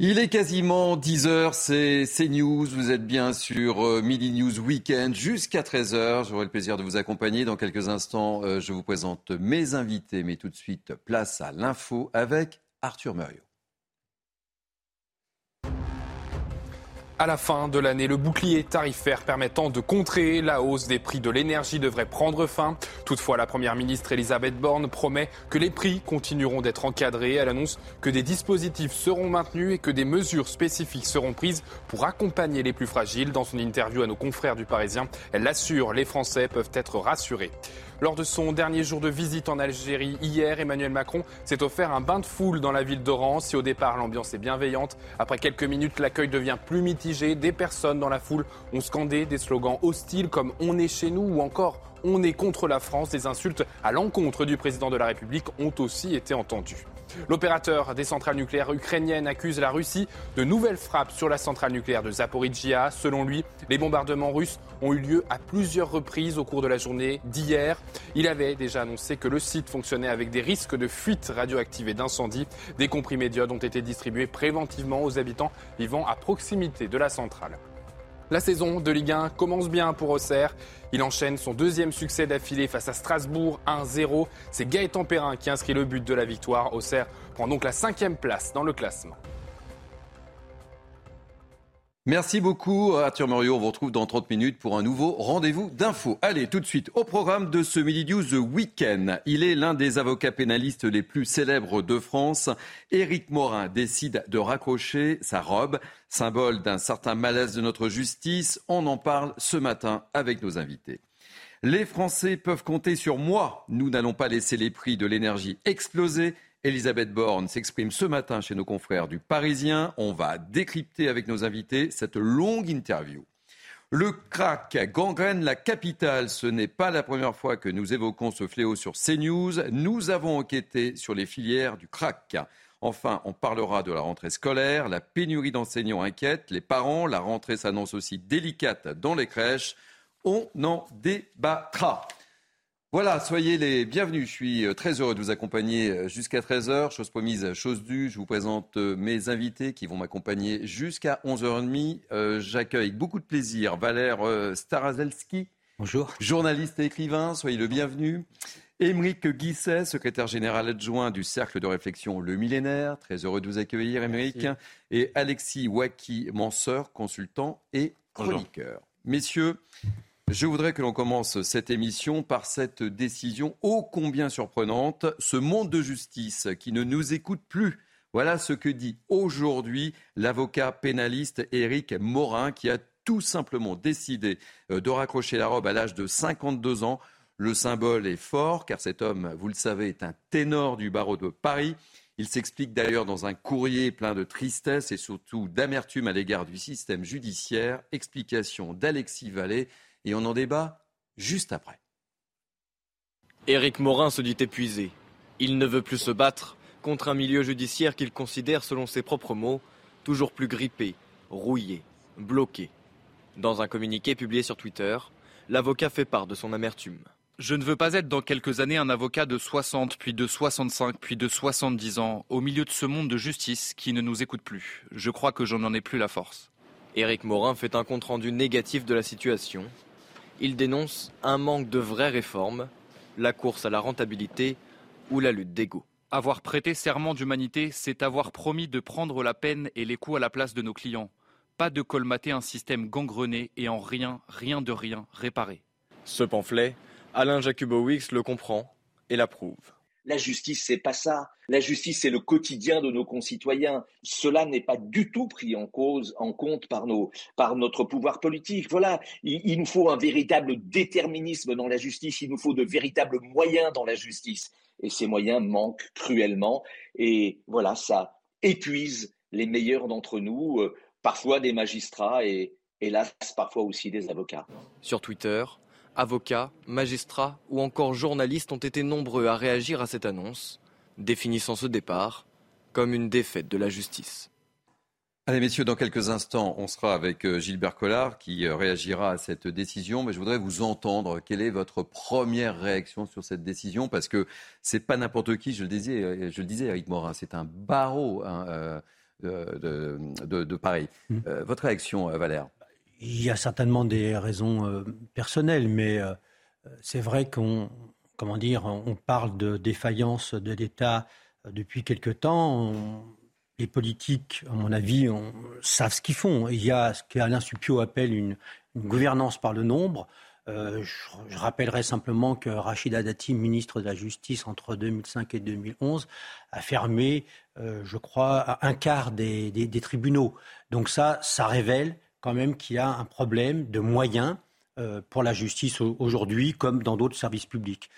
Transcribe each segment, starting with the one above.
Il est quasiment 10h, c'est CNews, vous êtes bien sur euh, Midi News Weekend jusqu'à 13h. J'aurai le plaisir de vous accompagner. Dans quelques instants, euh, je vous présente mes invités, mais tout de suite, place à l'info avec Arthur Muriot. À la fin de l'année, le bouclier tarifaire permettant de contrer la hausse des prix de l'énergie devrait prendre fin. Toutefois, la Première ministre Elisabeth Borne promet que les prix continueront d'être encadrés. Elle annonce que des dispositifs seront maintenus et que des mesures spécifiques seront prises pour accompagner les plus fragiles. Dans son interview à nos confrères du Parisien, elle l'assure, les Français peuvent être rassurés. Lors de son dernier jour de visite en Algérie, hier, Emmanuel Macron s'est offert un bain de foule dans la ville d'Oran. Si au départ l'ambiance est bienveillante, après quelques minutes l'accueil devient plus mitigé. Des personnes dans la foule ont scandé des slogans hostiles comme On est chez nous ou encore On est contre la France. Des insultes à l'encontre du président de la République ont aussi été entendues. L'opérateur des centrales nucléaires ukrainiennes accuse la Russie de nouvelles frappes sur la centrale nucléaire de Zaporizhia. Selon lui, les bombardements russes ont eu lieu à plusieurs reprises au cours de la journée d'hier. Il avait déjà annoncé que le site fonctionnait avec des risques de fuite radioactive et d'incendie. Des comprimés d'iode ont été distribués préventivement aux habitants vivant à proximité de la centrale. La saison de Ligue 1 commence bien pour Auxerre. Il enchaîne son deuxième succès d'affilée face à Strasbourg 1-0. C'est Gaëtan Perrin qui inscrit le but de la victoire. Auxerre prend donc la cinquième place dans le classement. Merci beaucoup Arthur Muriot. On vous retrouve dans 30 minutes pour un nouveau rendez-vous d'infos. Allez, tout de suite au programme de ce Midi News Weekend. Il est l'un des avocats pénalistes les plus célèbres de France. Éric Morin décide de raccrocher sa robe, symbole d'un certain malaise de notre justice. On en parle ce matin avec nos invités. Les Français peuvent compter sur moi. Nous n'allons pas laisser les prix de l'énergie exploser. Elisabeth Borne s'exprime ce matin chez nos confrères du Parisien. On va décrypter avec nos invités cette longue interview. Le crack gangrène la capitale. Ce n'est pas la première fois que nous évoquons ce fléau sur CNews. Nous avons enquêté sur les filières du crack. Enfin, on parlera de la rentrée scolaire. La pénurie d'enseignants inquiète les parents. La rentrée s'annonce aussi délicate dans les crèches. On en débattra. Voilà, soyez les bienvenus. Je suis euh, très heureux de vous accompagner euh, jusqu'à 13h. Chose promise, chose due. Je vous présente euh, mes invités qui vont m'accompagner jusqu'à 11h30. J'accueille beaucoup de plaisir Valère Starazelski. Bonjour. Journaliste et écrivain, soyez le bienvenu. Émeric Guisset, secrétaire général adjoint du Cercle de réflexion Le Millénaire. Très heureux de vous accueillir, Émeric. Et Alexis Waki Manseur, consultant et chroniqueur. Messieurs, je voudrais que l'on commence cette émission par cette décision ô combien surprenante. Ce monde de justice qui ne nous écoute plus. Voilà ce que dit aujourd'hui l'avocat pénaliste Éric Morin qui a tout simplement décidé euh, de raccrocher la robe à l'âge de 52 ans. Le symbole est fort car cet homme, vous le savez, est un ténor du barreau de Paris. Il s'explique d'ailleurs dans un courrier plein de tristesse et surtout d'amertume à l'égard du système judiciaire. Explication d'Alexis Vallée et on en débat juste après. Éric Morin se dit épuisé. Il ne veut plus se battre contre un milieu judiciaire qu'il considère, selon ses propres mots, toujours plus grippé, rouillé, bloqué. Dans un communiqué publié sur Twitter, l'avocat fait part de son amertume. Je ne veux pas être dans quelques années un avocat de 60, puis de 65, puis de 70 ans, au milieu de ce monde de justice qui ne nous écoute plus. Je crois que j'en ai plus la force. Éric Morin fait un compte-rendu négatif de la situation il dénonce un manque de vraies réformes, la course à la rentabilité ou la lutte d'ego. Avoir prêté serment d'humanité, c'est avoir promis de prendre la peine et les coups à la place de nos clients. Pas de colmater un système gangrené et en rien, rien de rien réparé. Ce pamphlet, Alain Jacubowicz le comprend et l'approuve. La justice, c'est pas ça. La justice, c'est le quotidien de nos concitoyens. Cela n'est pas du tout pris en cause, en compte par nos, par notre pouvoir politique. Voilà. Il, nous faut un véritable déterminisme dans la justice. Il nous faut de véritables moyens dans la justice. et ces moyens manquent cruellement. Et voilà, ça épuise les meilleurs d'entre nous, euh, parfois des magistrats et hélas parfois aussi des avocats. Sur Twitter, avocats, magistrats ou encore journalistes ont été nombreux à réagir à cette annonce, définissant ce départ comme une défaite de la justice. Allez, messieurs, dans quelques instants, on sera avec euh, Gilbert Collard qui euh, réagira à cette décision. Mais je voudrais vous entendre. Quelle est votre première réaction sur cette décision? Parce que c'est pas n'importe qui, je le disais, euh, je le disais, Eric Morin, c'est un barreau hein, de, de, Paris. Mmh. votre réaction, Valère? Il y a certainement des raisons personnelles, mais c'est vrai qu'on, comment dire, on parle de défaillance de l'État depuis quelque temps les politiques, à mon avis, savent ce qu'ils font. Il y a ce qu'Alain Supio appelle une, gouvernance par le nombre. Euh, je, rappellerai simplement que Rachida Dati, ministre de la Justice entre 2005 et 2011, a fermé, euh, je crois, un quart des, tribunaux. Donc ça, ça révèle quand même qu'il y a un problème de moyens euh, pour la justice aujourd'hui, comme dans d'autres services publics.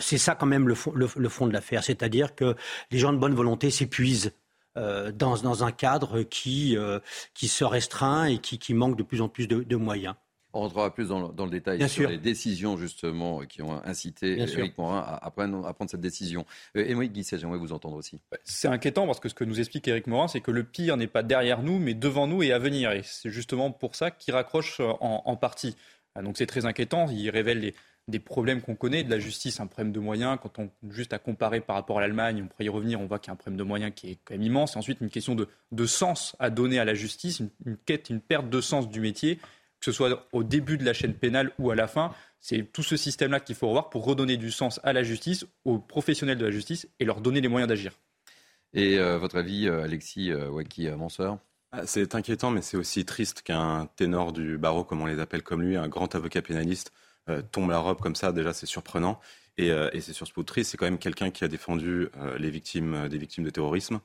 c'est ça quand même le fond, de l'affaire, c'est-à-dire que les gens de bonne volonté s'épuisent euh, dans, un cadre qui, euh, se restreint et qui, manque de plus en plus de, moyens. On rentrera plus dans, dans le détail sur les décisions justement qui ont incité Éric Morin à, prendre, à, prendre, cette décision. Euh, et moi, Guisset, j'aimerais vous entendre aussi. C'est inquiétant parce que ce que nous explique Éric Morin, c'est que le pire n'est pas derrière nous, mais devant nous et à venir. Et c'est justement pour ça qu'il raccroche en, en partie. Donc c'est très inquiétant. Il révèle les, des problèmes qu'on connaît, de la justice, un problème de moyens. Quand on juste à comparer par rapport à l'Allemagne, on pourrait y revenir, on voit qu'il y a un problème de moyens qui est quand même immense. Et ensuite, une question de, de sens à donner à la justice, une, quête, une perte de sens du métier, que ce soit au début de la chaîne pénale ou à la fin. C'est tout ce système-là qu'il faut revoir pour redonner du sens à la justice, aux professionnels de la justice et leur donner les moyens d'agir. Et euh, votre avis, euh, Alexis euh, Waki, Monseur ah, c'est inquiétant, mais c'est aussi triste qu'un ténor du barreau, comme on les appelle comme lui, un grand avocat pénaliste, euh, tombe la robe comme ça, déjà c'est surprenant. Et, euh, et c'est sur triste, c'est quand même quelqu'un qui a défendu euh, les victimes des victimes de terrorisme.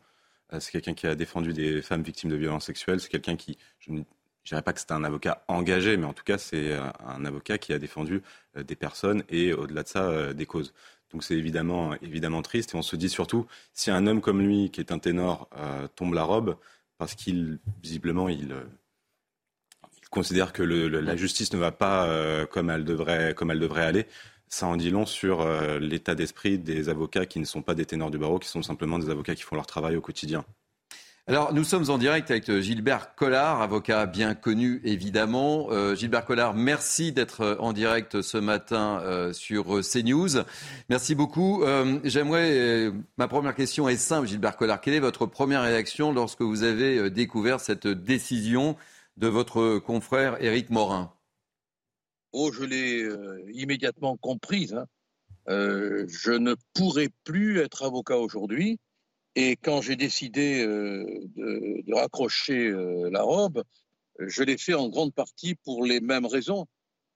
c'est quelqu'un qui a défendu des femmes victimes de violences sexuelles. C'est quelqu'un qui, je ne dirais pas que c'est un avocat engagé, mais en tout cas c'est un avocat qui a défendu des personnes et au-delà de ça des causes. Donc c'est évidemment, évidemment triste. Et on se dit surtout, si un homme comme lui, qui est un ténor, tombe la robe, parce qu'il, visiblement, il, considère que la justice ne va pas euh, comme, elle devrait, comme elle devrait aller, ça en dit long sur euh, l'état d'esprit des avocats qui ne sont pas des ténors du barreau, qui sont simplement des avocats qui font leur travail au quotidien. Alors, nous sommes en direct avec euh, Gilbert Collard, avocat bien connu évidemment. Gilbert Collard, merci d'être en direct ce matin sur CNews. Merci beaucoup. J'aimerais, ma première question est simple, Gilbert Collard. Quelle est votre première réaction lorsque vous avez découvert cette décision de votre confrère Éric Morin? Oh, je l'ai euh, immédiatement comprise. Hein. Euh, je ne pourrais plus être avocat aujourd'hui. Et quand j'ai décidé euh, de, raccrocher la robe, je l'ai fait en grande partie pour les mêmes raisons.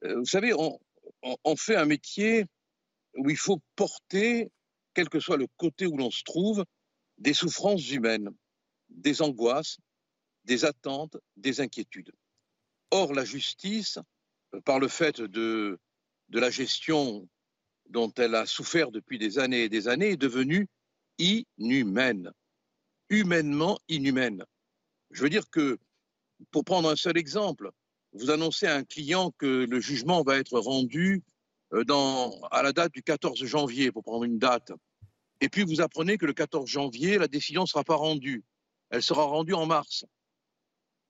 vous savez, on, fait un métier où il faut porter, quel que soit le côté où l'on se trouve, des souffrances humaines, des angoisses, des attentes, des inquiétudes. Or, la justice, euh, par le fait de la gestion dont elle a souffert depuis des années et des années, est devenue inhumaine, humainement inhumaine. Je veux dire que, pour prendre un seul exemple, vous annoncez à un client que le jugement va être rendu euh, à la date du 14 janvier, pour prendre une date. Et puis vous apprenez que le 14 janvier, la décision ne sera pas rendue. Elle sera rendue en mars.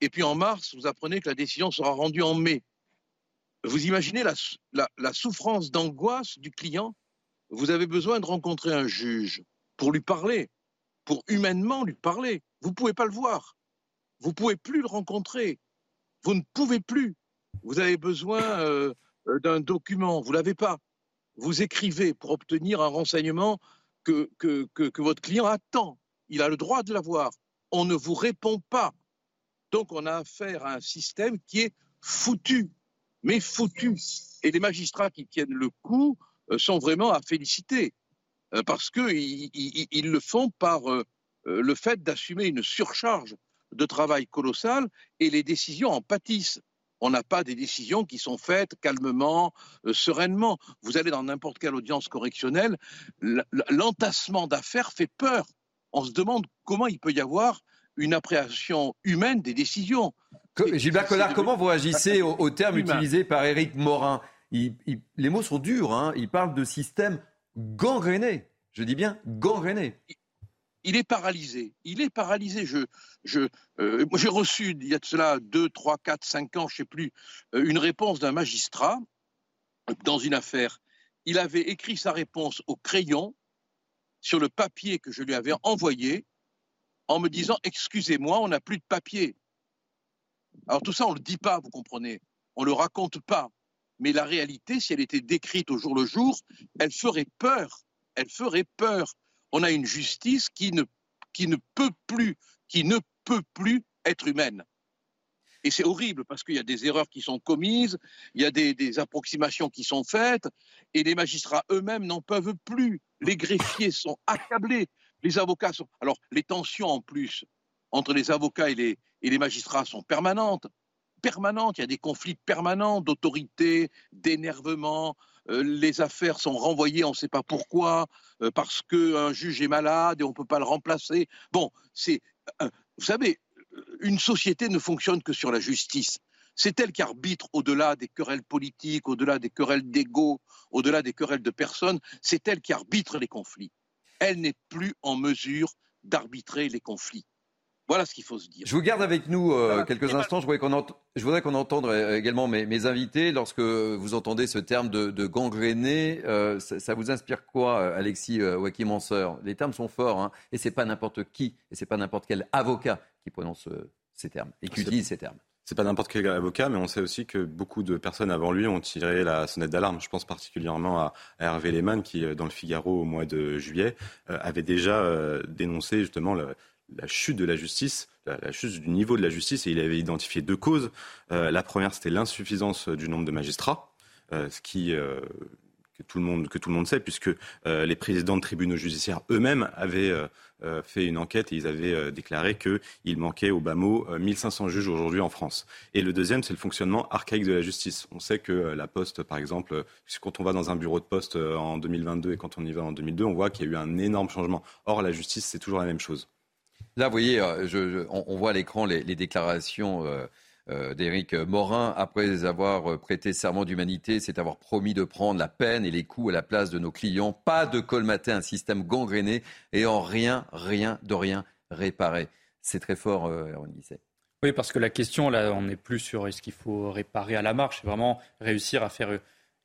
Et puis en mars, vous apprenez que la décision sera rendue en mai. Vous imaginez la, souffrance d'angoisse du client? Vous avez besoin de rencontrer un juge pour lui parler, pour humainement lui parler. Vous ne pouvez pas le voir. Vous ne pouvez plus le rencontrer. Vous ne pouvez plus. Vous avez besoin euh, d'un document. Vous ne l'avez pas. Vous écrivez pour obtenir un renseignement que, votre client attend. Il a le droit de l'avoir. On ne vous répond pas. Donc on a affaire à un système qui est foutu, mais foutu. Et les magistrats qui tiennent le coup euh, sont vraiment à féliciter, euh, parce qu'ils ils, le font par euh, le fait d'assumer une surcharge de travail colossale, et les décisions en pâtissent. On n'a pas des décisions qui sont faites calmement, euh, sereinement. Vous allez dans n'importe quelle audience correctionnelle, l'entassement d'affaires fait peur. On se demande comment il peut y avoir une appréhension humaine des décisions. Gilbert Collard, comment vous agissez au, terme utilisé par Éric Morin? Les mots sont durs, hein. il parle de système gangréné. Je dis bien gangréné il est paralysé. Il est paralysé. Je, euh, j'ai reçu, il y a de cela 2, 3, 4, 5 ans, je ne sais plus, euh, une réponse d'un magistrat dans une affaire. Il avait écrit sa réponse au crayon sur le papier que je lui avais envoyé en me disant Excusez-moi, on n'a plus de papier. Alors tout ça, on ne le dit pas, vous comprenez. On ne le raconte pas. Mais la réalité, si elle était décrite au jour le jour, elle ferait peur. Elle ferait peur on a une justice qui ne, peut plus, qui ne peut plus être humaine. Et c'est horrible parce qu'il y a des erreurs qui sont commises, il y a des, approximations qui sont faites, et les magistrats eux-mêmes n'en peuvent plus. Les greffiers sont accablés, les avocats sont. Alors, les tensions en plus entre les avocats et les magistrats sont permanentes. Il y a des conflits permanents d'autorité, d'énervement, euh, les affaires sont renvoyées, on ne sait pas pourquoi, euh, parce qu'un juge est malade et on ne peut pas le remplacer. Bon, euh, vous savez, une société ne fonctionne que sur la justice. C'est elle qui arbitre au-delà des querelles politiques, au-delà des querelles d'ego, au-delà des querelles de personnes. C'est elle qui arbitre les conflits. Elle n'est plus en mesure d'arbitrer les conflits. Voilà ce qu'il faut se dire. Je vous garde avec nous euh, quelques instants. Je voudrais qu'on entende euh, également mes, invités. Lorsque vous entendez ce terme de, gangréné, euh, ça, vous inspire quoi, Alexis Wakim Anseur? Les termes sont forts, hein, et c'est pas n'importe qui, et c'est pas n'importe quel avocat qui prononce ces termes et qui utilise ces termes. C'est pas n'importe quel avocat, mais on sait aussi que beaucoup de personnes avant lui ont tiré la sonnette d'alarme. Je pense particulièrement à, Hervé Lehmann, qui, dans le Figaro au mois de juillet, avait déjà dénoncé justement le, la chute de la justice, la, chute du niveau de la justice, et il avait identifié deux causes. Euh, la première, c'était l'insuffisance du nombre de magistrats, euh, ce qui euh, que tout le monde que tout le monde sait, puisque les présidents de tribunaux judiciaires eux-mêmes avaient fait une enquête et ils avaient déclaré qu'il manquait au bas mot 1500 juges aujourd'hui en France. Et le deuxième, c'est le fonctionnement archaïque de la justice. On sait que la Poste, par exemple, quand on va dans un bureau de poste en 2022 et quand on y va en 2002, on voit qu'il y a eu un énorme changement. Or, la justice, c'est toujours la même chose. Là, vous voyez, euh, on, voit à l'écran les, déclarations euh, euh, d'Éric Morin après avoir prêté serment d'humanité, c'est avoir promis de prendre la peine et les coups à la place de nos clients, pas de colmater un système gangréné et en rien, rien de rien réparer. C'est très fort, on Guisset. Oui, parce que la question, là, on n'est plus sur est-ce qu'il faut réparer à la marche, c'est vraiment réussir à faire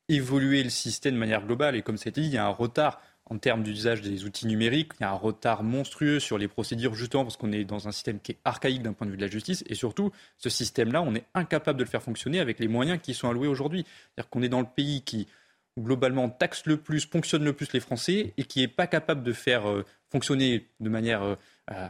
évoluer le système de manière globale. Et comme c'était dit, il y a un retard en termes d'usage des outils numériques. Il y a un retard monstrueux sur les procédures, justement parce qu'on est dans un système qui est archaïque d'un point de vue de la justice. Et surtout, ce système-là, on est incapable de le faire fonctionner avec les moyens qui sont alloués aujourd'hui. C'est-à-dire qu'on est dans le pays qui, globalement, taxe le plus, ponctionne le plus les Français et qui n'est pas capable de faire euh, fonctionner de manière euh, euh,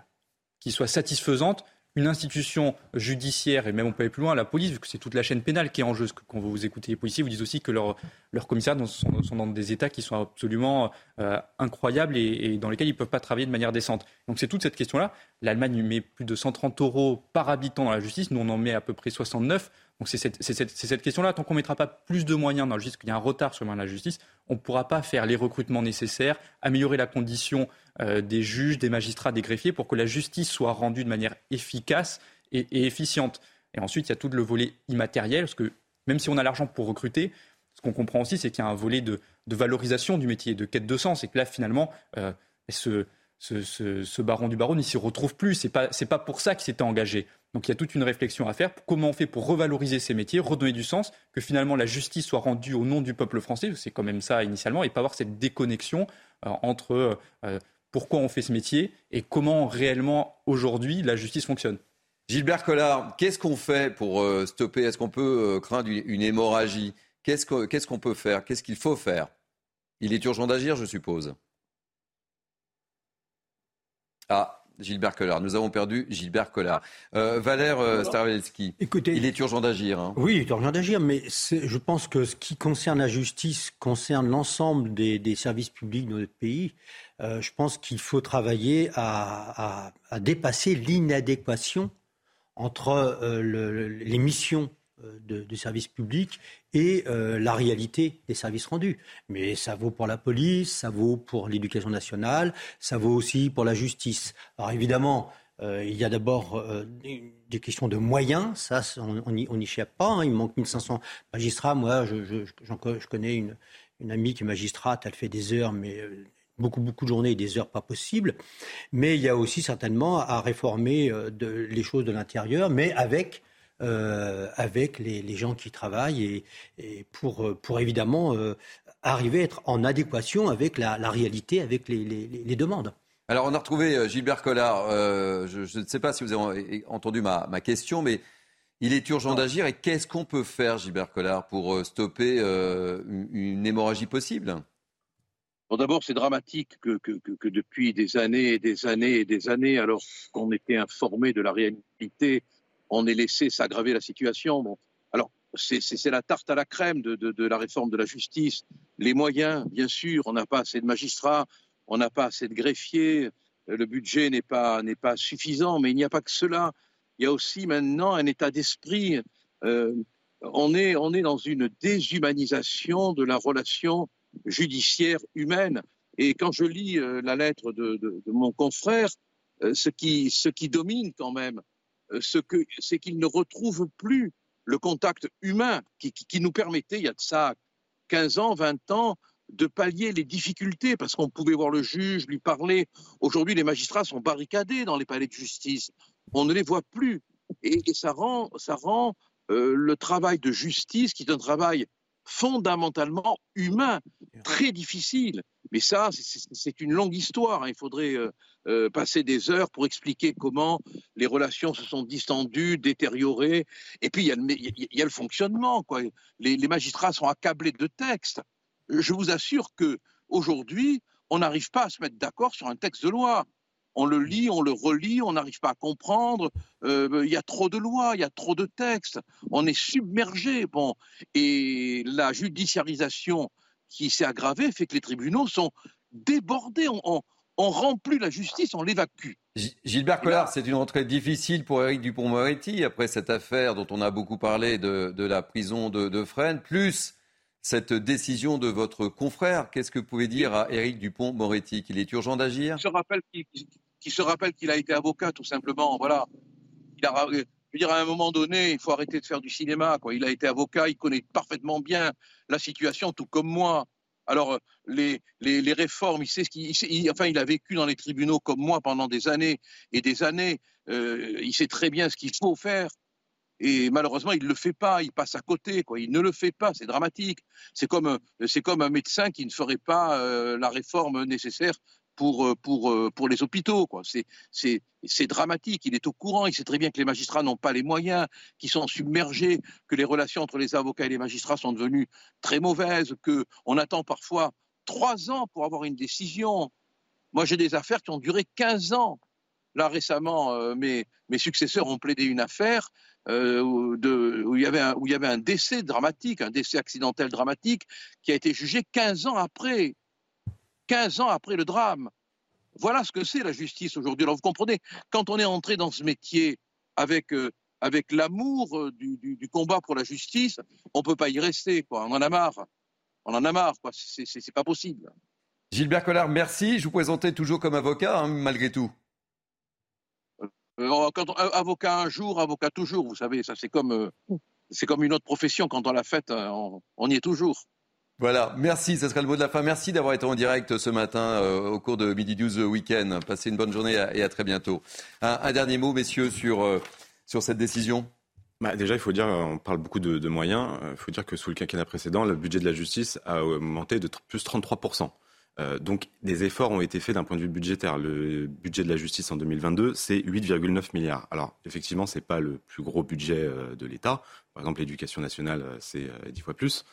qui soit satisfaisante une institution judiciaire, et même on peut aller plus loin, la police, vu que c'est toute la chaîne pénale qui est en jeu. Quand vous écoutez les policiers, vous disent aussi que leurs commissaires sont, dans des états qui sont absolument euh, incroyables et, dans lesquels ils ne peuvent pas travailler de manière décente. Donc c'est toute cette question-là. L'Allemagne met plus de 130 euros par habitant dans la justice, nous on en met à peu près 69. Donc c'est cette, question-là. Tant qu'on ne mettra pas plus de moyens dans la justice, qu'il y a un retard sur la justice, on ne pourra pas faire les recrutements nécessaires, améliorer la condition des juges, des magistrats, des greffiers pour que la justice soit rendue de manière efficace et, efficiente. Et ensuite, il y a tout le volet immatériel, parce que même si on a l'argent pour recruter, ce qu'on comprend aussi, c'est qu'il y a un volet de, valorisation du métier, de quête de sens, et que là, finalement, euh, ce, ce, baron du baron, n'y s'y retrouve plus. C'est pas, pas pour ça qu'il s'était engagé. Donc il y a toute une réflexion à faire. Comment on fait pour revaloriser ces métiers, redonner du sens, que finalement la justice soit rendue au nom du peuple français, c'est quand même ça initialement, et pas avoir cette déconnexion euh, entre euh, pourquoi on fait ce métier et comment réellement aujourd'hui la justice fonctionne. Gilbert Collard, qu'est-ce qu'on fait pour euh, stopper? Est-ce qu'on peut craindre une hémorragie? Qu'est-ce qu'on peut faire? Qu'est-ce qu'il faut faire? Il est urgent d'agir, je suppose. Ah, Gilbert Collard. Nous avons perdu Gilbert Collard. Euh, Valère euh, écoutez, il est urgent d'agir. Hein. Oui, il est urgent d'agir, mais je pense que ce qui concerne la justice concerne l'ensemble des, services publics de notre pays. Euh, je pense qu'il faut travailler à, dépasser l'inadéquation entre les missions de, services publics et la réalité des services rendus. Mais ça vaut pour la police, ça vaut pour l'éducation nationale, ça vaut aussi pour la justice. Alors évidemment, il y a d'abord des questions de moyens, ça, on n'y échappe pas. Hein. Il manque 1500 magistrats. Moi, je, connais une, amie qui est magistrate, elle fait des heures, mais euh, beaucoup, beaucoup de journées et des heures pas possibles. Mais il y a aussi certainement à réformer euh, les choses de l'intérieur, mais avec, euh, avec les, gens qui travaillent et, pour, pour évidemment arriver à être en adéquation avec la, réalité, avec les, demandes. Alors, on a retrouvé Gilbert Collard. je, ne sais pas si vous avez entendu ma, ma question, mais il est urgent d'agir et qu'est-ce qu'on peut faire, Gilbert Collard, pour euh, stopper euh, une hémorragie possible? D'abord, c'est dramatique que, depuis des années et des années et des années, alors qu'on était informé de la réalité, on ait laissé s'aggraver la situation. Bon, alors, c'est la tarte à la crème de, de, la réforme de la justice. Les moyens, bien sûr, on n'a pas assez de magistrats, on n'a pas assez de greffiers, le budget n'est pas, pas suffisant, mais il n'y a pas que cela il y a aussi maintenant un état d'esprit. Euh, on, est, on est dans une déshumanisation de la relation judiciaire humaine. Et quand je lis euh, la lettre de, mon confrère, euh, ce, qui, domine quand même, que, c'est qu'il ne retrouve plus le contact humain qui, nous permettait, il y a de ça 15 ans, 20 ans, de pallier les difficultés, parce qu'on pouvait voir le juge, lui parler. Aujourd'hui, les magistrats sont barricadés dans les palais de justice on ne les voit plus. Et, ça rend, ça rend euh, le travail de justice, qui est un travail fondamentalement humain, très difficile. Mais ça, c'est une longue histoire. Hein. Il faudrait euh, euh, passer des heures pour expliquer comment les relations se sont distendues, détériorées. Et puis, il y a le, fonctionnement. Quoi. Les, les, magistrats sont accablés de textes. Je vous assure que aujourd'hui, on n'arrive pas à se mettre d'accord sur un texte de loi on le lit, on le relit, on n'arrive pas à comprendre. Euh, il y a trop de lois, il y a trop de textes. On est submergé. Bon, et la judiciarisation qui s'est aggravée fait que les tribunaux sont débordés. On, on, rend plus la justice, on l'évacue. Gilbert Collard, c'est une rentrée difficile pour Éric Dupont-Moretti après cette affaire dont on a beaucoup parlé de, la prison de, de Fresnes, plus cette décision de votre confrère. Qu'est-ce que vous pouvez dire à Éric Dupont-Moretti Qu'il est urgent d'agir? Je rappelle qu'il qui se rappelle qu'il a été avocat, tout simplement. Voilà. Il a, je veux dire, à un moment donné, il faut arrêter de faire du cinéma. Quoi. Il a été avocat, il connaît parfaitement bien la situation, tout comme moi. Alors, les, les, réformes, il sait ce qu'il, enfin, il a vécu dans les tribunaux comme moi pendant des années et des années. Euh, il sait très bien ce qu'il faut faire. Et malheureusement, il ne le fait pas, il passe à côté, quoi. Il ne le fait pas, c'est dramatique. C'est comme, comme un médecin qui ne ferait pas euh, la réforme nécessaire pour, euh, pour, euh, pour les hôpitaux. C'est dramatique. Il est au courant. Il sait très bien que les magistrats n'ont pas les moyens, qu'ils sont submergés, que les relations entre les avocats et les magistrats sont devenues très mauvaises, qu'on attend parfois trois ans pour avoir une décision. Moi, j'ai des affaires qui ont duré 15 ans. Là, récemment, euh, mes, mes, successeurs ont plaidé une affaire il y avait où il y avait un décès dramatique, un décès accidentel dramatique, qui a été jugé 15 ans après. 15 ans après le drame. Voilà ce que c'est la justice aujourd'hui. Alors vous comprenez, quand on est entré dans ce métier avec, euh, avec l'amour euh, du, combat pour la justice, on ne peut pas y rester. Quoi. On en a marre. On en a marre. C'est, pas possible. Gilbert Collard, merci. Je vous présentais toujours comme avocat, hein, malgré tout. Euh, quand avocat un jour, avocat toujours. Vous savez, ça c'est comme, c'est comme une autre profession. Quand on l'a faite, on, on y est toujours. Voilà, merci, ce sera le mot de la fin. Merci d'avoir été en direct ce matin euh, au cours de Midi 12 Week-end. Passez une bonne journée et à très bientôt. Un, dernier mot, messieurs, sur, euh, sur cette décision? Bah déjà, il faut dire, on parle beaucoup de, moyens. Il faut dire que sous le quinquennat précédent, le budget de la justice a augmenté de plus 33%. Euh, donc des efforts ont été faits d'un point de vue budgétaire. Le budget de la justice en 2022, c'est 8,9 milliards. Alors effectivement, ce n'est pas le plus gros budget de l'État. Par exemple, l'éducation nationale, c'est dix fois plus.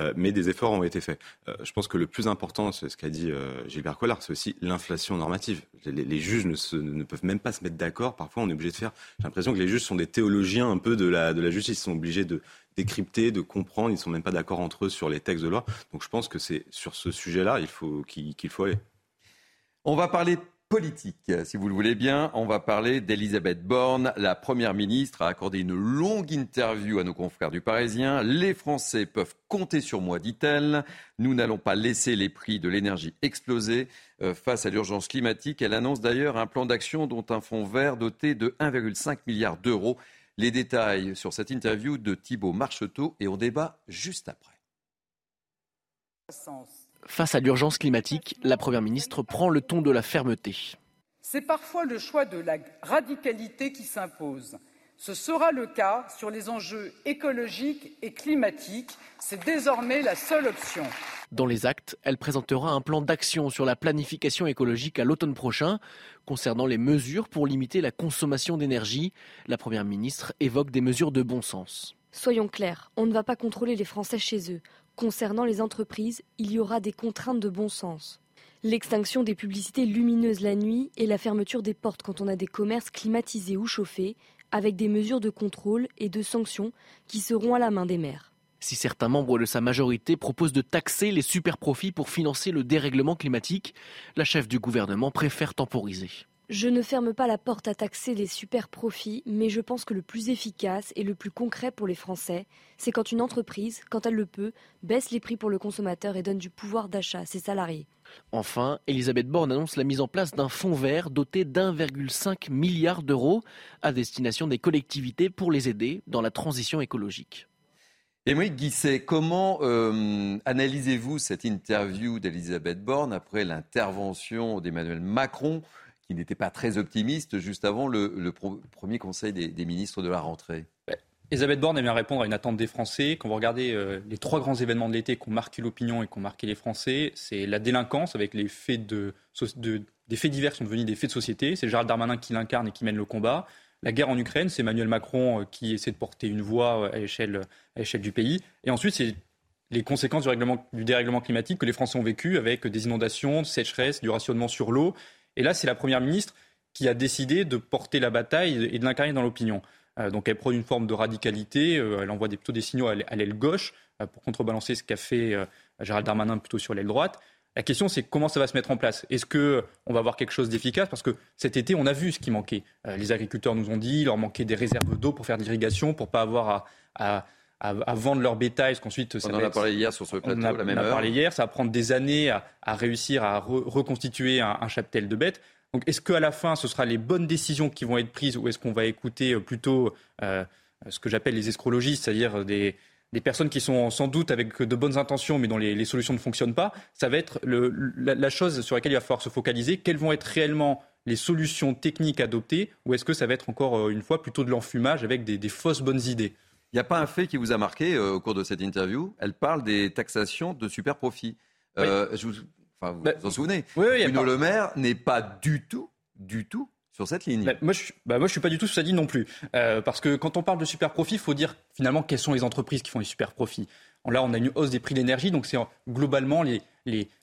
Euh, mais des efforts ont été faits. Euh, je pense que le plus important, c'est ce qu'a dit euh, Gilbert Collard, c'est aussi l'inflation normative. Les, juges ne, peuvent même pas se mettre d'accord. Parfois, on est obligé de faire. J'ai l'impression que les juges sont des théologiens un peu de la, de la justice. Ils sont obligés de décrypter, de comprendre. Ils ne sont même pas d'accord entre eux sur les textes de loi. Donc, je pense que c'est sur ce sujet-là il faut qu'il faut aller. On va parler politique. Si vous le voulez bien, on va parler d'Elisabeth Borne. La Première ministre a accordé une longue interview à nos confrères du Parisien. Les Français peuvent compter sur moi, dit-elle. Nous n'allons pas laisser les prix de l'énergie exploser euh, face à l'urgence climatique. Elle annonce d'ailleurs un plan d'action dont un fonds vert doté de 1,5 milliard d'euros. Les détails sur cette interview de Thibault Marcheteau et on débat juste après. Face à l'urgence climatique, la Première ministre prend le ton de la fermeté. C'est parfois le choix de la radicalité qui s'impose. Ce sera le cas sur les enjeux écologiques et climatiques. C'est désormais la seule option. Dans les actes, elle présentera un plan d'action sur la planification écologique à l'automne prochain. Concernant les mesures pour limiter la consommation d'énergie, la Première ministre évoque des mesures de bon sens. Soyons clairs, on ne va pas contrôler les Français chez eux. Concernant les entreprises, il y aura des contraintes de bon sens. L'extinction des publicités lumineuses la nuit et la fermeture des portes quand on a des commerces climatisés ou chauffés, avec des mesures de contrôle et de sanctions qui seront à la main des maires. Si certains membres de sa majorité proposent de taxer les superprofits pour financer le dérèglement climatique, la chef du gouvernement préfère temporiser. Je ne ferme pas la porte à taxer les super profits, mais je pense que le plus efficace et le plus concret pour les Français, c'est quand une entreprise, quand elle le peut, baisse les prix pour le consommateur et donne du pouvoir d'achat à ses salariés. Enfin, Elisabeth Borne annonce la mise en place d'un fonds vert doté d'1,5 milliard d'euros à destination des collectivités pour les aider dans la transition écologique. Émeric Guisset, comment euh, analysez-vous cette interview d'Elisabeth Borne après l'intervention d'Emmanuel Macron qui n'était pas très optimiste juste avant le, premier conseil des, ministres de la rentrée. Elisabeth Borne aime répondre à une attente des Français. Quand vous regardez euh, les trois grands événements de l'été qui ont marqué l'opinion et qui ont marqué les Français, c'est la délinquance avec les faits de, des faits divers qui sont devenus des faits de société. C'est Gérald Darmanin qui l'incarne et qui mène le combat. La guerre en Ukraine, c'est Emmanuel Macron euh, qui essaie de porter une voix euh, à l'échelle, du pays. Et ensuite, c'est les conséquences du, règlement, du dérèglement climatique que les Français ont vécu avec des inondations, sécheresse, du rationnement sur l'eau et là, c'est la Première ministre qui a décidé de porter la bataille et de l'incarner dans l'opinion. Euh, donc elle prône une forme de radicalité, euh, elle envoie plutôt des signaux à l'aile gauche euh, pour contrebalancer ce qu'a fait Gérald Darmanin plutôt sur l'aile droite. La question, c'est comment ça va se mettre en place? Est-ce qu'on va avoir quelque chose d'efficace? Parce que cet été, on a vu ce qui manquait. les agriculteurs nous ont dit, il leur manquait des réserves d'eau pour faire de l'irrigation, pour pas avoir à, vendre leur bétail, parce qu'ensuite... On en a parlé hier sur ce plateau, a, la même on a parlé hier, ça va prendre des années à, réussir à reconstituer un, cheptel de bêtes. Donc est-ce qu'à la fin, ce sera les bonnes décisions qui vont être prises ou est-ce qu'on va écouter euh, plutôt euh, ce que j'appelle les escrologistes, c'est-à-dire des, des, personnes qui sont sans doute avec de bonnes intentions mais dont les, solutions ne fonctionnent pas? Ça va être le, la, chose sur laquelle il va falloir se focaliser. Quelles vont être réellement les solutions techniques adoptées? Ou est-ce que ça va être encore euh, une fois plutôt de l'enfumage avec des fausses bonnes idées? Il n'y a pas un fait qui vous a marqué euh, au cours de cette interview? Elle parle des taxations de super profits. Euh, vous, enfin, vous, bah, vous en souvenez? oui, Bruno Le Maire n'est pas du tout, du tout sur cette ligne. Bah, moi, je, bah, moi, je suis pas du tout sur cette ligne non plus. Euh, parce que quand on parle de super profits, il faut dire finalement quelles sont les entreprises qui font les super profits? Là, on a une hausse des prix de l'énergie, donc c'est globalement les,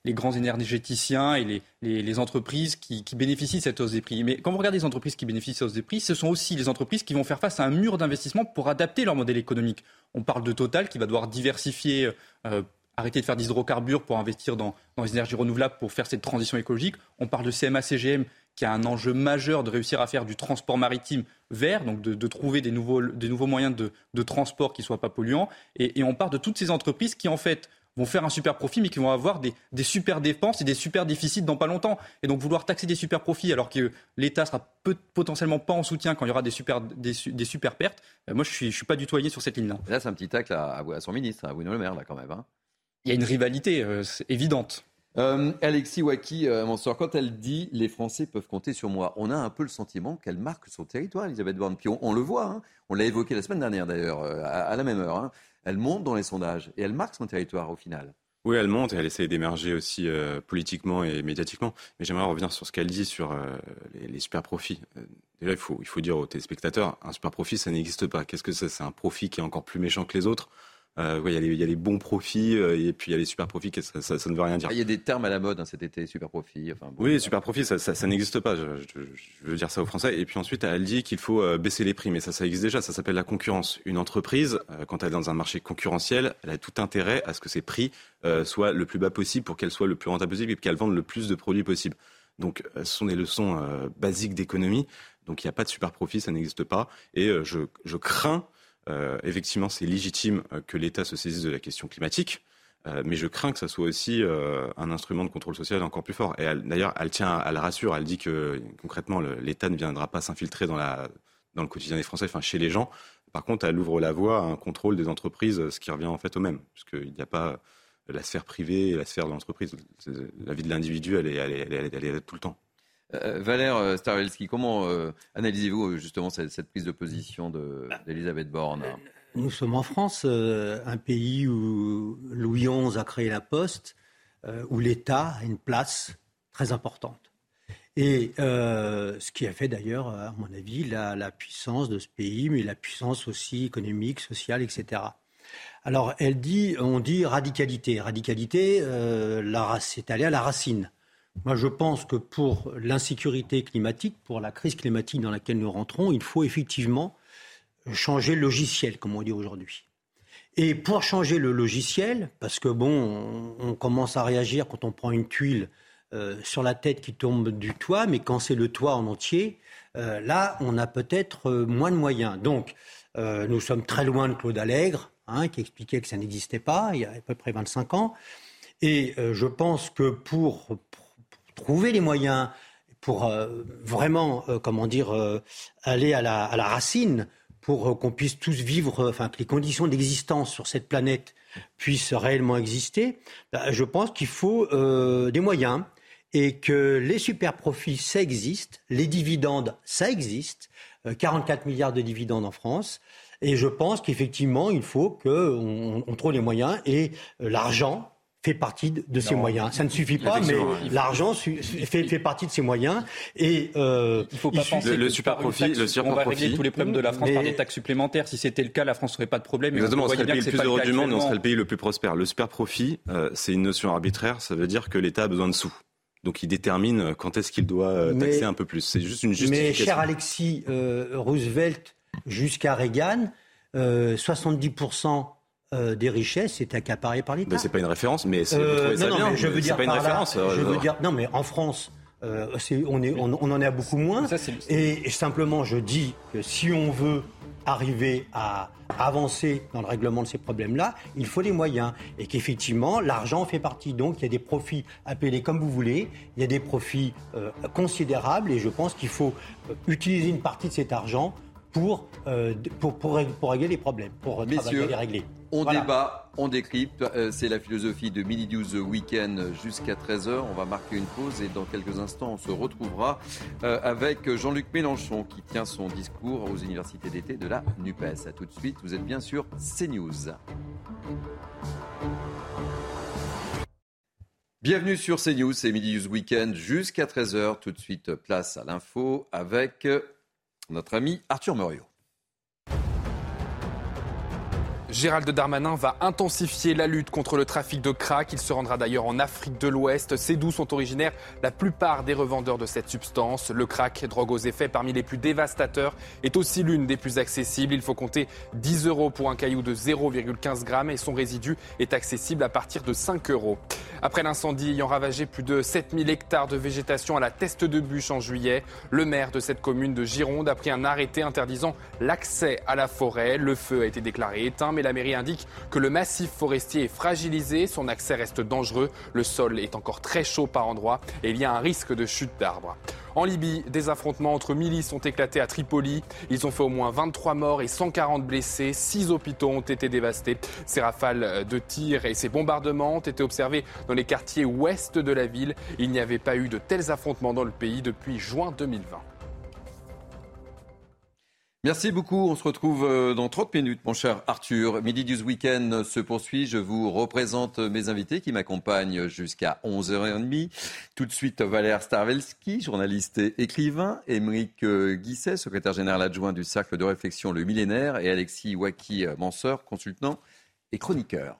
grands énergéticiens et les, entreprises qui, bénéficient de cette hausse des prix. Mais quand vous regardez les entreprises qui bénéficient de cette hausse des prix, ce sont aussi les entreprises qui vont faire face à un mur d'investissement pour adapter leur modèle économique. On parle de Total qui va devoir diversifier, euh, arrêter de faire d'hydrocarbures pour investir dans, dans les énergies renouvelables pour faire cette transition écologique. On parle de CMA-CGM qui a un enjeu majeur de réussir à faire du transport maritime vert, donc de, trouver des nouveaux, des nouveaux moyens de, transport qui ne soient pas polluants. Et, on parle de toutes ces entreprises qui, en fait, vont faire un super profit, mais qui vont avoir des, super dépenses et des super déficits dans pas longtemps. Et donc vouloir taxer des super profits alors que l'État sera potentiellement pas en soutien quand il y aura des super, des, super pertes, euh, moi je suis, je suis pas du tout allié sur cette ligne-là. Là, c'est un petit tacle à, à, son ministre, à Bruno Le Maire, là, quand même. Hein. Il y a une rivalité euh, évidente. Euh, Alexis Waki, euh, mon soeur, quand elle dit les Français peuvent compter sur moi, on a un peu le sentiment qu'elle marque son territoire, Elisabeth Borne. Puis on, le voit, hein. on l'a évoqué la semaine dernière d'ailleurs, euh, à, la même heure. Hein. Elle monte dans les sondages et elle marque son territoire au final. Oui, elle monte et elle essaie d'émerger aussi politiquement et médiatiquement. Mais j'aimerais revenir sur ce qu'elle dit sur les, super profits. déjà, il faut, il faut dire aux téléspectateurs, un super profit, ça n'existe pas. Qu'est-ce que c'est? C'est un profit qui est encore plus méchant que les autres? Euh, il y, a les bons profits euh, et puis il y a les super profits, ça, ça, ne veut rien dire. Ah, il y a des termes à la mode hein, cet été, super profit. Enfin, oui, super profit, ça, ça n'existe pas. Je, veux dire ça aux Français. Et puis ensuite, elle dit qu'il faut euh, baisser les prix, mais ça, ça existe déjà. Ça s'appelle la concurrence. Une entreprise, quand elle est dans un marché concurrentiel, elle a tout intérêt à ce que ses prix soient le plus bas possible pour qu'elle soit le plus rentable possible et qu'elle vende le plus de produits possible. Donc, ce sont des leçons basiques d'économie. Donc, il n'y a pas de super profit, ça n'existe pas. Et je, je, crains, effectivement, c'est légitime que l'État se saisisse de la question climatique. mais je crains que ça soit aussi un instrument de contrôle social encore plus fort. Et d'ailleurs, elle tient, elle rassure, elle dit que concrètement, l'État ne viendra pas s'infiltrer dans, le quotidien des Français, enfin chez les gens. Par contre, elle ouvre la voie à un contrôle des entreprises, ce qui revient en fait au même, puisqu'il n'y a pas la sphère privée et la sphère de l'entreprise. La vie de l'individu, elle est, elle, est, tout le temps. Euh, Valère euh, Starvelski, comment euh, analysez-vous justement cette, prise de position d'Elisabeth Borne Nous sommes en France, un pays où Louis XI a créé la Poste, où l'État a une place très importante. Et euh, ce qui a fait d'ailleurs, à mon avis, la, puissance de ce pays, mais la puissance aussi économique, sociale, etc. Alors, elle dit, on dit radicalité. Radicalité, euh, c'est aller à la racine. Moi, je pense que pour l'insécurité climatique, pour la crise climatique dans laquelle nous rentrons, il faut effectivement changer le logiciel, comme on dit aujourd'hui. Et pour changer le logiciel, parce que bon, on commence à réagir quand on prend une tuile euh, sur la tête qui tombe du toit, mais quand c'est le toit en entier, euh, là, on a peut-être euh, moins de moyens. Donc, nous sommes très loin de Claude Allègre, hein, qui expliquait que ça n'existait pas il y a à peu près 25 ans. Et je pense que pour, trouver les moyens, pour vraiment, comment dire, aller à la, racine, pour qu'on puisse tous vivre, enfin que les conditions d'existence sur cette planète puissent réellement exister, bah, je pense qu'il faut des moyens et que les super profits, ça existe, les dividendes, ça existe, 44 euh, milliards de dividendes en France. Et je pense qu'effectivement, il faut qu'on on trouve les moyens et euh, l'argent fait partie de, ces moyens. Ça ne suffit pas, mais l'argent fait, fait, partie de ces moyens. Et euh, il faut pas penser le, super profit, le super on va régler tous les problèmes de la France par des taxes supplémentaires. Si c'était le cas, la France n'aurait pas de problème. Exactement, on serait le pays le plus heureux du monde, et on serait le pays le plus prospère. Le super profit, c'est une notion arbitraire. Ça veut dire que l'État a besoin de sous. Donc il détermine quand est-ce qu'il doit euh, taxer un peu plus. C'est juste une justification. Mais cher Alexis, euh, Roosevelt jusqu'à Reagan, 70% euh, des richesses étaient accaparées par l'État. c'est pas une référence, mais c'est, trouvez ça non, bien. je veux dire pas une référence. je veux dire, non, mais en France, on, est, on, en est à beaucoup moins. et, simplement, je dis que si on veut arriver à avancer dans le règlement de ces problèmes-là, il faut les moyens. Et qu'effectivement, l'argent fait partie. Donc, il y a des profits appelés comme vous voulez, il y a des profits euh, considérables, et je pense qu'il faut euh, utiliser une partie de cet argent pour, euh, pour, pour, pour, régler les problèmes, pour Messieurs, les régler. On débat, on décrypte. Euh, c'est la philosophie de Mini News Weekend jusqu'à 13h. On va marquer une pause et dans quelques instants, on se retrouvera euh, avec Jean-Luc Mélenchon qui tient son discours aux universités d'été de la NUPES. A tout de suite, vous êtes bien sûr CNews. Bienvenue sur CNews, c'est Midi News Weekend jusqu'à 13h. Tout de suite, place à l'info avec notre ami Arthur Muriot. Gérald Darmanin va intensifier la lutte contre le trafic de crack. Il se rendra d'ailleurs en Afrique de l'Ouest. C'est d'où sont originaires la plupart des revendeurs de cette substance. Le crack, drogue aux effets parmi les plus dévastateurs, est aussi l'une des plus accessibles. Il faut compter 10 euros pour un caillou de 0,15 grammes et son résidu est accessible à partir de 5 euros. Après l'incendie ayant ravagé plus de 7000 hectares de végétation à la Teste de Bûche en juillet, le maire de cette commune de Gironde a pris un arrêté interdisant l'accès à la forêt. Le feu a été déclaré éteint, la mairie indique que le massif forestier est fragilisé, son accès reste dangereux, le sol est encore très chaud par endroits et il y a un risque de chute d'arbres. En Libye, des affrontements entre milices ont éclaté à Tripoli. Ils ont fait au moins 23 morts et 140 blessés. Six hôpitaux ont été dévastés. Ces rafales de tirs et ces bombardements ont été observés dans les quartiers ouest de la ville. Il n'y avait pas eu de tels affrontements dans le pays depuis juin 2020. Merci beaucoup. On se retrouve euh, dans 30 minutes, mon cher Arthur. Midi News Weekend se poursuit. Je vous représente mes invités qui m'accompagnent jusqu'à 11h30. Tout de suite, Valère Starvelski, journaliste et écrivain. Émeric euh, Guisset, secrétaire général adjoint du Cercle de réflexion Le Millénaire. Et Alexis Waki, euh, Manseur, consultant et chroniqueur.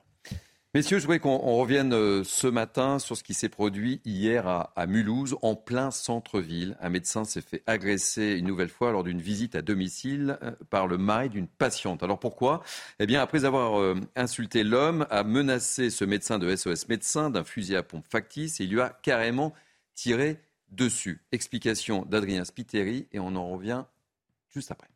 Messieurs, je voudrais qu'on revienne euh, ce matin sur ce qui s'est produit hier à, Mulhouse, en plein centre-ville. Un médecin s'est fait agresser une nouvelle fois lors d'une visite à domicile euh, par le mari d'une patiente. Alors pourquoi? Eh bien, après avoir euh, insulté l'homme, a menacé ce médecin de SOS médecin d'un fusil à pompe factice et il lui a carrément tiré dessus. Explication d'Adrien Spiteri et on en revient juste après.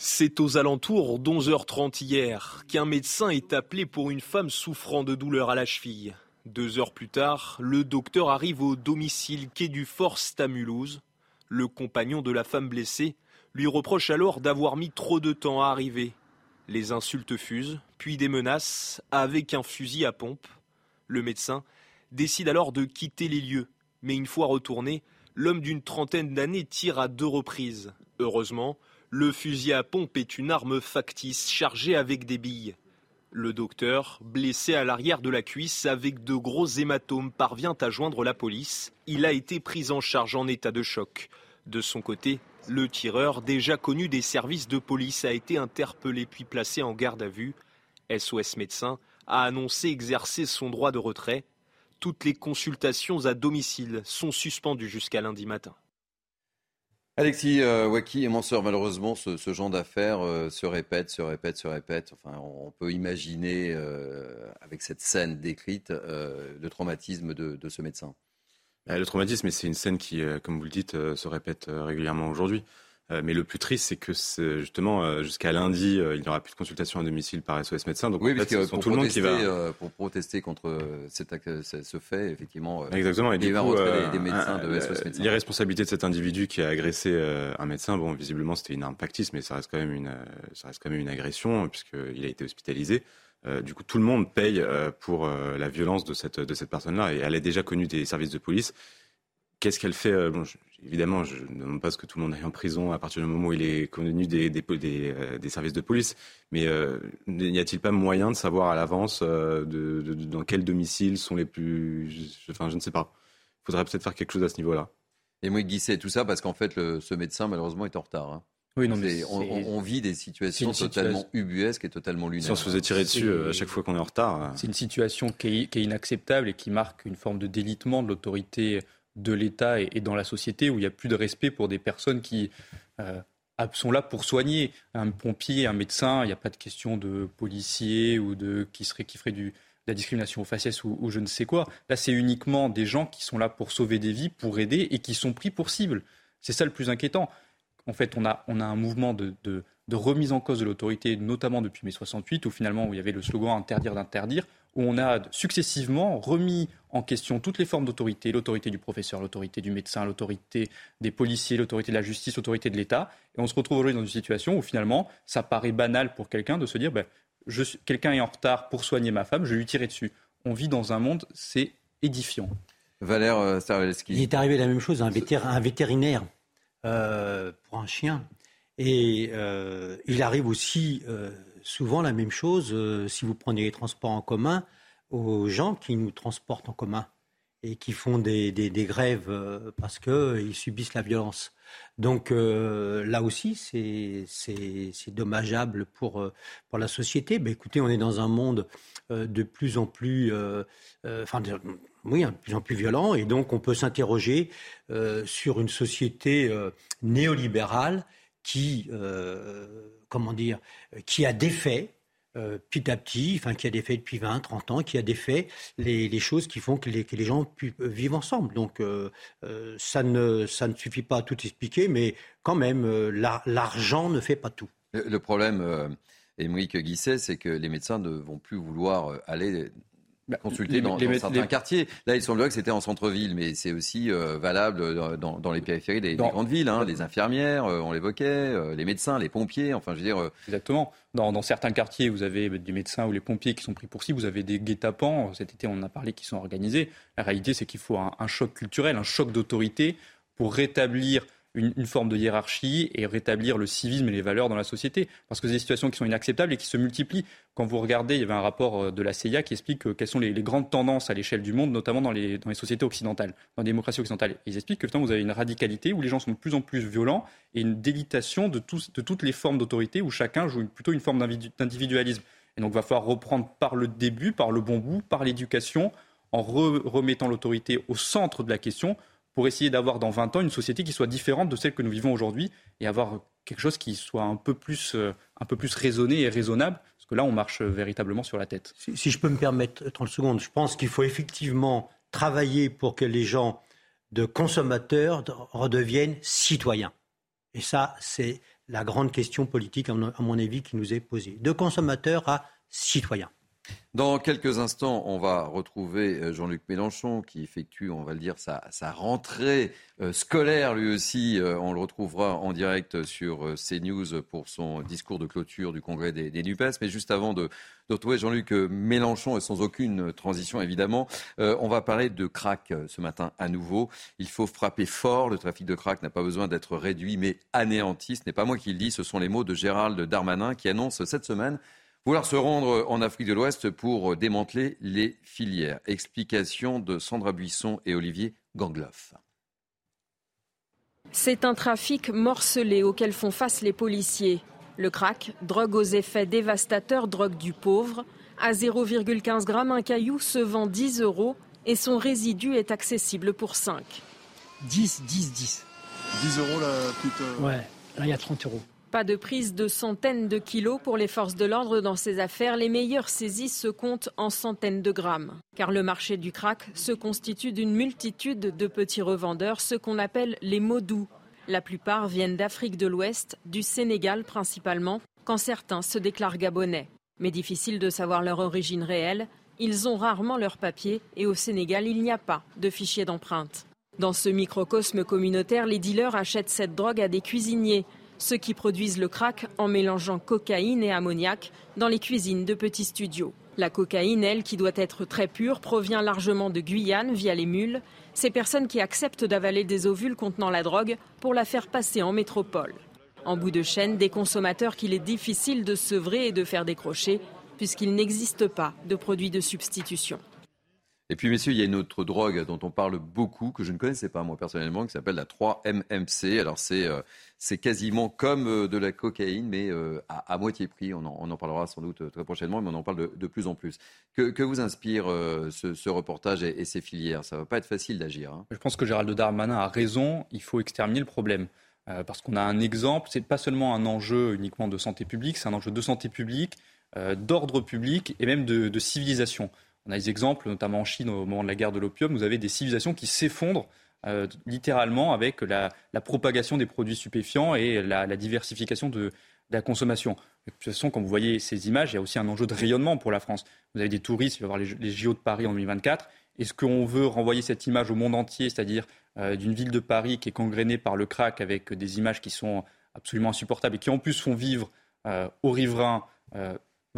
C'est aux alentours d'11h30 hier qu'un médecin est appelé pour une femme souffrant de douleurs à la cheville. Deux heures plus tard, le docteur arrive au domicile quai du Fort Stamulhouse. Le compagnon de la femme blessée lui reproche alors d'avoir mis trop de temps à arriver. Les insultes fusent, puis des menaces avec un fusil à pompe. Le médecin décide alors de quitter les lieux, mais une fois retourné, l'homme d'une trentaine d'années tire à deux reprises. Heureusement, le fusil à pompe est une arme factice chargée avec des billes. Le docteur, blessé à l'arrière de la cuisse avec de gros hématomes, parvient à joindre la police. Il a été pris en charge en état de choc. De son côté, le tireur, déjà connu des services de police, a été interpellé puis placé en garde à vue. SOS Médecins a annoncé exercer son droit de retrait. Toutes les consultations à domicile sont suspendues jusqu'à lundi matin. Alexis euh, Waki et Manseur, malheureusement, ce, genre d'affaires euh, se répète, se répète, se répète. On peut imaginer, euh, avec cette scène décrite, le traumatisme de, ce médecin. Le traumatisme, c'est une scène qui, comme vous le dites, se répète régulièrement aujourd'hui. Euh, mais le plus triste, c'est que justement, euh, jusqu'à lundi, euh, il n'y aura plus de consultation à domicile par SOS médecin. Donc, oui, en fait, pour tout le monde qui va. pour protester contre cet, ce fait, effectivement. Exactement. Et du coup, des, médecins de SOS médecins. L'irresponsabilité de cet individu qui a agressé un médecin, bon, visiblement, c'était une arme factice, mais ça reste quand même une, ça reste quand même une agression, puisqu'il a été hospitalisé. du coup, tout le monde paye pour la violence de cette, de cette personne-là. Et elle est déjà connue des services de police. Qu'est-ce qu'elle fait Évidemment, je ne demande pas ce que tout le monde aille en prison à partir du moment où il est connu des, des, des, euh, des services de police, mais euh, n'y a-t-il pas moyen de savoir à l'avance de, de, dans quel domicile sont les plus... Je, enfin, je ne sais pas. Il faudrait peut-être faire quelque chose à ce niveau-là. Et moi, Guisset, tout ça parce qu'en fait, le, ce médecin, malheureusement, est en retard. Hein. Oui, non, mais on, vit des situations totalement ubuesques et totalement lunaires. Si on se faisait tirer dessus à chaque fois qu'on est en retard. C'est une situation qui est, qui est, inacceptable et qui marque une forme de délitement de l'autorité de l'État et, dans la société où il n'y a plus de respect pour des personnes qui euh, sont là pour soigner. Un pompier, un médecin, il n'y a pas de question de policier ou de qui serait qui ferait de la discrimination aux faciès ou, je ne sais quoi. Là, c'est uniquement des gens qui sont là pour sauver des vies, pour aider et qui sont pris pour cible. C'est ça le plus inquiétant. En fait, on a, on a un mouvement de, de remise en cause de l'autorité, notamment depuis mai 68, où finalement où il y avait le slogan interdire d'interdire où on a successivement remis en question toutes les formes d'autorité, l'autorité du professeur, l'autorité du médecin, l'autorité des policiers, l'autorité de la justice, l'autorité de l'État. Et on se retrouve aujourd'hui dans une situation où finalement, ça paraît banal pour quelqu'un de se dire, ben, quelqu'un est en retard pour soigner ma femme, je vais lui tirer dessus. On vit dans un monde, c'est édifiant. Valère euh, Il est arrivé la même chose à un, vétérinaire euh, pour un chien. Et euh, il arrive aussi souvent la même chose euh, si vous prenez les transports en commun aux gens qui nous transportent en commun et qui font des, grèves euh, parce qu'ils subissent la violence. Donc euh, là aussi, c'est dommageable pour, pour la société. Écoutez, on est dans un monde de plus en plus, enfin, oui, de plus en plus violent, et donc on peut s'interroger sur une société néolibérale qui comment dire, euh, qui a défait euh, petit à petit, enfin qui a défait depuis 20, 30 ans, qui a défait les, les choses qui font que les, gens euh, vivent ensemble. Donc ça, ne, ça ne suffit pas à tout expliquer, mais quand même, l'argent ne fait pas tout. Le, problème, Émeric Guisset, c'est que les médecins ne vont plus vouloir aller bah, consulter dans, certains quartiers. Là, il semblerait que c'était en centre-ville, mais c'est aussi euh, valable euh, dans, les périphéries des, grandes villes. Hein. les infirmières, euh, on l'évoquait, les médecins, les pompiers, enfin, je veux dire. Exactement. Dans, certains quartiers, vous avez des médecins ou les pompiers qui sont pris pour cible, vous avez des guet-apens, cet été on en a parlé, qui sont organisés. La réalité, c'est qu'il faut un choc culturel, un choc d'autorité pour rétablir une, forme de hiérarchie et rétablir le civisme et les valeurs dans la société. Parce que c'est des situations qui sont inacceptables et qui se multiplient. Quand vous regardez, il y avait un rapport euh, de la CIA qui explique euh, quelles sont les, grandes tendances à l'échelle du monde, notamment dans les, dans les sociétés occidentales, dans les démocraties occidentales. ils expliquent que vous avez une radicalité où les gens sont de plus en plus violents et une délitation de, de toutes les formes d'autorité où chacun joue plutôt une forme d'individualisme. Et donc, il va falloir reprendre par le début, par le bon bout, par l'éducation, en remettant l'autorité au centre de la question pour essayer d'avoir dans 20 ans une société qui soit différente de celle que nous vivons aujourd'hui et avoir quelque chose qui soit un peu plus, euh, un peu plus raisonné et raisonnable, parce que là, on marche véritablement sur la tête. Si, je peux me permettre 30 secondes, je pense qu'il faut effectivement travailler pour que les gens de consommateurs redeviennent citoyens. Et ça, c'est la grande question politique, à mon avis, qui nous est posée. De consommateurs à citoyens. Dans quelques instants, on va retrouver euh, Jean-Luc Mélenchon qui effectue, on va le dire, sa, rentrée euh, scolaire lui aussi. Euh, on le retrouvera en direct sur CNews pour son discours de clôture du congrès des, NUPES. Mais juste avant de, retrouver Jean-Luc Mélenchon, et sans aucune transition évidemment, on va parler de crack ce matin à nouveau. Il faut frapper fort. Le trafic de crack n'a pas besoin d'être réduit, mais anéanti. Ce n'est pas moi qui le dis, ce sont les mots de Gérald Darmanin qui annonce cette semaine vouloir se rendre en Afrique de l'Ouest pour démanteler les filières. Explication de Sandra Buisson et Olivier Gangloff. C'est un trafic morcelé auquel font face les policiers. Le crack, drogue aux effets dévastateurs, drogue du pauvre. À 0,15 g un caillou se vend 10 euros et son résidu est accessible pour 5. 10, 10, 10. 10 euros la petite. Ouais, là il y a 30 euros. Pas de prise de centaines de kilos pour les forces de l'ordre dans ces affaires. Les meilleures saisies se comptent en centaines de grammes. Car le marché du crack se constitue d'une multitude de petits revendeurs, ce qu'on appelle les modous. La plupart viennent d'Afrique de l'Ouest, du Sénégal principalement, quand certains se déclarent gabonais. Mais difficile de savoir leur origine réelle. Ils ont rarement leurs papiers et au Sénégal, il n'y a pas de fichier d'empreinte. Dans ce microcosme communautaire, les dealers achètent cette drogue à des cuisiniers, ceux qui produisent le crack en mélangeant cocaïne et ammoniac dans les cuisines de petits studios. La cocaïne, elle, qui doit être très pure, provient largement de Guyane via les mules, ces personnes qui acceptent d'avaler des ovules contenant la drogue pour la faire passer en métropole. En bout de chaîne, des consommateurs qu'il est difficile de sevrer et de faire décrocher, puisqu'il n'existe pas de produits de substitution. Et puis, messieurs, il y a une autre drogue dont on parle beaucoup, que je ne connaissais pas moi personnellement, qui s'appelle la 3-MMC. Alors, c'est euh, c'est quasiment comme euh, de la cocaïne, mais euh, à, moitié prix. On en, parlera sans doute très prochainement, mais on en parle de, plus en plus. Que, vous inspire ce, reportage et, ces filières? Ça ne va pas être facile d'agir. Hein. Je pense que Gérald Darmanin a raison. Il faut exterminer le problème. parce qu'on a un exemple, c'est pas seulement un enjeu uniquement de santé publique, c'est un enjeu de santé publique, d'ordre public et même de civilisation. On a des exemples, notamment en Chine, au moment de la guerre de l'opium, vous avez des civilisations qui s'effondrent euh, littéralement avec la, propagation des produits stupéfiants et la, diversification de, la consommation. De toute façon, quand vous voyez ces images, il y a aussi un enjeu de rayonnement pour la France. Vous avez des touristes, il va y avoir les, JO de Paris en 2024. Est-ce qu'on veut renvoyer cette image au monde entier, c'est-à-dire euh, d'une ville de Paris qui est gangrénée par le crack avec des images qui sont absolument insupportables et qui en plus font vivre euh, aux riverains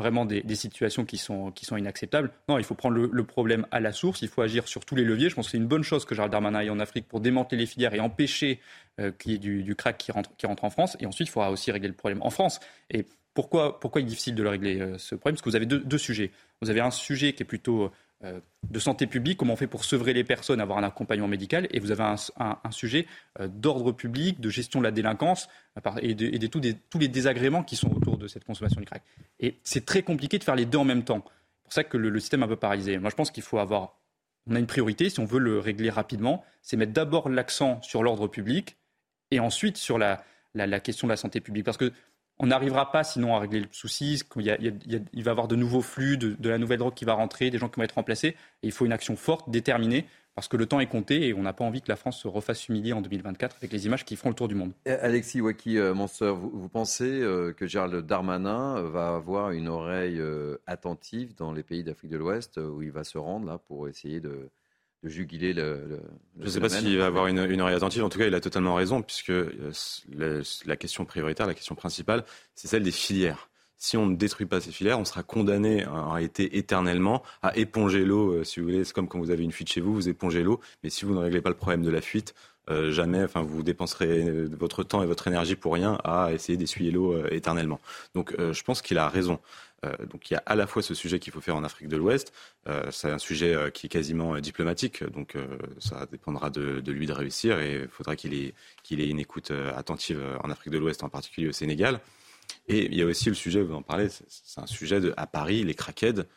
vraiment des, situations qui sont, inacceptables. Non, il faut prendre le, problème à la source, il faut agir sur tous les leviers. Je pense que c'est une bonne chose que Gérald Darmanin aille en Afrique pour démanteler les filières et empêcher euh, qu'il y ait du, crack qui rentre, en France. Et ensuite, il faudra aussi régler le problème en France. Et pourquoi, pourquoi il est difficile de le régler, euh, ce problème? Parce que vous avez deux, sujets. Vous avez un sujet qui est plutôt de santé publique, comment on fait pour sevrer les personnes, avoir un accompagnement médical, et vous avez un, sujet euh, d'ordre public, de gestion de la délinquance euh, et de, tous les désagréments qui sont autour de cette consommation du crack. Et c'est très compliqué de faire les deux en même temps. C'est pour ça que le, système est un peu paralysé. Moi, je pense qu'il faut avoir, on a une priorité, si on veut le régler rapidement, c'est mettre d'abord l'accent sur l'ordre public et ensuite sur la, la question de la santé publique. Parce que on n'arrivera pas sinon à régler le souci. Il, va y avoir de nouveaux flux, de, la nouvelle drogue qui va rentrer, des gens qui vont être remplacés. Et il faut une action forte, déterminée, parce que le temps est compté et on n'a pas envie que la France se refasse humilier en 2024 avec les images qui feront le tour du monde. Eh, Alexis Waki, euh, mon soeur, vous, pensez euh, que Gérald Darmanin euh, va avoir une oreille attentive dans les pays d'Afrique de l'Ouest où il va se rendre là pour essayer de de juguler le. je ne sais pas s'il va avoir une, oreille attentive. En tout cas, il a totalement raison, puisque euh, la question prioritaire, la question principale, c'est celle des filières. Si on ne détruit pas ces filières, on sera condamné en réalité éternellement à éponger l'eau. Euh, si vous voulez, c'est comme quand vous avez une fuite chez vous, vous épongez l'eau. Mais si vous ne réglez pas le problème de la fuite, euh, jamais, enfin, vous dépenserez votre temps et votre énergie pour rien à essayer d'essuyer l'eau éternellement. Donc, je pense qu'il a raison. Euh, donc il y a à la fois ce sujet qu'il faut faire en Afrique de l'Ouest, euh, c'est un sujet euh, qui est quasiment diplomatique, donc ça dépendra de, lui de réussir et il faudra qu'il ait, ait une écoute attentive en Afrique de l'Ouest, en particulier au Sénégal. Et il y a aussi le sujet, vous en parlez, c'est un sujet de, à Paris, les craquettes,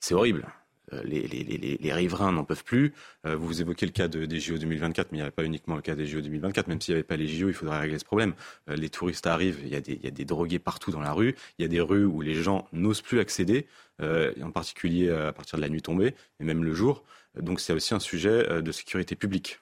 c'est horrible. Euh, les, riverains n'en peuvent plus. Euh, vous évoquez le cas des JO 2024, mais il n'y avait pas uniquement le cas des JO 2024. Même s'il n'y avait pas les JO, il faudrait régler ce problème. Euh, les touristes arrivent, il y, a des, drogués partout dans la rue. Il y a des rues où les gens n'osent plus accéder, en particulier à partir de la nuit tombée, et même le jour. Donc c'est aussi un sujet de sécurité publique.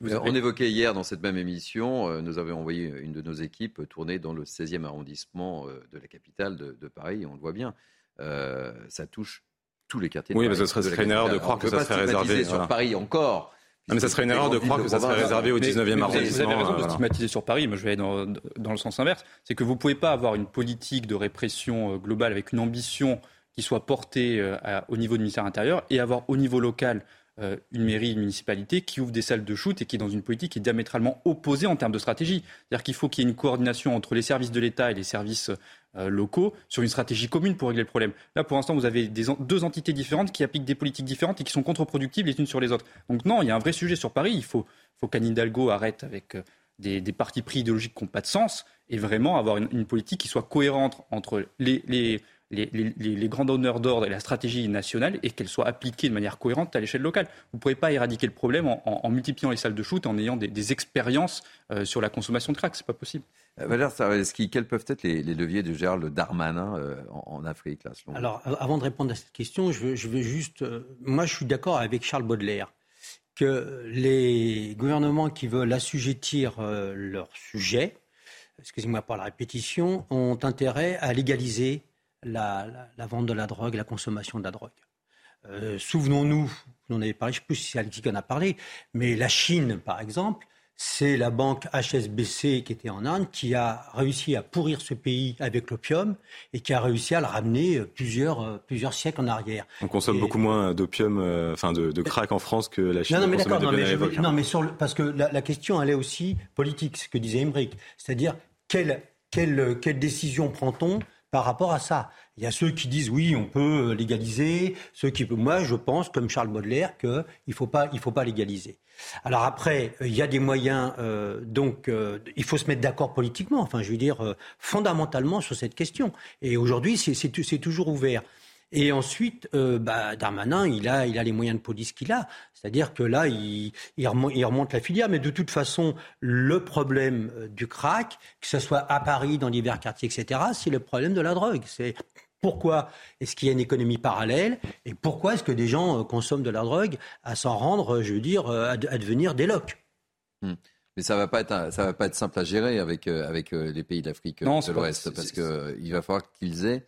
On évoquait hier dans cette même émission, nous avons envoyé une de nos équipes tourner dans le 16e arrondissement de la capitale de, de Paris, on le voit bien. ça touche tous les quartiers. Oui, mais ce serait, une erreur de croire que ça serait réservé sur Paris encore. Non, mais ça serait une erreur de croire que ça serait réservé au 19e arrondissement. Vous avez raison de stigmatiser sur Paris, mais je vais aller dans, dans le sens inverse. C'est que vous ne pouvez pas avoir une politique de répression euh, globale avec une ambition qui soit portée euh, au niveau du ministère intérieur et avoir au niveau local euh, une mairie, une municipalité qui ouvre des salles de shoot et qui est dans une politique qui est diamétralement opposée en termes de stratégie. C'est-à-dire qu'il faut qu'il y ait une coordination entre les services de l'État et les services euh, locaux sur une stratégie commune pour régler le problème. Là, pour l'instant, vous avez deux entités différentes qui appliquent des politiques différentes et qui sont contre-productives les unes sur les autres. Donc non, il y a un vrai sujet sur Paris. Il faut, faut qu'Anne Hidalgo arrête avec euh, des, partis pris idéologiques qui n'ont pas de sens et vraiment avoir une, politique qui soit cohérente entre les les, grands donneurs d'ordre et la stratégie nationale et qu'elle soit appliquée de manière cohérente à l'échelle locale. Vous ne pouvez pas éradiquer le problème en, multipliant les salles de shoot, en ayant des, expériences euh, sur la consommation de crack. Ce n'est pas possible. Euh, Valère quels peuvent être les, leviers de Gérald Darmanin euh, en, Afrique là, Alors, avant de répondre à cette question, je veux, je veux juste. moi, je suis d'accord avec Charles Baudelaire que les gouvernements qui veulent assujettir leur sujet, excusez-moi pour la répétition, ont intérêt à légaliser la, vente de la drogue, la consommation de la drogue. Euh, souvenons-nous, on avait parlé, je ne sais plus si c'est Alexis qui en a parlé, mais la Chine, par exemple, c'est la banque HSBC qui était en Inde qui a réussi à pourrir ce pays avec l'opium et qui a réussi à le ramener plusieurs, euh, plusieurs siècles en arrière. On consomme beaucoup moins d'opium, euh, enfin de, crack en France que la Chine. Non, non mais d'accord, non, mais, parce que la, question elle est aussi politique, ce que disait Emmerich, c'est-à-dire quelle, quelle, quelle décision prend-on par rapport à ça. Il y a ceux qui disent oui, on peut légaliser, ceux qui moi je pense comme Charles Baudelaire qu'il ne faut pas il faut pas légaliser. Alors après, il y a des moyens, euh, donc euh, il faut se mettre d'accord politiquement, enfin je veux dire euh, fondamentalement sur cette question. Et aujourd'hui, c'est toujours ouvert. Et ensuite, euh, bah, Darmanin, il a, il a les moyens de police qu'il a. C'est-à-dire que là, il, il, remonte, la filière. Mais de toute façon, le problème euh, du crack, que ce soit à Paris, dans divers quartiers, etc., c'est le problème de la drogue. C'est pourquoi est-ce qu'il y a une économie parallèle et pourquoi est-ce que des gens euh, consomment de la drogue à s'en rendre, je veux dire, à, devenir des locs. Hmm. Mais ça va pas être ça va pas être simple à gérer avec avec les pays d'Afrique de l'Ouest parce que il va falloir qu'ils aient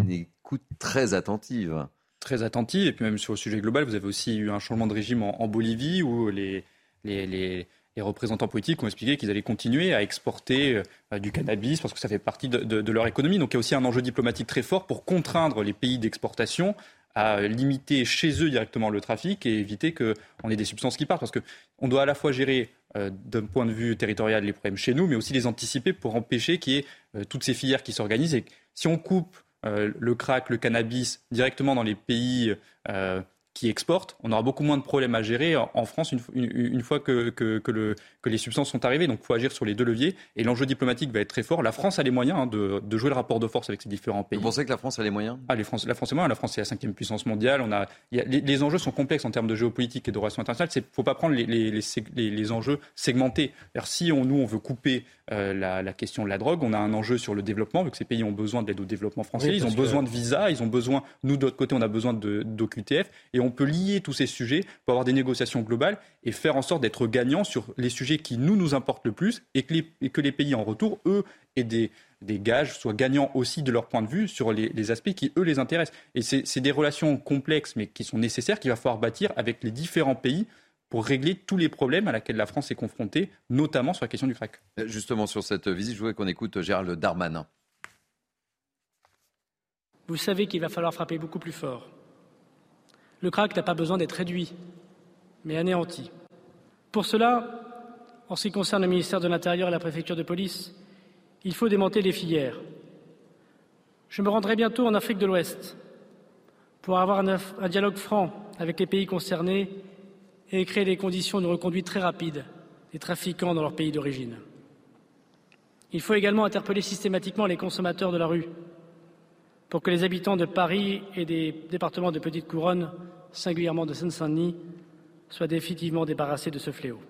une écoute très attentive. Très attentive, et puis même sur le sujet global, vous avez aussi eu un changement de régime en, Bolivie où les, les, les, représentants politiques ont expliqué qu'ils allaient continuer à exporter euh, du cannabis parce que ça fait partie de, de, leur économie. Donc il y a aussi un enjeu diplomatique très fort pour contraindre les pays d'exportation à limiter chez eux directement le trafic et éviter qu'on ait des substances qui partent. Parce qu'on doit à la fois gérer euh, d'un point de vue territorial les problèmes chez nous, mais aussi les anticiper pour empêcher qu'il y ait euh, toutes ces filières qui s'organisent. Et si on coupe le crack, le cannabis directement dans les pays euh, qui exportent, on aura beaucoup moins de problèmes à gérer en France une, fois que, que, les substances sont arrivées. Donc il faut agir sur les deux leviers. Et l'enjeu diplomatique va être très fort. La France a les moyens hein, de, jouer le rapport de force avec ces différents pays. Vous pensez que la France a les moyens? Ah, les La France est moyen. La France est la cinquième puissance mondiale. On a, les, enjeux sont complexes en termes de géopolitique et de relations internationales. Il ne faut pas prendre les, les enjeux segmentés. Si on, nous, on veut couper euh, la, question de la drogue, on a un enjeu sur le développement, vu que ces pays ont besoin d'aide au développement français. ils ont besoin de visas, ils ont besoin, nous, d'autre côté, on a besoin d'OQTF. Et on peut lier tous ces sujets pour avoir des négociations globales et faire en sorte d'être gagnants sur les sujets qui nous nous importent le plus et que les, que les pays en retour, eux, aient des, des gages, soient gagnants aussi de leur point de vue sur les, les aspects qui, eux, les intéressent. Et c'est des relations complexes, mais qui sont nécessaires, qu'il va falloir bâtir avec les différents pays pour régler tous les problèmes à laquelle la France est confrontée, notamment sur la question du crack. Justement, sur cette visite, je voudrais qu'on écoute Gérald Darmanin. Vous savez qu'il va falloir frapper beaucoup plus fort. Le crack n'a pas besoin d'être réduit, mais anéanti. Pour cela, en ce qui concerne le ministère de l'Intérieur et la préfecture de police, il faut démonter les filières. Je me rendrai bientôt en Afrique de l'Ouest pour avoir un, dialogue franc avec les pays concernés et créer des conditions de reconduite très rapide des trafiquants dans leur pays d'origine. Il faut également interpeller systématiquement les consommateurs de la rue pour que les habitants de Paris et des départements de Petite Couronne, singulièrement de Seine-Saint-Denis, soient définitivement débarrassés de ce fléau.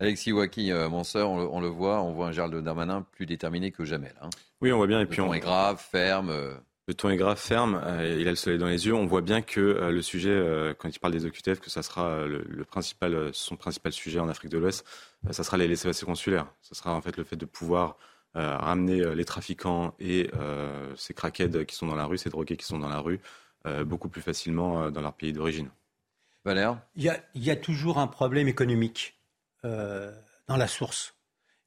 Alexis Waki, euh, mon soeur, on, le voit, on voit un Gérald Darmanin plus déterminé que jamais. Là, hein. Oui, on voit bien. Et puis on est grave, ferme. Euh, Le ton est grave, ferme, il a le soleil dans les yeux. On voit bien que le sujet, quand il parle des OQTF, que ça sera le, principal, son principal sujet en Afrique de l'Ouest, ça sera les laissés-passer consulaires. Ça sera en fait le fait de pouvoir ramener les trafiquants et ces craquettes qui sont dans la rue, ces drogués qui sont dans la rue, beaucoup plus facilement dans leur pays d'origine. Valère? Il y a toujours un problème économique dans la source.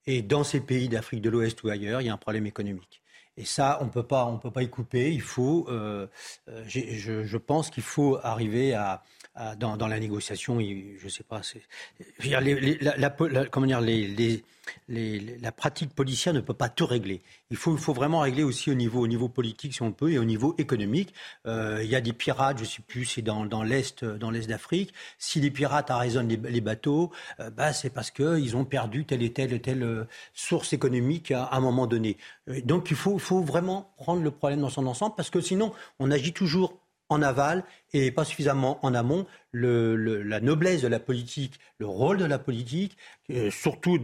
Et dans ces pays d'Afrique de l'Ouest ou ailleurs, il y a un problème économique. Et ça, on on peut pas y couper. Il faut, euh, euh je, pense qu'il faut arriver à, à dans, la négociation. Je sais pas, la, pratique policière ne peut pas tout régler. Il faut, vraiment régler aussi au niveau, au niveau politique, si on peut, et au niveau économique. Euh, il y a des pirates, je ne sais plus, c'est dans, dans l'Est d'Afrique. Si les pirates arraisonnent les, bateaux, euh, bah, c'est parce qu'ils ont perdu telle et telle, euh, source économique à, un moment donné. Donc il faut vraiment prendre le problème dans son ensemble, parce que sinon, on agit toujours en aval et pas suffisamment en amont. la noblesse de la politique, le rôle de la politique, euh, surtout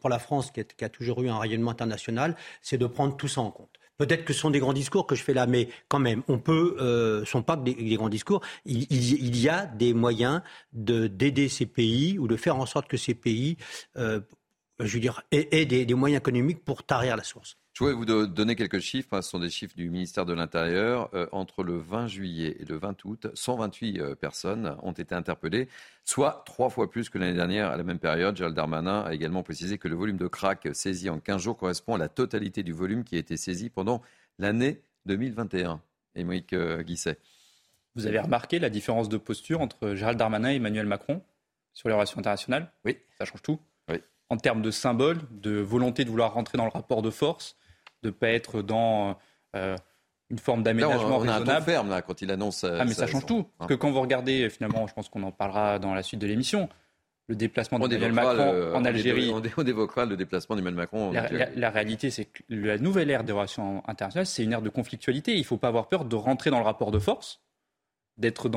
pour la France qui, a toujours eu un rayonnement international, c'est de prendre tout ça en compte. Peut-être que ce sont des grands discours que je fais là, mais quand même, on peut, euh, sont pas des, des, grands discours. Il, y a des moyens de d'aider ces pays ou de faire en sorte que ces pays, euh, je veux dire, aient, des, des moyens économiques pour tarir la source. Je voulais vous donner quelques chiffres. Hein. Ce sont des chiffres du ministère de l'Intérieur. Euh, entre le 20 juillet et le 20 août, 128 euh, personnes ont été interpellées, soit trois fois plus que l'année dernière à la même période. Gérald Darmanin a également précisé que le volume de crack saisi en 15 jours correspond à la totalité du volume qui a été saisi pendant l'année 2021. Émeric euh, Guisset. Vous avez remarqué la différence de posture entre Gérald Darmanin et Emmanuel Macron sur les relations internationales? Oui. Ça change tout? Oui. En termes de symbole, de volonté de vouloir rentrer dans le rapport de force, de ne pas être dans euh, une forme d'aménagement raisonnable. On a un ferme là quand il annonce. Euh, ah mais ça change tout. Hein. Que quand vous regardez finalement, je pense qu'on en parlera dans la suite de l'émission. Le déplacement d'Emmanuel Macron en Algérie. On, évoquera le déplacement d'Emmanuel Macron. La, la, réalité, c'est que la nouvelle ère des relations internationales, c'est une ère de conflictualité. Il ne faut pas avoir peur de rentrer dans le rapport de force, d'être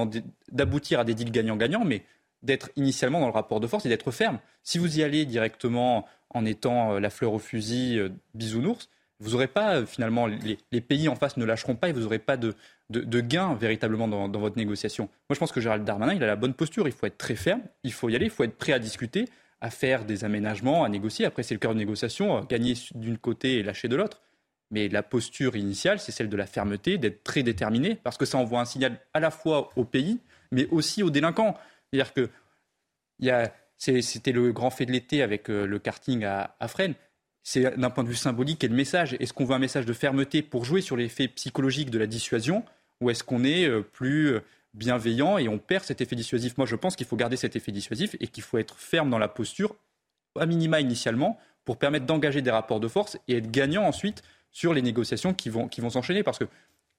d'aboutir à des deals gagnant-gagnant, mais d'être initialement dans le rapport de force et d'être ferme. Si vous y allez directement en étant euh, la fleur au fusil, bisounours, vous n'aurez pas, euh, finalement, les, pays en face ne lâcheront pas et vous n'aurez pas de, de, gain véritablement dans, votre négociation. Moi, je pense que Gérald Darmanin, il a la bonne posture. Il faut être très ferme, il faut y aller, il faut être prêt à discuter, à faire des aménagements, à négocier. Après, c'est le cœur de négociation, gagner d'une côté et lâcher de l'autre. Mais la posture initiale, c'est celle de la fermeté, d'être très déterminé, parce que ça envoie un signal à la fois au pays, mais aussi aux délinquants. C'est-à-dire que c'était le grand fait de l'été avec euh, le karting à, à Fresnes c'est d'un point de vue symbolique quel message? Est-ce qu'on veut un message de fermeté pour jouer sur l'effet psychologique de la dissuasion ou est-ce qu'on est euh, plus euh, bienveillant et on perd cet effet dissuasif? Moi, je pense qu'il faut garder cet effet dissuasif et qu'il faut être ferme dans la posture, à minima initialement, pour permettre d'engager des rapports de force et être gagnant ensuite sur les négociations qui vont, qui vont s'enchaîner. Parce que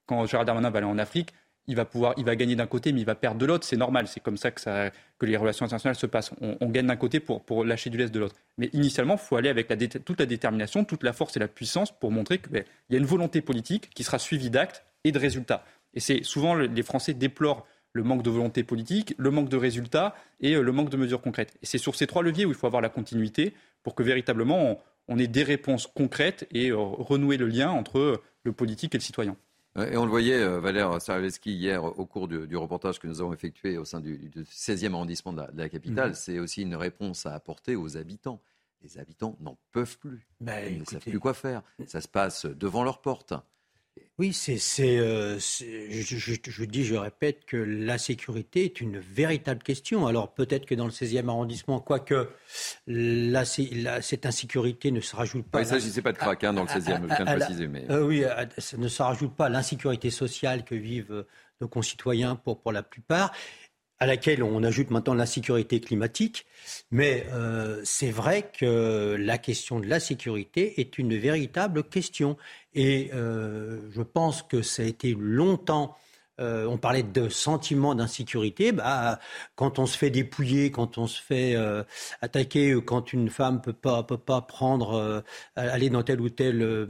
quand Gérald Darmanin va aller en Afrique, il va pouvoir, il va gagner d'un côté, mais il va perdre de l'autre. C'est normal. C'est comme ça que, les relations internationales se passent. On, gagne d'un côté pour, lâcher du lest de l'autre. Mais initialement, il faut aller avec toute la détermination, toute la force et la puissance pour montrer qu'il ben, y a une volonté politique qui sera suivie d'actes et de résultats. Et c'est souvent les Français déplorent le manque de volonté politique, le manque de résultats et euh, le manque de mesures concrètes. Et c'est sur ces trois leviers où il faut avoir la continuité pour que véritablement on, ait des réponses concrètes et euh, renouer le lien entre le politique et le citoyen. Et on le voyait, euh, Valère Saraveski, hier, au cours du, reportage que nous avons effectué au sein du, 16e arrondissement de la, capitale. Mhm. C'est aussi une réponse à apporter aux habitants. Les habitants n'en peuvent plus. Ben, Ils ne savent plus quoi faire. Ça se passe devant leur porte. Oui, c'est, euh, je, je, je, dis, je répète que la sécurité est une véritable question. Alors peut-être que dans le 16e arrondissement, quoique la, cette insécurité ne se rajoute pas. il ne s'agissait pas de crack hein, dans le 16e, je viens de préciser. Mais... Euh, oui, ça ne se rajoute pas à l'insécurité sociale que vivent nos concitoyens pour, pour la plupart à laquelle on ajoute maintenant la sécurité climatique. Mais euh, c'est vrai que la question de la sécurité est une véritable question. Et euh, je pense que ça a été longtemps. Euh, on parlait de sentiment d'insécurité. Bah, quand on se fait dépouiller, quand on se fait attaquer, quand une femme peut pas peut pas prendre aller dans tel ou tel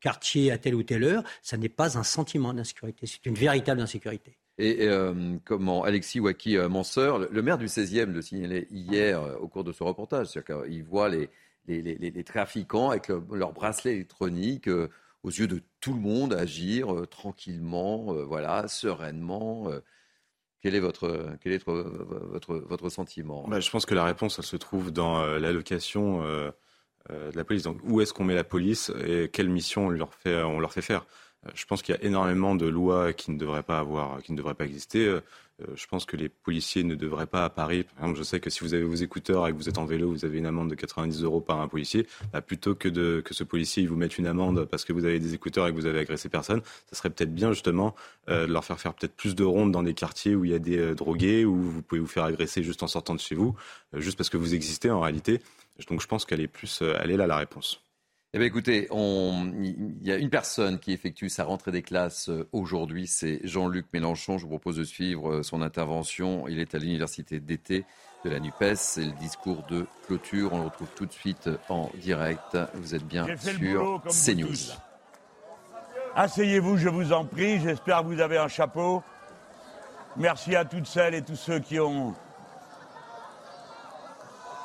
quartier à telle ou telle heure, ça n'est pas un sentiment d'insécurité. C'est une véritable insécurité. Et euh, comment Alexis Waki euh, Manseur, le maire du 16e, le signalait hier euh, au cours de ce reportage. C'est-à-dire qu'il voit les, les, les, trafiquants avec leurs leur bracelets électroniques aux yeux de tout le monde agir euh, tranquillement, euh, voilà, sereinement. Quel est votre, quel est votre, votre, sentiment? Bah, Je pense que la réponse, elle se trouve dans l'allocation de la police. Donc, où est-ce qu'on met la police et quelle mission on leur fait, on leur fait faire? Je pense qu'il y a énormément de lois qui ne devraient pas avoir, qui ne devraient pas exister. Euh, je pense que les policiers ne devraient pas à Paris. Par exemple, je sais que si vous avez vos écouteurs et que vous êtes en vélo, vous avez une amende de 90 euros par un policier. Bah, plutôt que, de, que ce policier il vous mette une amende parce que vous avez des écouteurs et que vous avez agressé personne, ça serait peut-être bien justement euh, de leur faire faire peut-être plus de rondes dans des quartiers où il y a des euh, drogués, où vous pouvez vous faire agresser juste en sortant de chez vous, juste parce que vous existez en réalité. Donc je pense qu'elle est plus, elle est là la réponse. Eh bien, écoutez, il y a une personne qui effectue sa rentrée des classes euh, aujourd'hui, c'est Jean-Luc Mélenchon. Je vous propose de suivre euh, son intervention. Il est à l'université d'été de la NUPES. C'est le discours de clôture. On le retrouve tout de suite en direct. Vous êtes bien sur CNews. Asseyez-vous, je vous en prie. J'espère que vous avez un chapeau. Merci à toutes celles et tous ceux qui ont,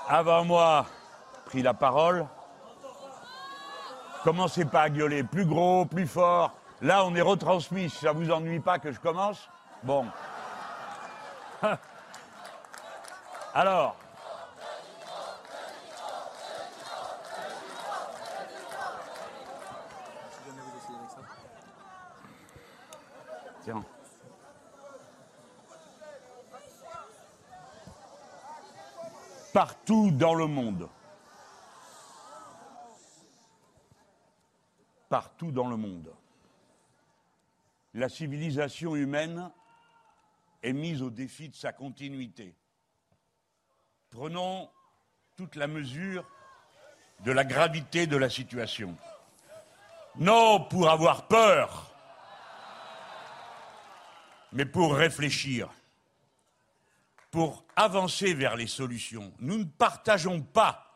avant moi, pris la parole. Commencez pas à gueuler plus gros, plus fort. Là, on est retransmis. Ça vous ennuie pas que je commence Bon. Alors. Tiens. Partout dans le monde, partout dans le monde. La civilisation humaine est mise au défi de sa continuité. Prenons toute la mesure de la gravité de la situation. Non pour avoir peur, mais pour réfléchir, pour avancer vers les solutions. Nous ne partageons pas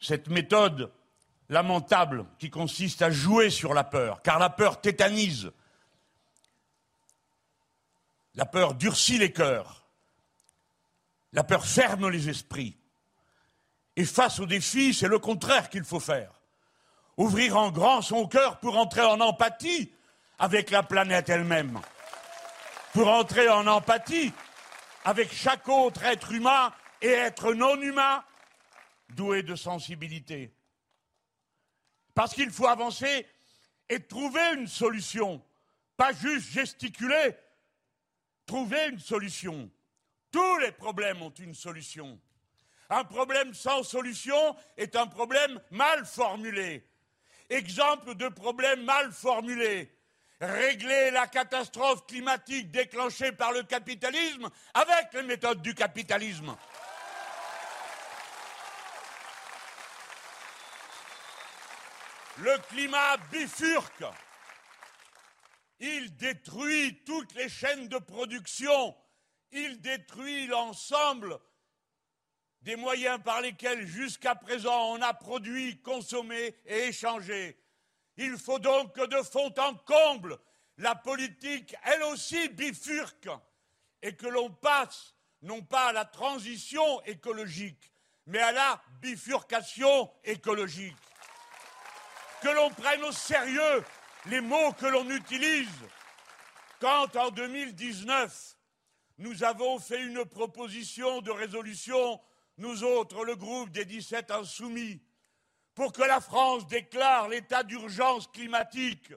cette méthode lamentable qui consiste à jouer sur la peur, car la peur tétanise. La peur durcit les cœurs. La peur ferme les esprits. Et face au défi, c'est le contraire qu'il faut faire. Ouvrir en grand son cœur pour entrer en empathie avec la planète elle-même. Pour entrer en empathie avec chaque autre être humain et être non humain doué de sensibilité. Parce qu'il faut avancer et trouver une solution, pas juste gesticuler, trouver une solution. Tous les problèmes ont une solution. Un problème sans solution est un problème mal formulé. Exemple de problème mal formulé. Régler la catastrophe climatique déclenchée par le capitalisme avec les méthodes du capitalisme. Le climat bifurque. Il détruit toutes les chaînes de production. Il détruit l'ensemble des moyens par lesquels jusqu'à présent on a produit, consommé et échangé. Il faut donc que de fond en comble, la politique, elle aussi, bifurque et que l'on passe non pas à la transition écologique, mais à la bifurcation écologique que l'on prenne au sérieux les mots que l'on utilise. Quand en 2019, nous avons fait une proposition de résolution, nous autres, le groupe des 17 insoumis, pour que la France déclare l'état d'urgence climatique,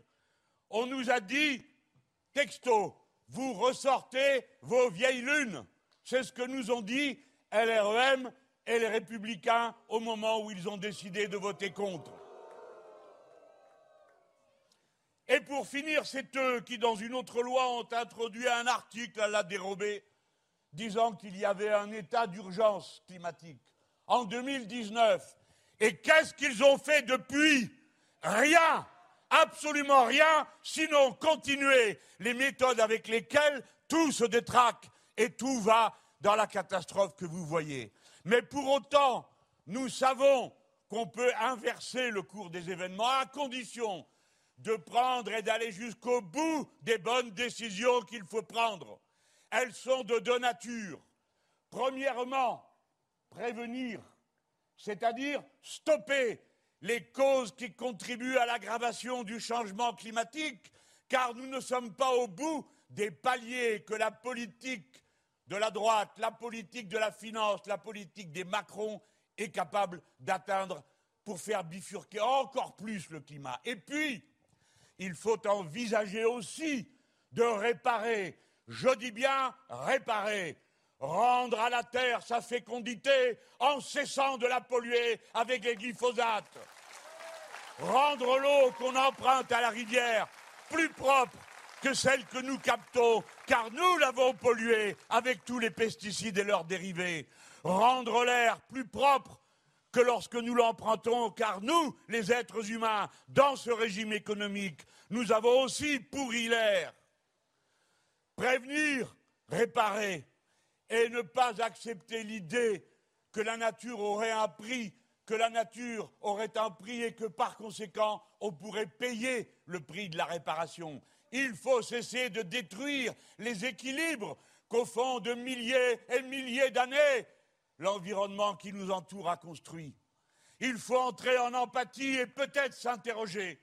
on nous a dit, texto, vous ressortez vos vieilles lunes. C'est ce que nous ont dit LREM et les Républicains au moment où ils ont décidé de voter contre. Et pour finir, c'est eux qui, dans une autre loi, ont introduit un article à la dérobée disant qu'il y avait un état d'urgence climatique en 2019. Et qu'est-ce qu'ils ont fait depuis? Rien, absolument rien, sinon continuer les méthodes avec lesquelles tout se détraque et tout va dans la catastrophe que vous voyez. Mais pour autant, nous savons qu'on peut inverser le cours des événements à condition de prendre et d'aller jusqu'au bout des bonnes décisions qu'il faut prendre. Elles sont de deux natures. Premièrement, prévenir, c'est-à-dire stopper les causes qui contribuent à l'aggravation du changement climatique, car nous ne sommes pas au bout des paliers que la politique de la droite, la politique de la finance, la politique des Macron est capable d'atteindre pour faire bifurquer encore plus le climat. Et puis, il faut envisager aussi de réparer, je dis bien réparer, rendre à la terre sa fécondité en cessant de la polluer avec les glyphosates, rendre l'eau qu'on emprunte à la rivière plus propre que celle que nous captons, car nous l'avons polluée avec tous les pesticides et leurs dérivés, rendre l'air plus propre que lorsque nous l'empruntons, car nous, les êtres humains, dans ce régime économique, nous avons aussi pourri l'air. Prévenir, réparer, et ne pas accepter l'idée que la nature aurait un prix, que la nature aurait un prix et que par conséquent on pourrait payer le prix de la réparation. Il faut cesser de détruire les équilibres qu'au fond de milliers et milliers d'années l'environnement qui nous entoure a construit. Il faut entrer en empathie et peut-être s'interroger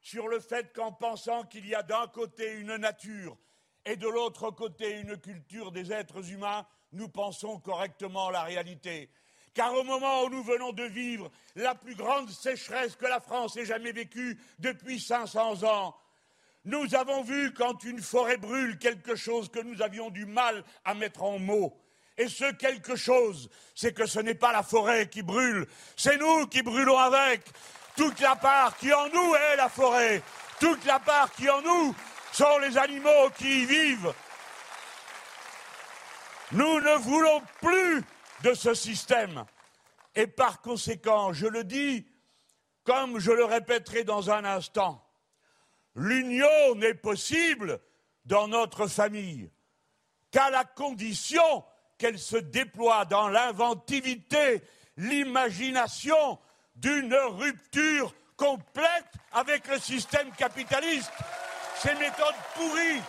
sur le fait qu'en pensant qu'il y a d'un côté une nature et de l'autre côté une culture des êtres humains, nous pensons correctement la réalité. Car au moment où nous venons de vivre la plus grande sécheresse que la France ait jamais vécue depuis 500 ans, nous avons vu quand une forêt brûle quelque chose que nous avions du mal à mettre en mots. Et ce quelque chose, c'est que ce n'est pas la forêt qui brûle, c'est nous qui brûlons avec. Toute la part qui en nous est la forêt, toute la part qui en nous sont les animaux qui y vivent. Nous ne voulons plus de ce système. Et par conséquent, je le dis, comme je le répéterai dans un instant, l'union n'est possible dans notre famille qu'à la condition qu'elle se déploie dans l'inventivité, l'imagination d'une rupture complète avec le système capitaliste ces méthodes pourries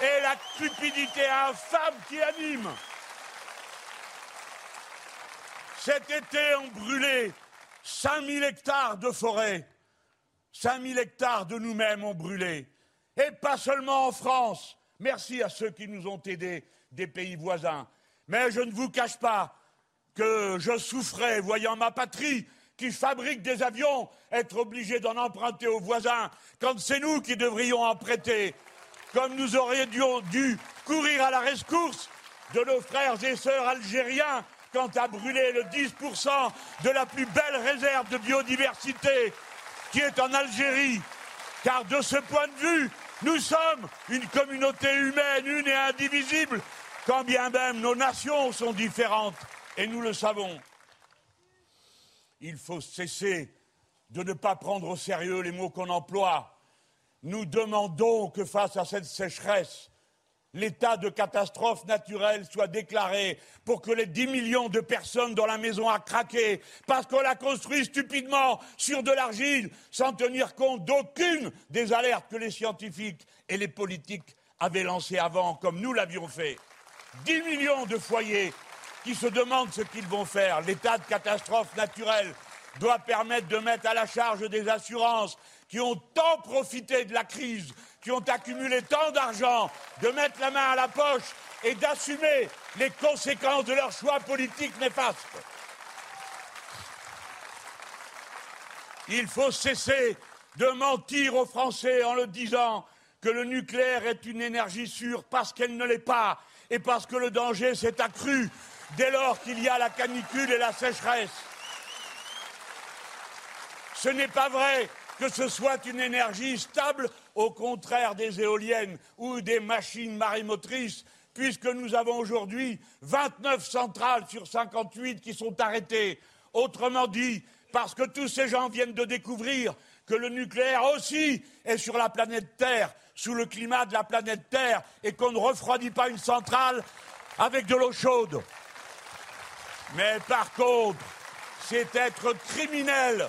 et la cupidité infâme qui anime. Cet été, on brûlé 5000 hectares de forêt. 5000 hectares de nous-mêmes ont brûlé. Et pas seulement en France. Merci à ceux qui nous ont aidés des pays voisins. Mais je ne vous cache pas que je souffrais voyant ma patrie qui fabrique des avions être obligé d'en emprunter aux voisins quand c'est nous qui devrions en prêter, comme nous aurions dû courir à la rescousse de nos frères et sœurs algériens quant à brûler le 10% de la plus belle réserve de biodiversité qui est en Algérie. Car de ce point de vue, nous sommes une communauté humaine, une et indivisible, quand bien même nos nations sont différentes, et nous le savons il faut cesser de ne pas prendre au sérieux les mots qu'on emploie. Nous demandons que face à cette sécheresse, l'état de catastrophe naturelle soit déclaré pour que les dix millions de personnes dont la maison a craqué parce qu'on l'a construit stupidement sur de l'argile sans tenir compte d'aucune des alertes que les scientifiques et les politiques avaient lancées avant, comme nous l'avions fait. Dix millions de foyers qui se demandent ce qu'ils vont faire. L'état de catastrophe naturelle doit permettre de mettre à la charge des assurances qui ont tant profité de la crise, qui ont accumulé tant d'argent, de mettre la main à la poche et d'assumer les conséquences de leurs choix politiques néfastes. Il faut cesser de mentir aux Français en leur disant que le nucléaire est une énergie sûre parce qu'elle ne l'est pas et parce que le danger s'est accru dès lors qu'il y a la canicule et la sécheresse. Ce n'est pas vrai que ce soit une énergie stable, au contraire des éoliennes ou des machines marémotrices, puisque nous avons aujourd'hui 29 centrales sur 58 qui sont arrêtées. Autrement dit, parce que tous ces gens viennent de découvrir que le nucléaire aussi est sur la planète Terre, sous le climat de la planète Terre, et qu'on ne refroidit pas une centrale avec de l'eau chaude. Mais par contre, c'est être criminel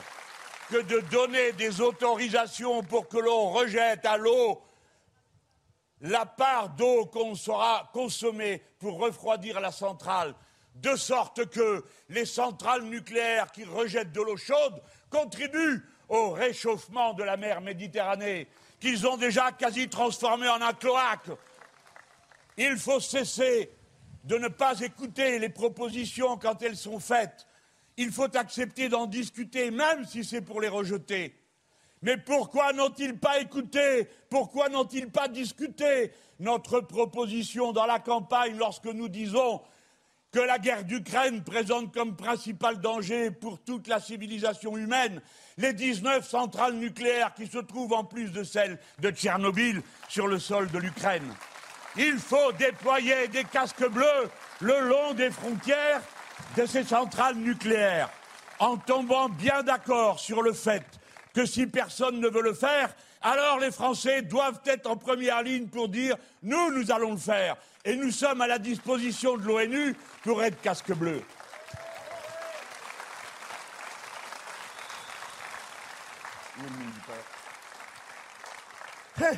que de donner des autorisations pour que l'on rejette à l'eau la part d'eau qu'on sera consommée pour refroidir la centrale de sorte que les centrales nucléaires qui rejettent de l'eau chaude contribuent au réchauffement de la mer Méditerranée, qu'ils ont déjà quasi transformé en un cloaque. Il faut cesser de ne pas écouter les propositions quand elles sont faites. Il faut accepter d'en discuter, même si c'est pour les rejeter. Mais pourquoi n'ont-ils pas écouté? Pourquoi n'ont-ils pas discuté? Notre proposition dans la campagne lorsque nous disons que la guerre d'Ukraine présente comme principal danger pour toute la civilisation humaine les 19 centrales nucléaires qui se trouvent en plus de celles de Tchernobyl sur le sol de l'Ukraine. Il faut déployer des casques bleus le long des frontières de ces centrales nucléaires, en tombant bien d'accord sur le fait que si personne ne veut le faire, alors les Français doivent être en première ligne pour dire nous, nous allons le faire. Et nous sommes à la disposition de l'ONU pour être casque bleu. Eh,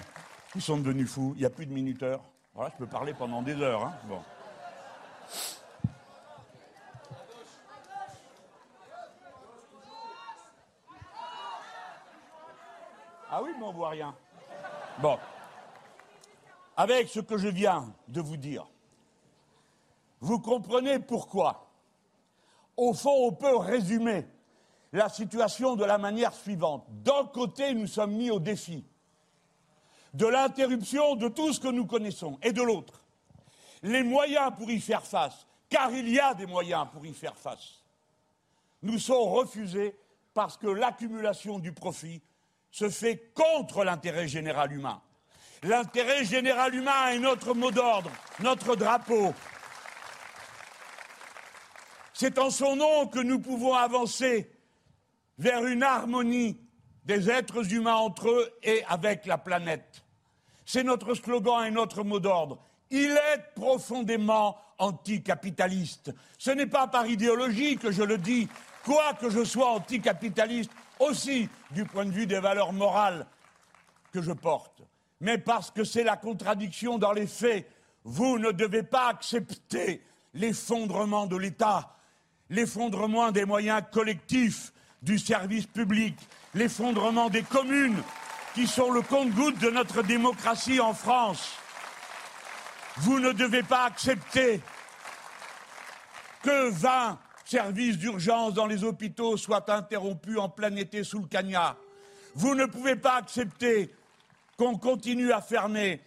ils sont devenus fous, il n'y a plus de minuteurs. Voilà, je peux parler pendant des heures. Hein. Bon. Ah oui, mais on voit rien. Bon. Avec ce que je viens de vous dire, vous comprenez pourquoi? Au fond, on peut résumer la situation de la manière suivante. D'un côté, nous sommes mis au défi de l'interruption de tout ce que nous connaissons, et de l'autre, les moyens pour y faire face, car il y a des moyens pour y faire face, nous sont refusés parce que l'accumulation du profit se fait contre l'intérêt général humain. L'intérêt général humain est notre mot d'ordre, notre drapeau. C'est en son nom que nous pouvons avancer vers une harmonie des êtres humains entre eux et avec la planète. C'est notre slogan et notre mot d'ordre. Il est profondément anticapitaliste. Ce n'est pas par idéologie que je le dis, quoique je sois anticapitaliste aussi du point de vue des valeurs morales que je porte, mais parce que c'est la contradiction dans les faits. Vous ne devez pas accepter l'effondrement de l'État, l'effondrement des moyens collectifs du service public, l'effondrement des communes, qui sont le compte-goutte de notre démocratie en France. Vous ne devez pas accepter que 20 services d'urgence dans les hôpitaux soient interrompus en plein été sous le cagnard. Vous ne pouvez pas accepter qu'on continue à fermer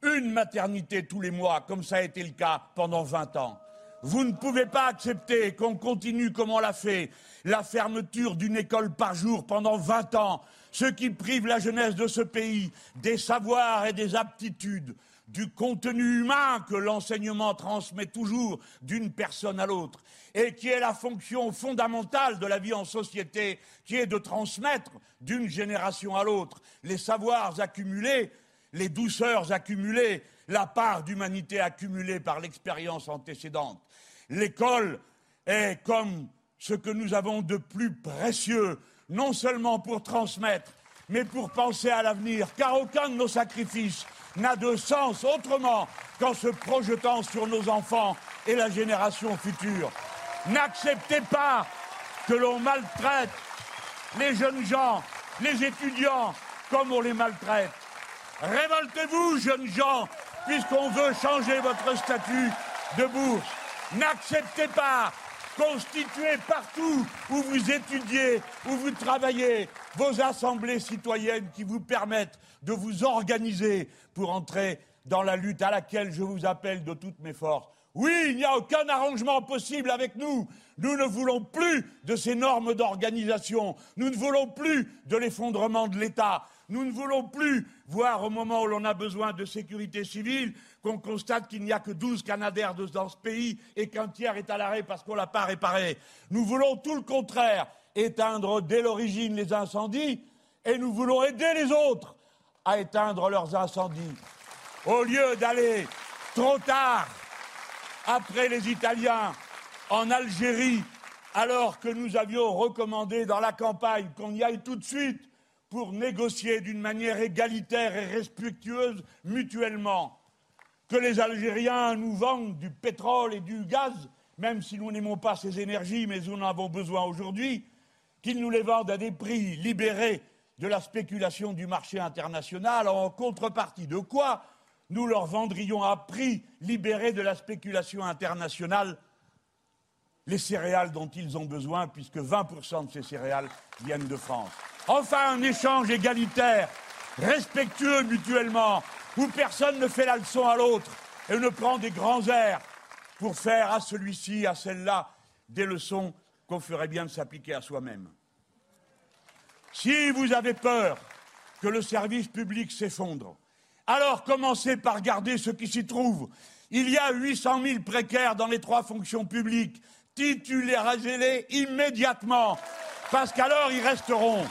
une maternité tous les mois, comme ça a été le cas pendant 20 ans. Vous ne pouvez pas accepter qu'on continue comme on l'a fait, la fermeture d'une école par jour pendant 20 ans, ce qui prive la jeunesse de ce pays des savoirs et des aptitudes, du contenu humain que l'enseignement transmet toujours d'une personne à l'autre, et qui est la fonction fondamentale de la vie en société, qui est de transmettre d'une génération à l'autre les savoirs accumulés, les douceurs accumulées, la part d'humanité accumulée par l'expérience antécédente. L'école est comme ce que nous avons de plus précieux, non seulement pour transmettre, mais pour penser à l'avenir, car aucun de nos sacrifices n'a de sens autrement qu'en se projetant sur nos enfants et la génération future. N'acceptez pas que l'on maltraite les jeunes gens, les étudiants, comme on les maltraite. Révoltez-vous, jeunes gens, puisqu'on veut changer votre statut de bourse. N'acceptez pas constituer partout où vous étudiez, où vous travaillez, vos assemblées citoyennes qui vous permettent de vous organiser pour entrer dans la lutte à laquelle je vous appelle de toutes mes forces. Oui, il n'y a aucun arrangement possible avec nous. Nous ne voulons plus de ces normes d'organisation. Nous ne voulons plus de l'effondrement de l'État. Nous ne voulons plus voir au moment où l'on a besoin de sécurité civile qu'on constate qu'il n'y a que 12 Canadaires dans ce pays et qu'un tiers est à l'arrêt parce qu'on ne l'a pas réparé. Nous voulons tout le contraire, éteindre dès l'origine les incendies et nous voulons aider les autres à éteindre leurs incendies. Au lieu d'aller trop tard après les Italiens en Algérie, alors que nous avions recommandé dans la campagne qu'on y aille tout de suite pour négocier d'une manière égalitaire et respectueuse mutuellement, que les Algériens nous vendent du pétrole et du gaz, même si nous n'aimons pas ces énergies, mais nous en avons besoin aujourd'hui, qu'ils nous les vendent à des prix libérés de la spéculation du marché international, en contrepartie de quoi nous leur vendrions à prix libéré de la spéculation internationale les céréales dont ils ont besoin, puisque 20% de ces céréales viennent de France. Enfin, un échange égalitaire, respectueux mutuellement, où personne ne fait la leçon à l'autre et ne prend des grands airs pour faire à celui-ci, à celle-là, des leçons qu'on ferait bien de s'appliquer à soi-même. Si vous avez peur que le service public s'effondre, alors commencez par garder ce qui s'y trouve. Il y a 800 000 précaires dans les trois fonctions publiques. Titularisez-les immédiatement, parce qu'alors ils resteront.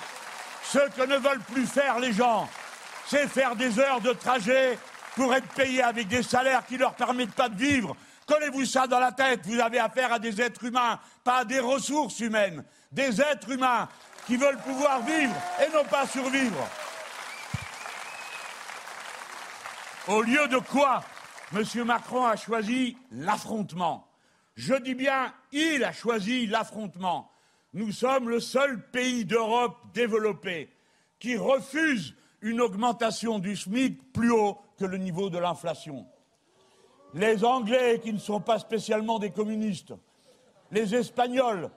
Ce que ne veulent plus faire les gens, c'est faire des heures de trajet pour être payés avec des salaires qui ne leur permettent pas de vivre. Collez-vous ça dans la tête, vous avez affaire à des êtres humains, pas à des ressources humaines, des êtres humains qui veulent pouvoir vivre et non pas survivre. Au lieu de quoi, M. Macron a choisi l'affrontement. Je dis bien, il a choisi l'affrontement. Nous sommes le seul pays d'Europe développé qui refuse une augmentation du SMIC plus haut que le niveau de l'inflation. Les Anglais, qui ne sont pas spécialement des communistes, les Espagnols,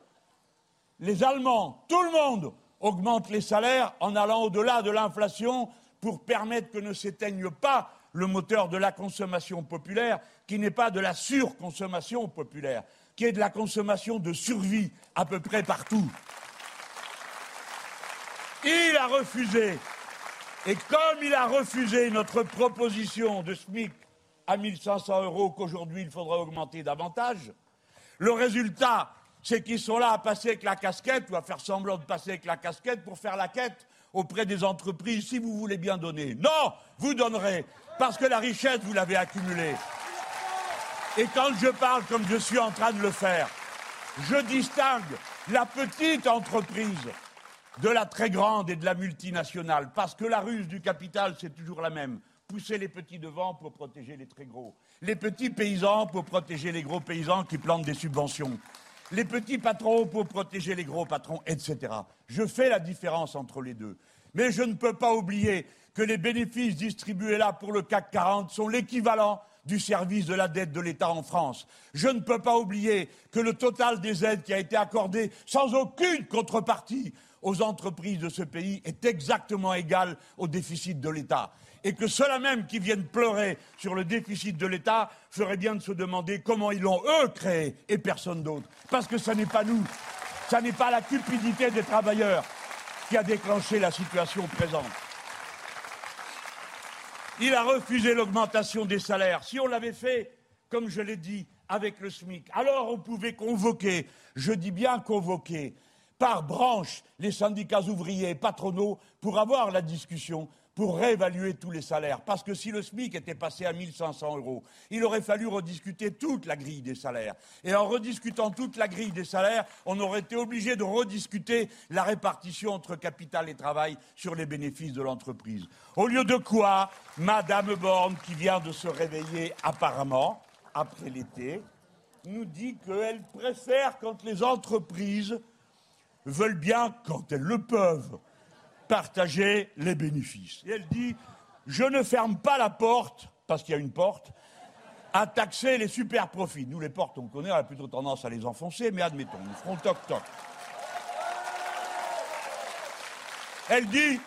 les Allemands, tout le monde augmente les salaires en allant au-delà de l'inflation pour permettre que ne s'éteigne pas le moteur de la consommation populaire, qui n'est pas de la surconsommation populaire, qui est de la consommation de survie à peu près partout. Il a refusé, et comme il a refusé notre proposition de SMIC à 1500 euros qu'aujourd'hui il faudrait augmenter davantage, le résultat, c'est qu'ils sont là à passer avec la casquette ou à faire semblant de passer avec la casquette pour faire la quête auprès des entreprises si vous voulez bien donner. Non, vous donnerez parce que la richesse, vous l'avez accumulée. Et quand je parle comme je suis en train de le faire, je distingue la petite entreprise de la très grande et de la multinationale, parce que la ruse du capital, c'est toujours la même. Pousser les petits devant pour protéger les très gros. Les petits paysans pour protéger les gros paysans qui plantent des subventions. Les petits patrons pour protéger les gros patrons, etc. Je fais la différence entre les deux. Mais je ne peux pas oublier que les bénéfices distribués là pour le CAC 40 sont l'équivalent du service de la dette de l'État en France. Je ne peux pas oublier que le total des aides qui a été accordé sans aucune contrepartie aux entreprises de ce pays est exactement égal au déficit de l'État. Et que ceux-là même qui viennent pleurer sur le déficit de l'État feraient bien de se demander comment ils l'ont, eux, créé et personne d'autre. Parce que ce n'est pas nous, ce n'est pas la cupidité des travailleurs qui a déclenché la situation présente. Il a refusé l'augmentation des salaires. Si on l'avait fait, comme je l'ai dit, avec le SMIC, alors on pouvait convoquer, je dis bien convoquer, par branche les syndicats ouvriers et patronaux pour avoir la discussion pour réévaluer tous les salaires. Parce que si le SMIC était passé à 1500 euros, il aurait fallu rediscuter toute la grille des salaires. Et en rediscutant toute la grille des salaires, on aurait été obligé de rediscuter la répartition entre capital et travail sur les bénéfices de l'entreprise. Au lieu de quoi, Madame Borne, qui vient de se réveiller apparemment, après l'été, nous dit qu'elle préfère quand les entreprises veulent bien, quand elles le peuvent, partager les bénéfices. Elle dit Je ne ferme pas la porte, parce qu'il y a une porte, à taxer les super profits. Nous, les portes, on connaît, on a plutôt tendance à les enfoncer, mais admettons, nous ferons toc-toc. Elle dit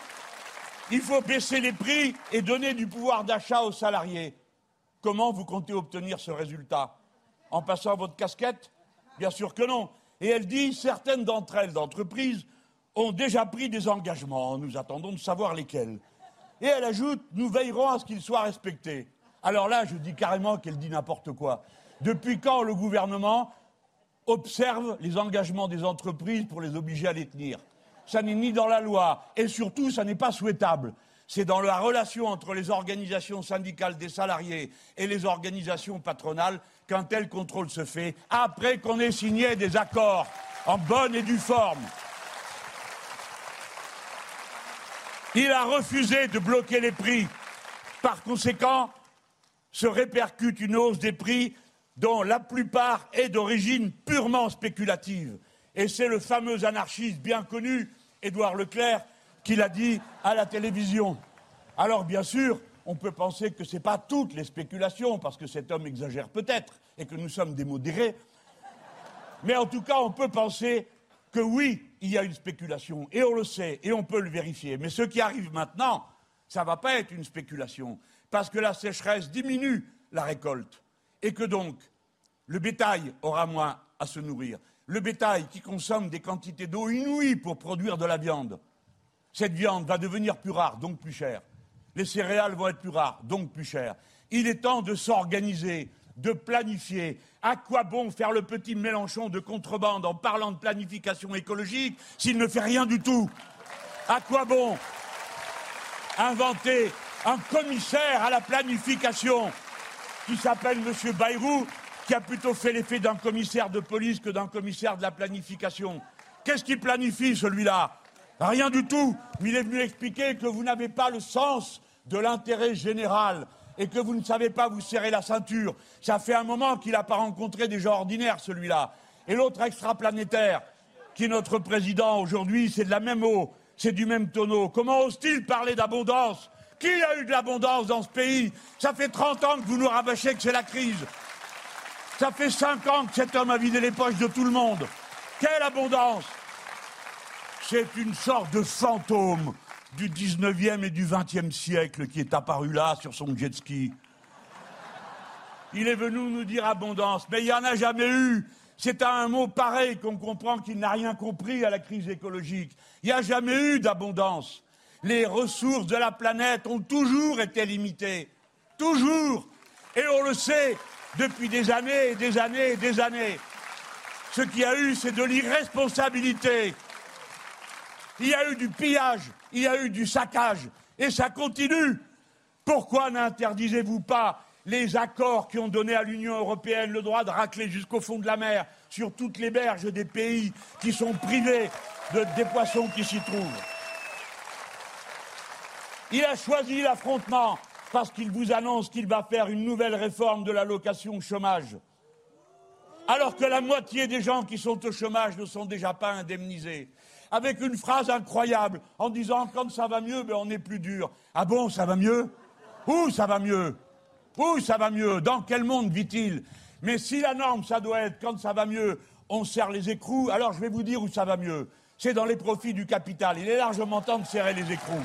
il faut baisser les prix et donner du pouvoir d'achat aux salariés. Comment vous comptez obtenir ce résultat? En passant votre casquette? Bien sûr que non. Et elle dit certaines d'entre elles, d'entreprises, ont déjà pris des engagements. Nous attendons de savoir lesquels. Et elle ajoute Nous veillerons à ce qu'ils soient respectés. Alors là, je dis carrément qu'elle dit n'importe quoi. Depuis quand le gouvernement observe les engagements des entreprises pour les obliger à les tenir? Ça n'est ni dans la loi et surtout, ça n'est pas souhaitable. C'est dans la relation entre les organisations syndicales des salariés et les organisations patronales qu'un tel contrôle se fait après qu'on ait signé des accords en bonne et due forme. Il a refusé de bloquer les prix. Par conséquent, se répercute une hausse des prix dont la plupart est d'origine purement spéculative. Et c'est le fameux anarchiste bien connu, Édouard Leclerc, qui l'a dit à la télévision. Alors, bien sûr, on peut penser que ce n'est pas toutes les spéculations, parce que cet homme exagère peut-être, et que nous sommes des modérés. Mais en tout cas, on peut penser que oui, il y a une spéculation, et on le sait, et on peut le vérifier. Mais ce qui arrive maintenant, ça ne va pas être une spéculation, parce que la sécheresse diminue la récolte, et que donc le bétail aura moins à se nourrir. Le bétail qui consomme des quantités d'eau inouïes pour produire de la viande, cette viande va devenir plus rare, donc plus chère. Les céréales vont être plus rares, donc plus chères. Il est temps de s'organiser, de planifier. À quoi bon faire le petit Mélenchon de contrebande en parlant de planification écologique s'il ne fait rien du tout? À quoi bon inventer un commissaire à la planification qui s'appelle M. Bayrou, qui a plutôt fait l'effet d'un commissaire de police que d'un commissaire de la planification? Qu'est-ce qu'il planifie, celui-là? Rien du tout. Il est venu expliquer que vous n'avez pas le sens de l'intérêt général et que vous ne savez pas vous serrer la ceinture. Ça fait un moment qu'il n'a pas rencontré des gens ordinaires, celui-là. Et l'autre extraplanétaire, qui est notre président aujourd'hui, c'est de la même eau, c'est du même tonneau. Comment ose-t-il parler d'abondance? Qui a eu de l'abondance dans ce pays? Ça fait 30 ans que vous nous rabâchez que c'est la crise. Ça fait 5 ans que cet homme a vidé les poches de tout le monde. Quelle abondance C'est une sorte de fantôme du 19e et du 20e siècle qui est apparu là sur son jet ski. Il est venu nous dire abondance, mais il n'y en a jamais eu. C'est à un mot pareil qu'on comprend qu'il n'a rien compris à la crise écologique. Il n'y a jamais eu d'abondance. Les ressources de la planète ont toujours été limitées. Toujours. Et on le sait depuis des années et des années et des années. Ce qu'il y a eu, c'est de l'irresponsabilité. Il y a eu du pillage il y a eu du saccage et ça continue. Pourquoi n'interdisez-vous pas les accords qui ont donné à l'Union européenne le droit de racler jusqu'au fond de la mer sur toutes les berges des pays qui sont privés des poissons qui s'y trouvent? Il a choisi l'affrontement parce qu'il vous annonce qu'il va faire une nouvelle réforme de l'allocation chômage. Alors que la moitié des gens qui sont au chômage ne sont déjà pas indemnisés avec une phrase incroyable en disant quand ça va mieux, ben, on est plus dur. Ah bon, ça va mieux? Où ça va mieux? Où ça va mieux? Dans quel monde vit-il? Mais si la norme, ça doit être quand ça va mieux, on serre les écrous, alors je vais vous dire où ça va mieux. C'est dans les profits du capital. Il est largement temps de serrer les écrous.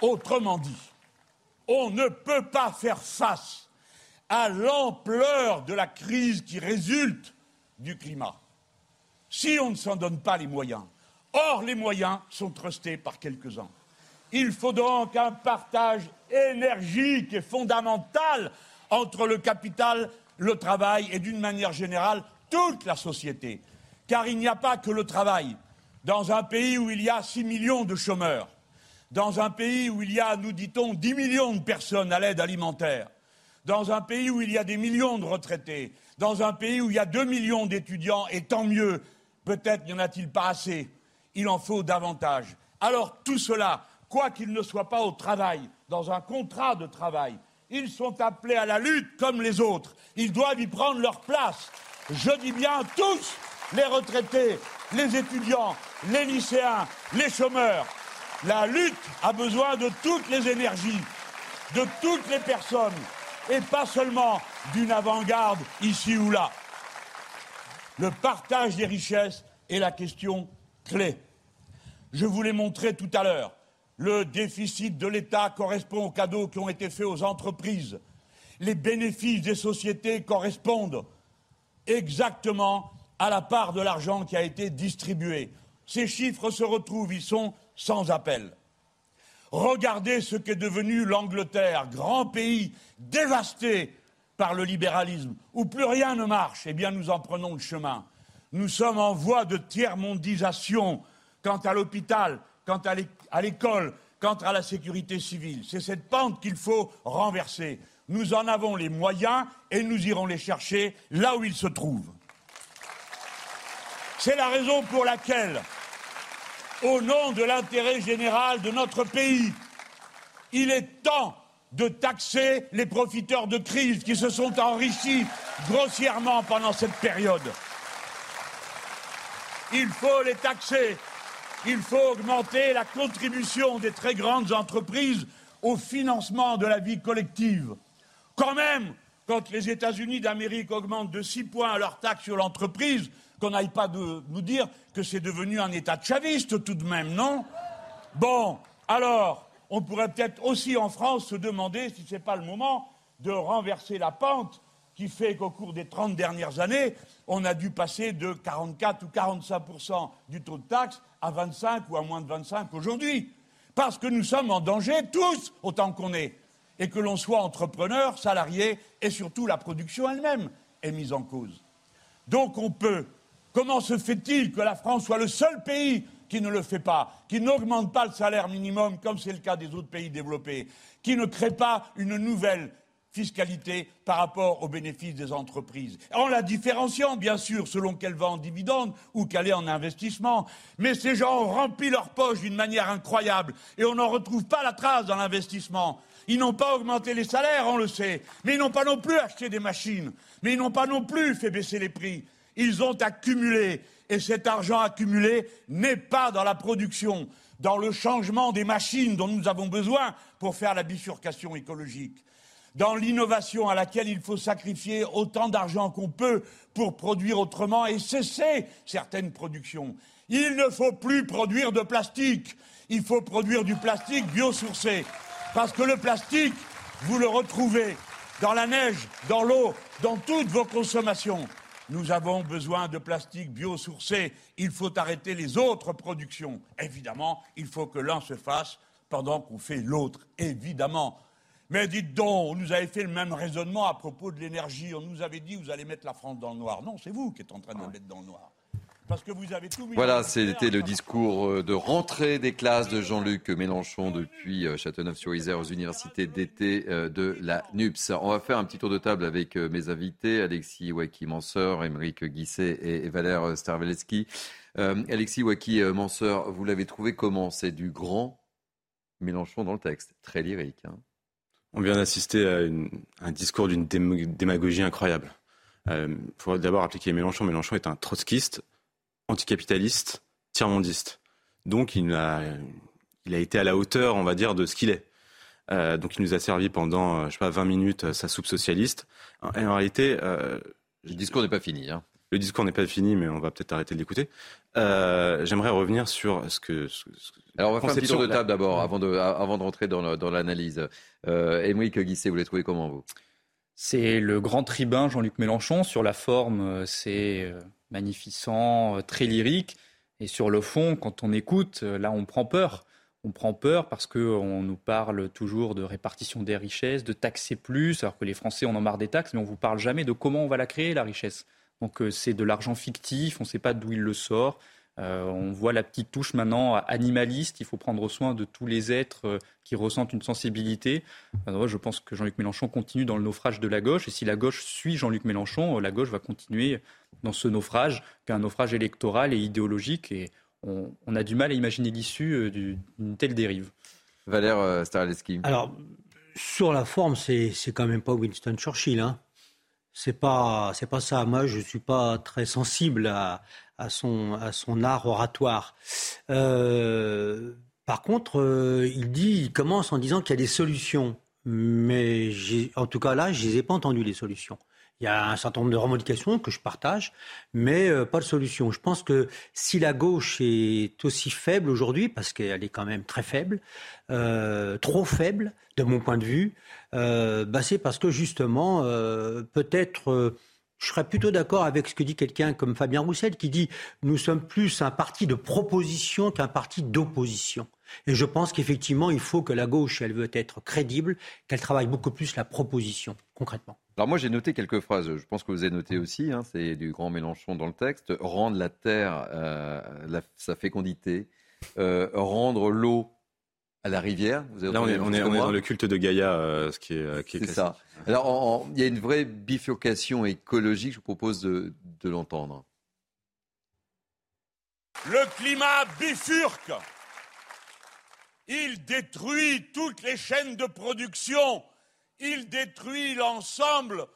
Autrement dit, on ne peut pas faire face à l'ampleur de la crise qui résulte du climat, si on ne s'en donne pas les moyens. Or, les moyens sont trustés par quelques-uns. Il faut donc un partage énergique et fondamental entre le capital, le travail et, d'une manière générale, toute la société. Car il n'y a pas que le travail. Dans un pays où il y a 6 millions de chômeurs, dans un pays où il y a, nous dit-on, 10 millions de personnes à l'aide alimentaire, dans un pays où il y a des millions de retraités, dans un pays où il y a deux millions d'étudiants, et tant mieux, peut-être n'y en a-t-il pas assez, il en faut davantage. Alors tout cela, quoi qu'il ne soit pas au travail, dans un contrat de travail, ils sont appelés à la lutte comme les autres. Ils doivent y prendre leur place. Je dis bien tous, les retraités, les étudiants, les lycéens, les chômeurs. La lutte a besoin de toutes les énergies, de toutes les personnes et pas seulement d'une avant-garde ici ou là. Le partage des richesses est la question clé. Je vous l'ai montré tout à l'heure. Le déficit de l'État correspond aux cadeaux qui ont été faits aux entreprises. Les bénéfices des sociétés correspondent exactement à la part de l'argent qui a été distribué. Ces chiffres se retrouvent, ils sont sans appel. Regardez ce qu'est devenu l'Angleterre, grand pays dévasté par le libéralisme, où plus rien ne marche. Eh bien, nous en prenons le chemin. Nous sommes en voie de tiers-mondisation quant à l'hôpital, quant à l'école, quant à la sécurité civile. C'est cette pente qu'il faut renverser. Nous en avons les moyens et nous irons les chercher là où ils se trouvent. C'est la raison pour laquelle au nom de l'intérêt général de notre pays. Il est temps de taxer les profiteurs de crise qui se sont enrichis grossièrement pendant cette période. Il faut les taxer. Il faut augmenter la contribution des très grandes entreprises au financement de la vie collective. Quand même, quand les États-Unis d'Amérique augmentent de 6 points leur taxe sur l'entreprise, qu'on n'aille pas de nous dire que c'est devenu un État chaviste tout de même, non? Bon, alors, on pourrait peut-être aussi en France se demander si ce n'est pas le moment de renverser la pente qui fait qu'au cours des 30 dernières années, on a dû passer de 44 ou 45% du taux de taxe à 25 ou à moins de 25 aujourd'hui. Parce que nous sommes en danger tous, autant qu'on est. Et que l'on soit entrepreneur, salarié, et surtout la production elle-même est mise en cause. Donc on peut. Comment se fait-il que la France soit le seul pays qui ne le fait pas, qui n'augmente pas le salaire minimum comme c'est le cas des autres pays développés, qui ne crée pas une nouvelle fiscalité par rapport aux bénéfices des entreprises? En la différenciant, bien sûr, selon qu'elle va en dividendes ou qu'elle est en investissement. Mais ces gens ont rempli leur poche d'une manière incroyable et on n'en retrouve pas la trace dans l'investissement. Ils n'ont pas augmenté les salaires, on le sait, mais ils n'ont pas non plus acheté des machines, mais ils n'ont pas non plus fait baisser les prix. Ils ont accumulé et cet argent accumulé n'est pas dans la production, dans le changement des machines dont nous avons besoin pour faire la bifurcation écologique dans l'innovation à laquelle il faut sacrifier autant d'argent qu'on peut pour produire autrement et cesser certaines productions. Il ne faut plus produire de plastique, il faut produire du plastique biosourcé. Parce que le plastique, vous le retrouvez dans la neige, dans l'eau, dans toutes vos consommations. Nous avons besoin de plastique biosourcé. Il faut arrêter les autres productions. Évidemment, il faut que l'un se fasse pendant qu'on fait l'autre. Évidemment. Mais dites donc, on nous avait fait le même raisonnement à propos de l'énergie. On nous avait dit, vous allez mettre la France dans le noir. Non, c'est vous qui êtes en train de la mettre dans le noir. Parce que vous avez tout mis Voilà, c'était le discours euh, de rentrée des classes de Jean-Luc Mélenchon depuis euh, Châteauneuf-sur-Isère aux universités d'été euh, de la NUPS. On va faire un petit tour de table avec mes invités, Alexis Waki-Manseur, Émeric Guisset et Valère Starveletsky. Alexis Waki-Manseur, vous l'avez trouvé comment? C'est du grand Mélenchon dans le texte, très lyrique. Hein. On vient d'assister à un discours d'une démagogie incroyable. Il euh, faut d'abord appliquer Mélenchon. Mélenchon est un trotskiste, anticapitaliste, tiers-mondiste. Donc il a, il a été à la hauteur, on va dire, de ce qu'il est. Euh, donc il nous a servi pendant, euh, je sais pas, 20 minutes sa soupe socialiste. Et en réalité... le discours n'est pas fini. Hein. Le discours n'est pas fini, mais on va peut-être arrêter de l'écouter. J'aimerais revenir sur ce que, alors on va faire un petit tour de table d'abord, avant de, avant de rentrer dans, l'analyse. Euh, Émeric Guisset, vous l'avez trouvé comment vous? C'est le grand tribun Jean-Luc Mélenchon. Sur la forme, euh, c'est euh, magnificent, euh, très lyrique. Et sur le fond, quand on écoute, là, on prend peur. On prend peur parce qu'on nous parle toujours de répartition des richesses, de taxer plus, alors que les Français, on en marre des taxes, mais on ne vous parle jamais de comment on va la créer, la richesse. Donc c'est de l'argent fictif, on ne sait pas d'où il le sort. Euh, on voit la petite touche maintenant animaliste. Il faut prendre soin de tous les êtres euh, qui ressentent une sensibilité. je pense que Jean-Luc Mélenchon continue dans le naufrage de la gauche. Et si la gauche suit Jean-Luc Mélenchon, euh, la gauche va continuer dans ce naufrage, qui est un naufrage électoral et idéologique. Et on, a du mal à imaginer l'issue d'une telle dérive. Valère Staraleski. Alors, sur la forme, c'est quand même pas Winston Churchill. Hein. C'est pas, c'est pas ça. Moi, je suis pas très sensible à, à son, à son art oratoire. Euh, par contre, euh, il dit, il commence en disant qu'il y a des solutions, mais en tout cas là, je les ai pas entendues les solutions. Il y a un certain nombre de revendications que je partage, mais euh, pas de solution. Je pense que si la gauche est aussi faible aujourd'hui, parce qu'elle est quand même très faible, trop faible de mon point de vue, bah c'est parce que justement, peut-être je serais plutôt d'accord avec ce que dit quelqu'un comme Fabien Roussel qui dit nous sommes plus un parti de proposition qu'un parti d'opposition. Et je pense qu'effectivement, il faut que la gauche, elle veut être crédible, qu'elle travaille beaucoup plus la proposition, concrètement. Alors moi, j'ai noté quelques phrases, je pense que vous avez noté aussi, hein, c'est du grand Mélenchon dans le texte, rendre la terre euh, sa fécondité, euh, rendre l'eau à la rivière. Vous Là, on est, dans le culte de Gaïa, euh, ce qui est, euh, qui est, ça. Alors, il y a une vraie bifurcation écologique. Je vous propose de, l'entendre. Le climat bifurque. Il détruit toutes les chaînes de production. Il détruit l'ensemble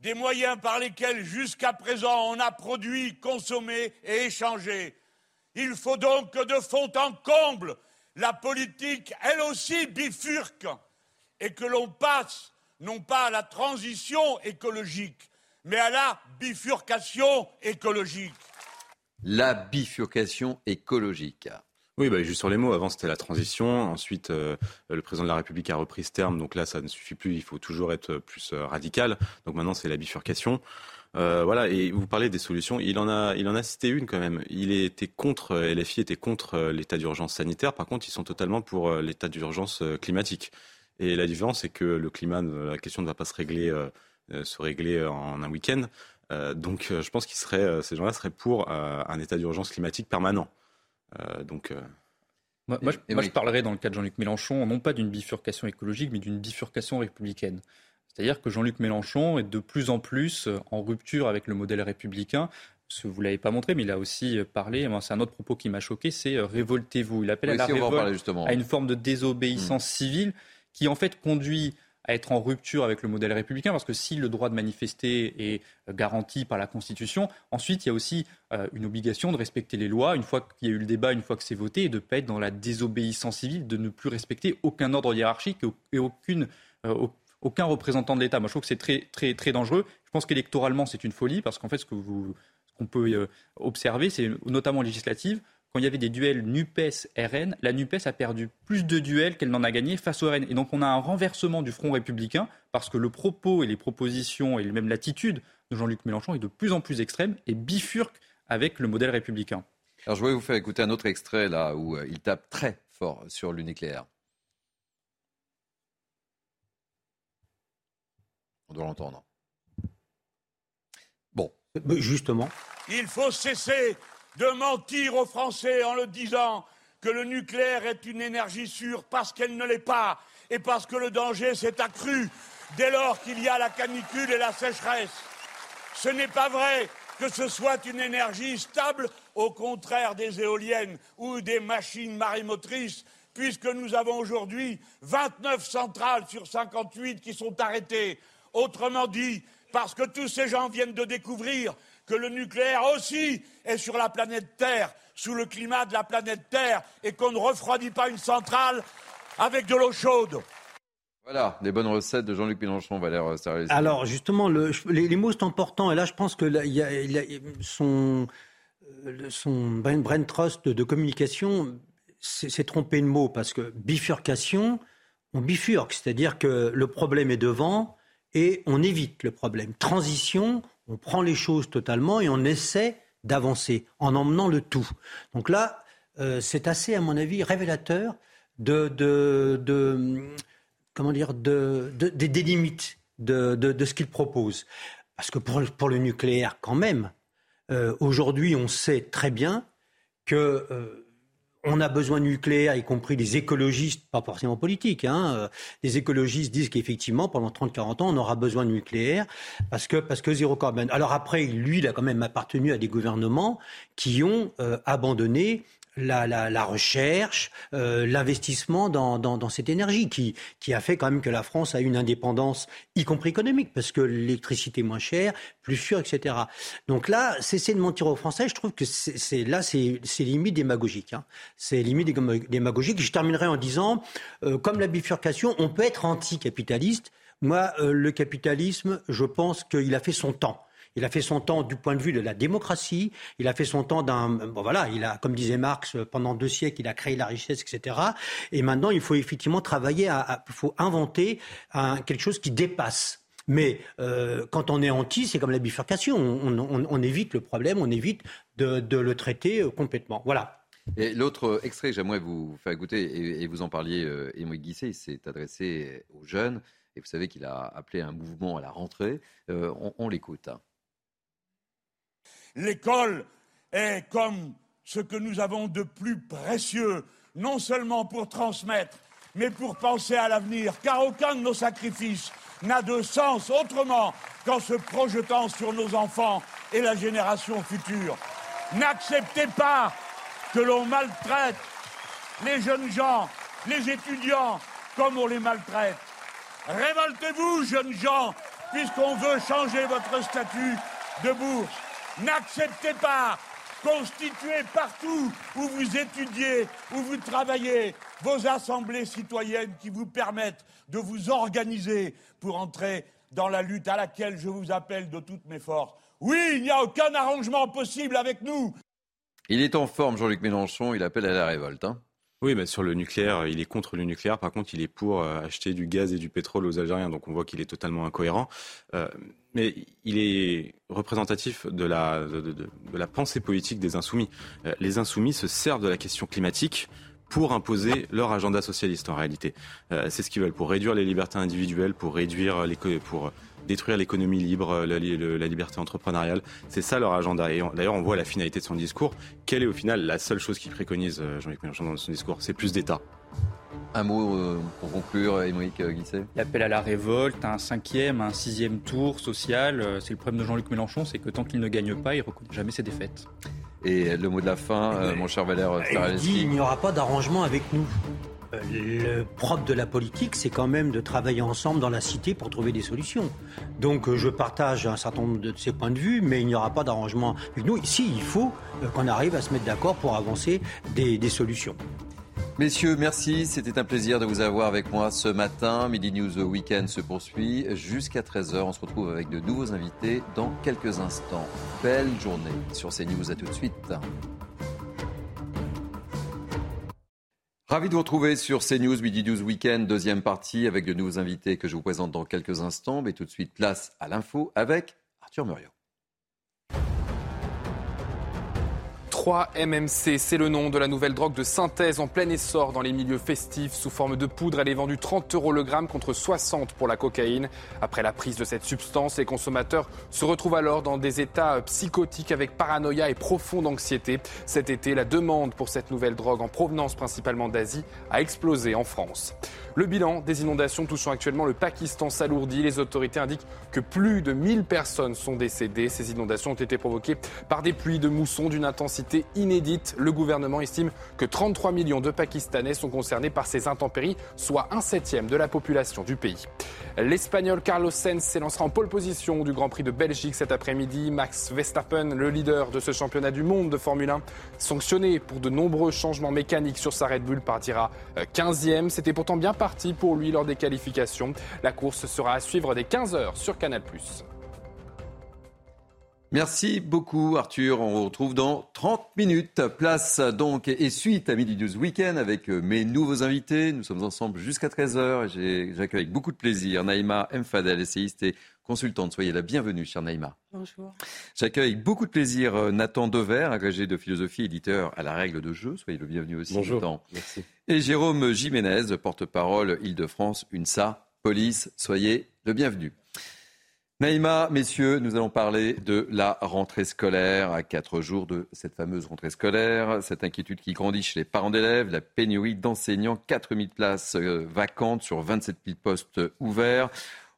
des moyens par lesquels jusqu'à présent on a produit, consommé et échangé. Il faut donc que de fond en comble, la politique, elle aussi, bifurque et que l'on passe non pas à la transition écologique, mais à la bifurcation écologique. La bifurcation écologique. Oui, bah, juste sur les mots. Avant, c'était la transition. Ensuite, euh, le président de la République a repris ce terme. Donc là, ça ne suffit plus. Il faut toujours être plus euh, radical. Donc maintenant, c'est la bifurcation. Euh, voilà. Et vous parlez des solutions. Il en a, il en a cité une quand même. Il était contre, LFI était contre l'état d'urgence sanitaire. Par contre, ils sont totalement pour l'état d'urgence climatique. Et la différence, c'est que le climat, la question ne va pas se régler, se régler en un week-end. donc, je pense qu'ils seraient, ces gens-là seraient pour un état d'urgence climatique permanent. Euh, donc. Euh, moi, je, parlerai dans le cas de Jean-Luc Mélenchon, non pas d'une bifurcation écologique, mais d'une bifurcation républicaine. C'est-à-dire que Jean-Luc Mélenchon est de plus en plus euh, en rupture avec le modèle républicain. Ce, vous ne l'avez pas montré, mais il a aussi parlé, c'est un autre propos qui m'a choqué, c'est révoltez-vous. Il appelle à la révolte, à une forme de désobéissance mmh. civile qui en fait conduit à être en rupture avec le modèle républicain, parce que si le droit de manifester est euh, garanti par la Constitution, ensuite il y a aussi euh, une obligation de respecter les lois, une fois qu'il y a eu le débat, une fois que c'est voté, et de ne pas être dans la désobéissance civile, de ne plus respecter aucun ordre hiérarchique et aucune, euh, aucun représentant de l'État. Moi je trouve que c'est très, très, très dangereux. Je pense qu'électoralement c'est une folie, parce qu'en fait ce que qu'on peut observer, c'est notamment législative, quand il y avait des duels NUPES-RN, la NUPES a perdu plus de duels qu'elle n'en a gagné face au RN. Et donc on a un renversement du front républicain parce que le propos et les propositions et même l'attitude de Jean-Luc Mélenchon est de plus en plus extrême et bifurque avec le modèle républicain. Alors je voulais vous faire écouter un autre extrait là où euh, il tape très fort sur le nucléaire. On doit l'entendre. Bon. Justement. Il faut cesser de mentir aux Français en le disant que le nucléaire est une énergie sûre parce qu'elle ne l'est pas et parce que le danger s'est accru dès lors qu'il y a la canicule et la sécheresse. Ce n'est pas vrai que ce soit une énergie stable, au contraire des éoliennes ou des machines marémotrices, puisque nous avons aujourd'hui 29 centrales sur 58 qui sont arrêtées. Autrement dit, parce que tous ces gens viennent de découvrir que le nucléaire aussi est sur la planète Terre, sous le climat de la planète Terre, et qu'on ne refroidit pas une centrale avec de l'eau chaude. Voilà, des bonnes recettes de Jean-Luc Mélenchon, Valère Alors justement, les, mots sont importants, et là je pense que il y a, son, euh, son brain, trust de, communication s'est trompé de mot, parce que bifurcation, on bifurque, c'est-à-dire que le problème est devant et on évite le problème. Transition, on prend les choses totalement et on essaie d'avancer en emmenant le tout. Donc là, euh, c'est assez, à mon avis, révélateur de, comment dire, des limites de, ce qu'il propose. Parce que pour, le nucléaire, quand même, euh, aujourd'hui, on sait très bien que euh, on a besoin de nucléaire, y compris des écologistes, pas forcément politiques. Hein, euh, les écologistes disent qu'effectivement, pendant 30-40 ans, on aura besoin de nucléaire parce que, parce que zéro carbone. Alors après, lui, il a quand même appartenu à des gouvernements qui ont euh, abandonné la, la, la recherche, euh, l'investissement dans, dans, dans, cette énergie qui, qui a fait quand même que la France a une indépendance, y compris économique, parce que l'électricité moins chère, plus sûre, etc. Donc là, cesser de mentir aux Français, je trouve que c'est là, c'est limite démagogique. Hein. C'est limite démagogique. Je terminerai en disant, euh, comme la bifurcation, on peut être anticapitaliste. Moi, euh, le capitalisme, je pense qu'il a fait son temps. Il a fait son temps du point de vue de la démocratie. Il a fait son temps d'un, bon voilà, il a, comme disait Marx, pendant deux siècles, il a créé la richesse, etc. Et maintenant, il faut effectivement travailler à, il faut inventer quelque chose qui dépasse. Mais euh, quand on est anti, c'est comme la bifurcation. On, évite le problème, on évite de, le traiter euh, complètement. Voilà. Et l'autre extrait que j'aimerais vous faire écouter, et, vous en parliez, euh, Émile Guisset, il s'est adressé aux jeunes, et vous savez qu'il a appelé un mouvement à la rentrée. Euh, on, l'écoute. L'école est comme ce que nous avons de plus précieux, non seulement pour transmettre, mais pour penser à l'avenir, car aucun de nos sacrifices n'a de sens autrement qu'en se projetant sur nos enfants et la génération future. N'acceptez pas que l'on maltraite les jeunes gens, les étudiants, comme on les maltraite. Révoltez-vous, jeunes gens, puisqu'on veut changer votre statut de bourse. N'acceptez pas constituez partout où vous étudiez, où vous travaillez, vos assemblées citoyennes qui vous permettent de vous organiser pour entrer dans la lutte à laquelle je vous appelle de toutes mes forces. Oui, il n'y a aucun arrangement possible avec nous. Il est en forme, Jean-Luc Mélenchon, il appelle à la révolte. Hein. Oui, mais sur le nucléaire, il est contre le nucléaire. Par contre, il est pour euh, acheter du gaz et du pétrole aux Algériens. Donc on voit qu'il est totalement incohérent. Euh, mais il est représentatif de la, de, la pensée politique des insoumis. Euh, les insoumis se servent de la question climatique pour imposer leur agenda socialiste en réalité. c'est ce qu'ils veulent pour réduire les libertés individuelles, pour réduire les, pour détruire l'économie libre, euh, la, liberté entrepreneuriale. C'est ça leur agenda. Et d'ailleurs, on voit la finalité de son discours. Quelle est au final la seule chose qu'il préconise, euh, Jean-Luc Mélenchon, dans son discours? C'est plus d'État. Un mot euh, pour conclure, Émeric Guisset? L'appel à la révolte, un cinquième, un sixième tour social, c'est le problème de Jean-Luc Mélenchon, c'est que tant qu'il ne gagne pas, il ne reconnaît jamais ses défaites. Et le mot de la fin, mon cher Valère Il dit il n'y aura pas d'arrangement avec nous le propre de la politique, c'est quand même de travailler ensemble dans la cité pour trouver des solutions. Donc euh, je partage un certain nombre de ces points de vue, mais il n'y aura pas d'arrangement avec nous. Si, il faut euh, qu'on arrive à se mettre d'accord pour avancer des, solutions. Messieurs, merci. C'était un plaisir de vous avoir avec moi ce matin. Midi News Weekend se poursuit jusqu'à 13h. On se retrouve avec de nouveaux invités dans quelques instants. Belle journée sur CNews. À tout de suite. Ravi de vous retrouver sur CNews Midi News Weekend, deuxième partie, avec de nouveaux invités que je vous présente dans quelques instants. Mais tout de suite, place à l'info avec Arthur Muriot. 3 MMC, c'est le nom de la nouvelle drogue de synthèse en plein essor dans les milieux festifs. Sous forme de poudre, elle est vendue 30 euros le gramme contre 60 pour la cocaïne. Après la prise de cette substance, les consommateurs se retrouvent alors dans des états psychotiques avec paranoïa et profonde anxiété. Cet été, la demande pour cette nouvelle drogue en provenance principalement d'Asie a explosé en France. Le bilan des inondations touchant actuellement le Pakistan s'alourdit. Les autorités indiquent que plus de 1000 personnes sont décédées. Ces inondations ont été provoquées par des pluies de mousson d'une intensité inédite. Le gouvernement estime que 33 millions de Pakistanais sont concernés par ces intempéries, soit un septième de la population du pays. L'Espagnol Carlos Sainz s'élancera en pole position du Grand Prix de Belgique cet après-midi. Max Verstappen, le leader de ce championnat du monde de Formule 1, sanctionné pour de nombreux changements mécaniques sur sa Red Bull, partira 15e. C'était pourtant bien parti pour lui lors des qualifications. La course sera à suivre dès 15h sur Canal+. Merci beaucoup Arthur. On vous retrouve dans 30 minutes. Place donc et suite à Midi News Weekend avec euh, mes nouveaux invités. Nous sommes ensemble jusqu'à 13h j'accueille avec beaucoup de plaisir Naïma Mfadel, essayiste et consultante. Soyez la bienvenue, chère Naïma. Bonjour. J'accueille avec beaucoup de plaisir euh, Nathan Dever, agrégé de philosophie, éditeur à la règle de jeu. Soyez le bienvenu aussi. Bonjour. Merci. Et Jérôme Jiménez, porte-parole Île-de-France, UNSA, police, soyez le bienvenu. Naïma, messieurs, nous allons parler de la rentrée scolaire à quatre jours de cette fameuse rentrée scolaire. Cette inquiétude qui grandit chez les parents d'élèves, la pénurie d'enseignants, 4000 places euh, vacantes sur 27 000 postes ouverts.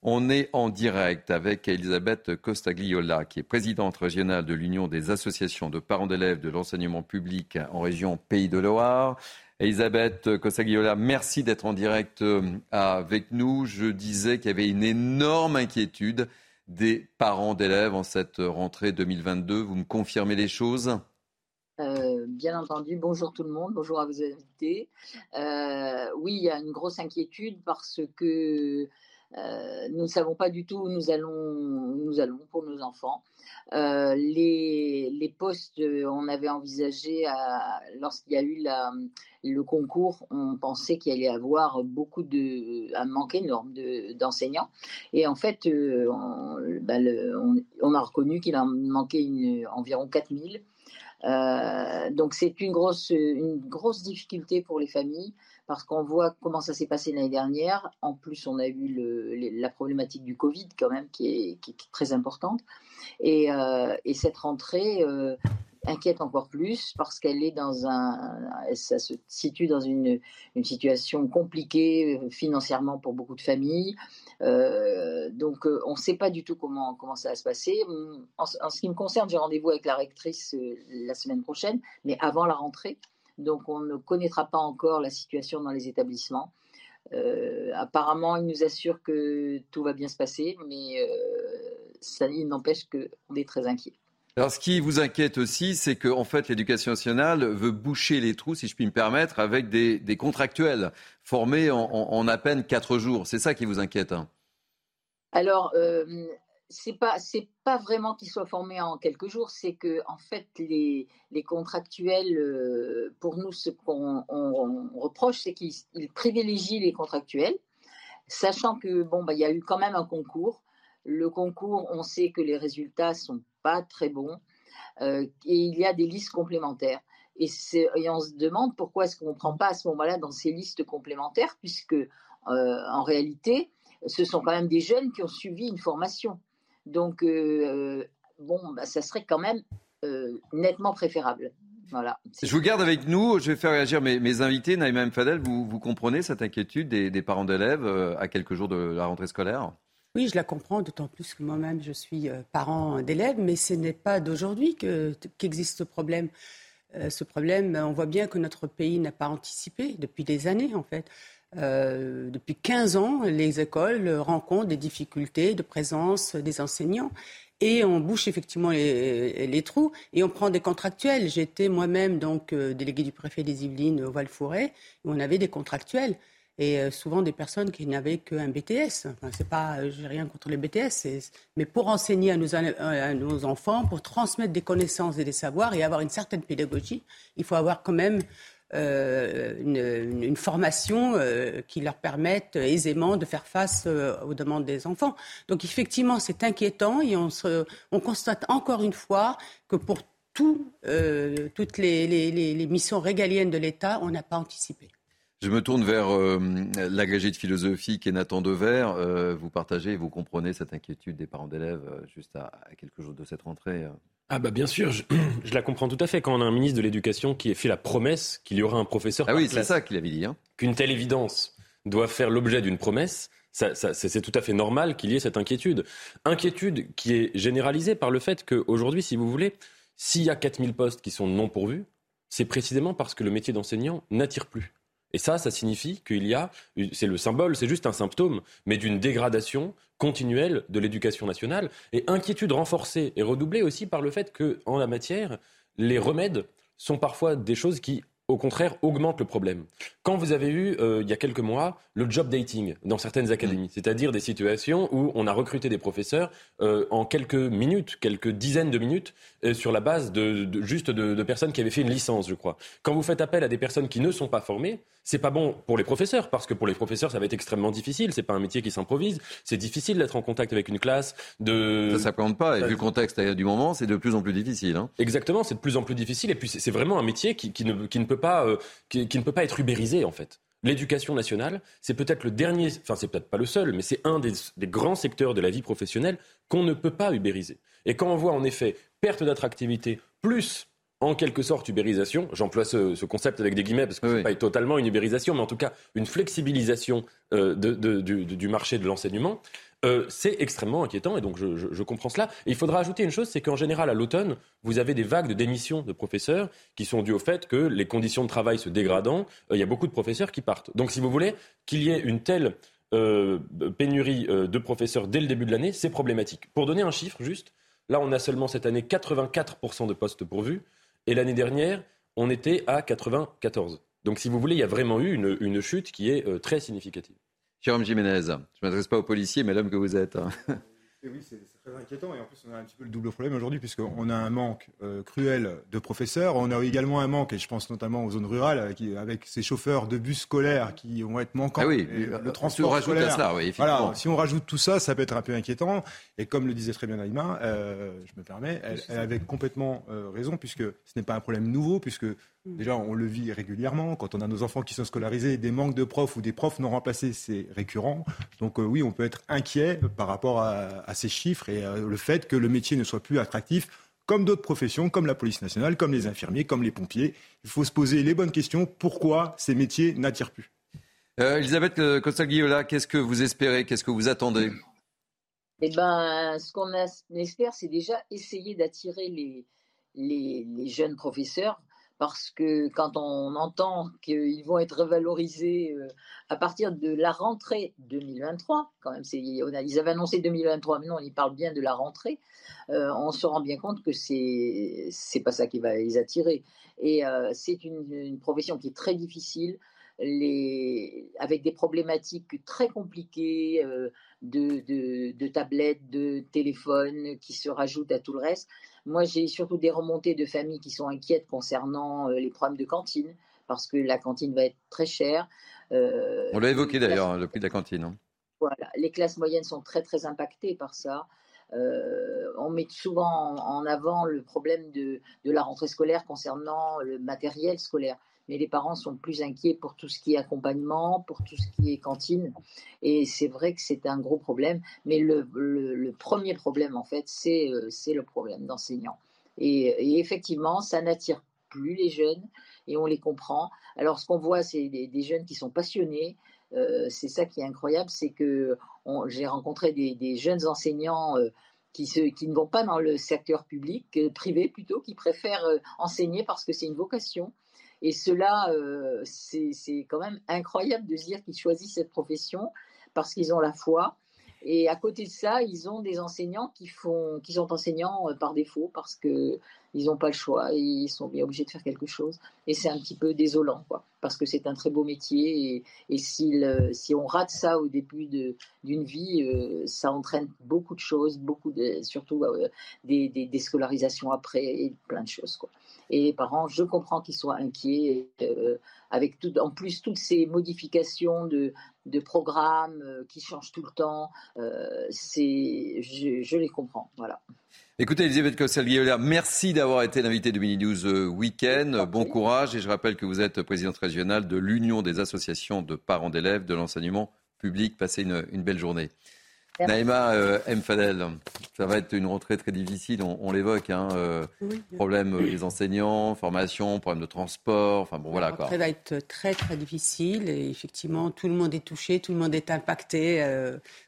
On est en direct avec Elisabeth Costagliola, qui est présidente régionale de l'Union des associations de parents d'élèves de l'enseignement public en région Pays de Loire. Elisabeth Costagliola, merci d'être en direct euh, avec nous. Je disais qu'il y avait une énorme inquiétude des parents d'élèves en cette rentrée 2022. Vous me confirmez les choses? Euh, bien entendu, bonjour tout le monde, bonjour à vos invités. Euh, oui, il y a une grosse inquiétude parce que euh, nous ne savons pas du tout où nous allons, nous allons pour nos enfants. Euh, les, les, postes, on avait envisagé, lorsqu'il y a eu le concours, on pensait qu'il allait y avoir beaucoup de, un manque énorme d'enseignants. et en fait, euh, bah, on, a reconnu qu'il en manquait une, environ 4000. Euh, donc c'est une grosse, une grosse difficulté pour les familles parce qu'on voit comment ça s'est passé l'année dernière. En plus, on a eu la problématique du Covid quand même qui est, qui est très importante. Et, euh, et cette rentrée, euh, inquiète encore plus parce qu'elle est dans un, ça se situe dans une, situation compliquée euh, financièrement pour beaucoup de familles. Euh, donc, euh, on ne sait pas du tout comment, ça va se passer. En, en ce qui me concerne, j'ai rendez-vous avec la rectrice la semaine prochaine, mais avant la rentrée. Donc, on ne connaîtra pas encore la situation dans les établissements. apparemment, il nous assure que tout va bien se passer, mais ça, il n'empêche qu'on est très inquiet. Alors, ce qui vous inquiète aussi, c'est que en fait, l'éducation nationale veut boucher les trous, si je puis me permettre, avec des, contractuels formés en, à peine quatre jours. C'est ça qui vous inquiète hein? Alors, euh, c'est pas vraiment qu'ils soient formés en quelques jours, c'est que en fait les, contractuels, euh, pour nous, ce qu'on reproche, c'est qu'ils privilégient les contractuels, sachant que bon, bah, y a eu quand même un concours. Le concours, on sait que les résultats sont très bons euh, et il y a des listes complémentaires. Et, on se demande pourquoi est-ce qu'on ne prend pas à ce moment-là dans ces listes complémentaires, puisque euh, en réalité, ce sont quand même des jeunes qui ont suivi une formation. Donc, euh, bon, bah, ça serait quand même nettement préférable. Voilà. Je vous garde avec nous. Je vais faire réagir mes, mes invités. Naïma M. Fadel, vous, vous comprenez cette inquiétude des parents d'élèves à quelques jours de la rentrée scolaire? Oui, je la comprends, d'autant plus que moi-même, je suis euh, parent d'élèves, mais ce n'est pas d'aujourd'hui qu'existe ce problème. Euh, ce problème, on voit bien que notre pays n'a pas anticipé depuis des années, en fait. Euh, depuis 15 ans, les écoles rencontrent des difficultés de présence des enseignants. Et on bouche effectivement les, trous et on prend des contractuels. J'étais moi-même donc délégué du préfet des Yvelines au Val-Fouré, où on avait des contractuels et euh, souvent des personnes qui n'avaient qu'un BTS. Enfin, c'est pas, euh, j'ai rien contre les BTS, mais pour enseigner à nos, à nos, enfants, pour transmettre des connaissances et des savoirs et avoir une certaine pédagogie, il faut avoir quand même euh, une, formation euh, qui leur permette aisément de faire face aux demandes des enfants. Donc effectivement, c'est inquiétant et on, constate encore une fois que pour tout, toutes les missions régaliennes de l'État, on n'a pas anticipé. Je me tourne vers euh, l'agrégé de philosophie qui est Nathan Dever. Euh, vous partagez et vous comprenez cette inquiétude des parents d'élèves euh, juste à, quelques jours de cette rentrée Ah bah bien sûr, je, la comprends tout à fait. Quand on a un ministre de l'Éducation qui a fait la promesse qu'il y aura un professeur ah oui, c'est ça qu'il avait dit. Hein. Qu'une telle évidence doit faire l'objet d'une promesse, c'est tout à fait normal qu'il y ait cette inquiétude. Inquiétude qui est généralisée par le fait qu'aujourd'hui, si vous voulez, s'il y a 4000 postes qui sont non pourvus, c'est précisément parce que le métier d'enseignant n'attire plus. Et ça, ça signifie qu'il y a, c'est le symbole, c'est juste un symptôme, mais d'une dégradation continuelle de l'éducation nationale et inquiétude renforcée et redoublée aussi par le fait que, en la matière, les remèdes sont parfois des choses qui au contraire, augmente le problème. Quand vous avez eu, euh, il y a quelques mois, le job dating dans certaines académies, c'est-à-dire des situations où on a recruté des professeurs euh, en quelques minutes, quelques dizaines de minutes, euh, sur la base de, juste de, de, personnes qui avaient fait une licence, je crois. Quand vous faites appel à des personnes qui ne sont pas formées, c'est pas bon pour les professeurs, parce que pour les professeurs, ça va être extrêmement difficile. C'est pas un métier qui s'improvise. C'est difficile d'être en contact avec une classe. De... Ça s'apprend pas. Et vu le contexte du moment, c'est de plus en plus difficile. Hein. Exactement, c'est de plus en plus difficile. Et puis, c'est vraiment un métier qui, qui, ne, qui ne peut pas, euh, qui, ne peut pas être ubérisé, en fait. L'éducation nationale, c'est peut-être le dernier, enfin c'est peut-être pas le seul, mais c'est un des, des, grands secteurs de la vie professionnelle qu'on ne peut pas ubériser. Et quand on voit en effet perte d'attractivité plus en quelque sorte ubérisation, j'emploie ce, concept avec des guillemets parce que ce n'est pas totalement une ubérisation, mais en tout cas une flexibilisation euh, du, marché de l'enseignement, euh, c'est extrêmement inquiétant et donc je, comprends cela. Il faudra ajouter une chose, c'est qu'en général à l'automne, vous avez des vagues de démission de professeurs qui sont dues au fait que les conditions de travail se dégradant, euh, il y a beaucoup de professeurs qui partent. Donc si vous voulez qu'il y ait une telle pénurie de professeurs dès le début de l'année, c'est problématique. Pour donner un chiffre juste, là on a seulement cette année 84% de postes pourvus. Et l'année dernière, on était à 94. Donc, si vous voulez, il y a vraiment eu une, chute qui est euh, très significative. Jérôme Jiménez, je ne m'adresse pas aux policiers, mais l'homme que vous êtes. Hein. Très inquiétant. Et en plus, on a un petit peu le double problème aujourd'hui, puisqu'on a un manque euh, cruel de professeurs. On a également un manque, et je pense notamment aux zones rurales, euh, avec ces chauffeurs de bus scolaires qui vont être manquants. Ah oui, le transport scolaire. oui, voilà, si on rajoute tout ça, ça peut être un peu inquiétant. Et comme le disait très bien Naïma, euh, je me permets, elle, elle avait complètement raison, puisque ce n'est pas un problème nouveau, puisque Déjà, on le vit régulièrement. Quand on a nos enfants qui sont scolarisés, des manques de profs ou des profs non remplacés, c'est récurrent. Donc oui, on peut être inquiet par rapport à, ces chiffres et le fait que le métier ne soit plus attractif comme d'autres professions, comme la police nationale, comme les infirmiers, comme les pompiers. Il faut se poser les bonnes questions. Pourquoi ces métiers n'attirent plus? Euh, Elisabeth Costa-Guiola, qu'est-ce que vous espérez? Qu'est-ce que vous attendez? Eh ben, ce qu'on espère, c'est déjà essayer d'attirer les, les, jeunes professeurs parce que quand on entend qu'ils vont être revalorisés euh, à partir de la rentrée 2023, quand même, on a, ils avaient annoncé 2023, mais non, ils parlent bien de la rentrée, euh, on se rend bien compte que c'est c'est pas ça qui va les attirer. Et euh, c'est une, profession qui est très difficile, avec des problématiques très compliquées de, de tablettes, de téléphones qui se rajoutent à tout le reste. Moi, j'ai surtout des remontées de familles qui sont inquiètes concernant euh, les problèmes de cantine, parce que la cantine va être très chère. Euh, On l'a évoqué d'ailleurs, le prix de la cantine. Hein. Voilà, les classes moyennes sont très très impactées par ça. Euh, on met souvent en avant le problème de, de, la rentrée scolaire concernant le matériel scolaire mais les parents sont plus inquiets pour tout ce qui est accompagnement, pour tout ce qui est cantine. Et c'est vrai que c'est un gros problème, mais le, premier problème, en fait, c'est euh, le problème d'enseignants. Et, effectivement, ça n'attire plus les jeunes, et on les comprend. Alors, ce qu'on voit, c'est des, jeunes qui sont passionnés. Euh, c'est ça qui est incroyable, c'est que j'ai rencontré des, jeunes enseignants euh, qui, qui, ne vont pas dans le secteur public, privé plutôt, qui préfèrent enseigner parce que c'est une vocation. Et cela, euh, c'est quand même incroyable de se dire qu'ils choisissent cette profession parce qu'ils ont la foi. Et à côté de ça, ils ont des enseignants qui, font, qui sont enseignants euh, par défaut parce qu'ils n'ont pas le choix et ils sont obligés de faire quelque chose. Et c'est un petit peu désolant, quoi, parce que c'est un très beau métier. Et, et si on rate ça au début d'une vie, euh, ça entraîne beaucoup de choses, beaucoup de, surtout des, scolarisations après et plein de choses. Quoi. Et les parents, je comprends qu'ils soient inquiets, euh, avec tout, en plus toutes ces modifications de, de programmes euh, qui changent tout le temps. Euh, c'est, je, les comprends. Voilà. Écoutez, Elisabeth Cossel-Guillaume, merci d'avoir été l'invité de Mini News Weekend. Bon courage et je rappelle que vous êtes présidente régionale de l'Union des associations de parents d'élèves de l'enseignement public. Passez une, une belle journée. Naïma euh, M. Fadel, ça va être une rentrée très difficile, on, l'évoque. Hein, euh, problème euh, des enseignants, formation, problème de transport, enfin bon voilà. La rentrée va être très très difficile et effectivement tout le monde est touché, tout le monde est impacté,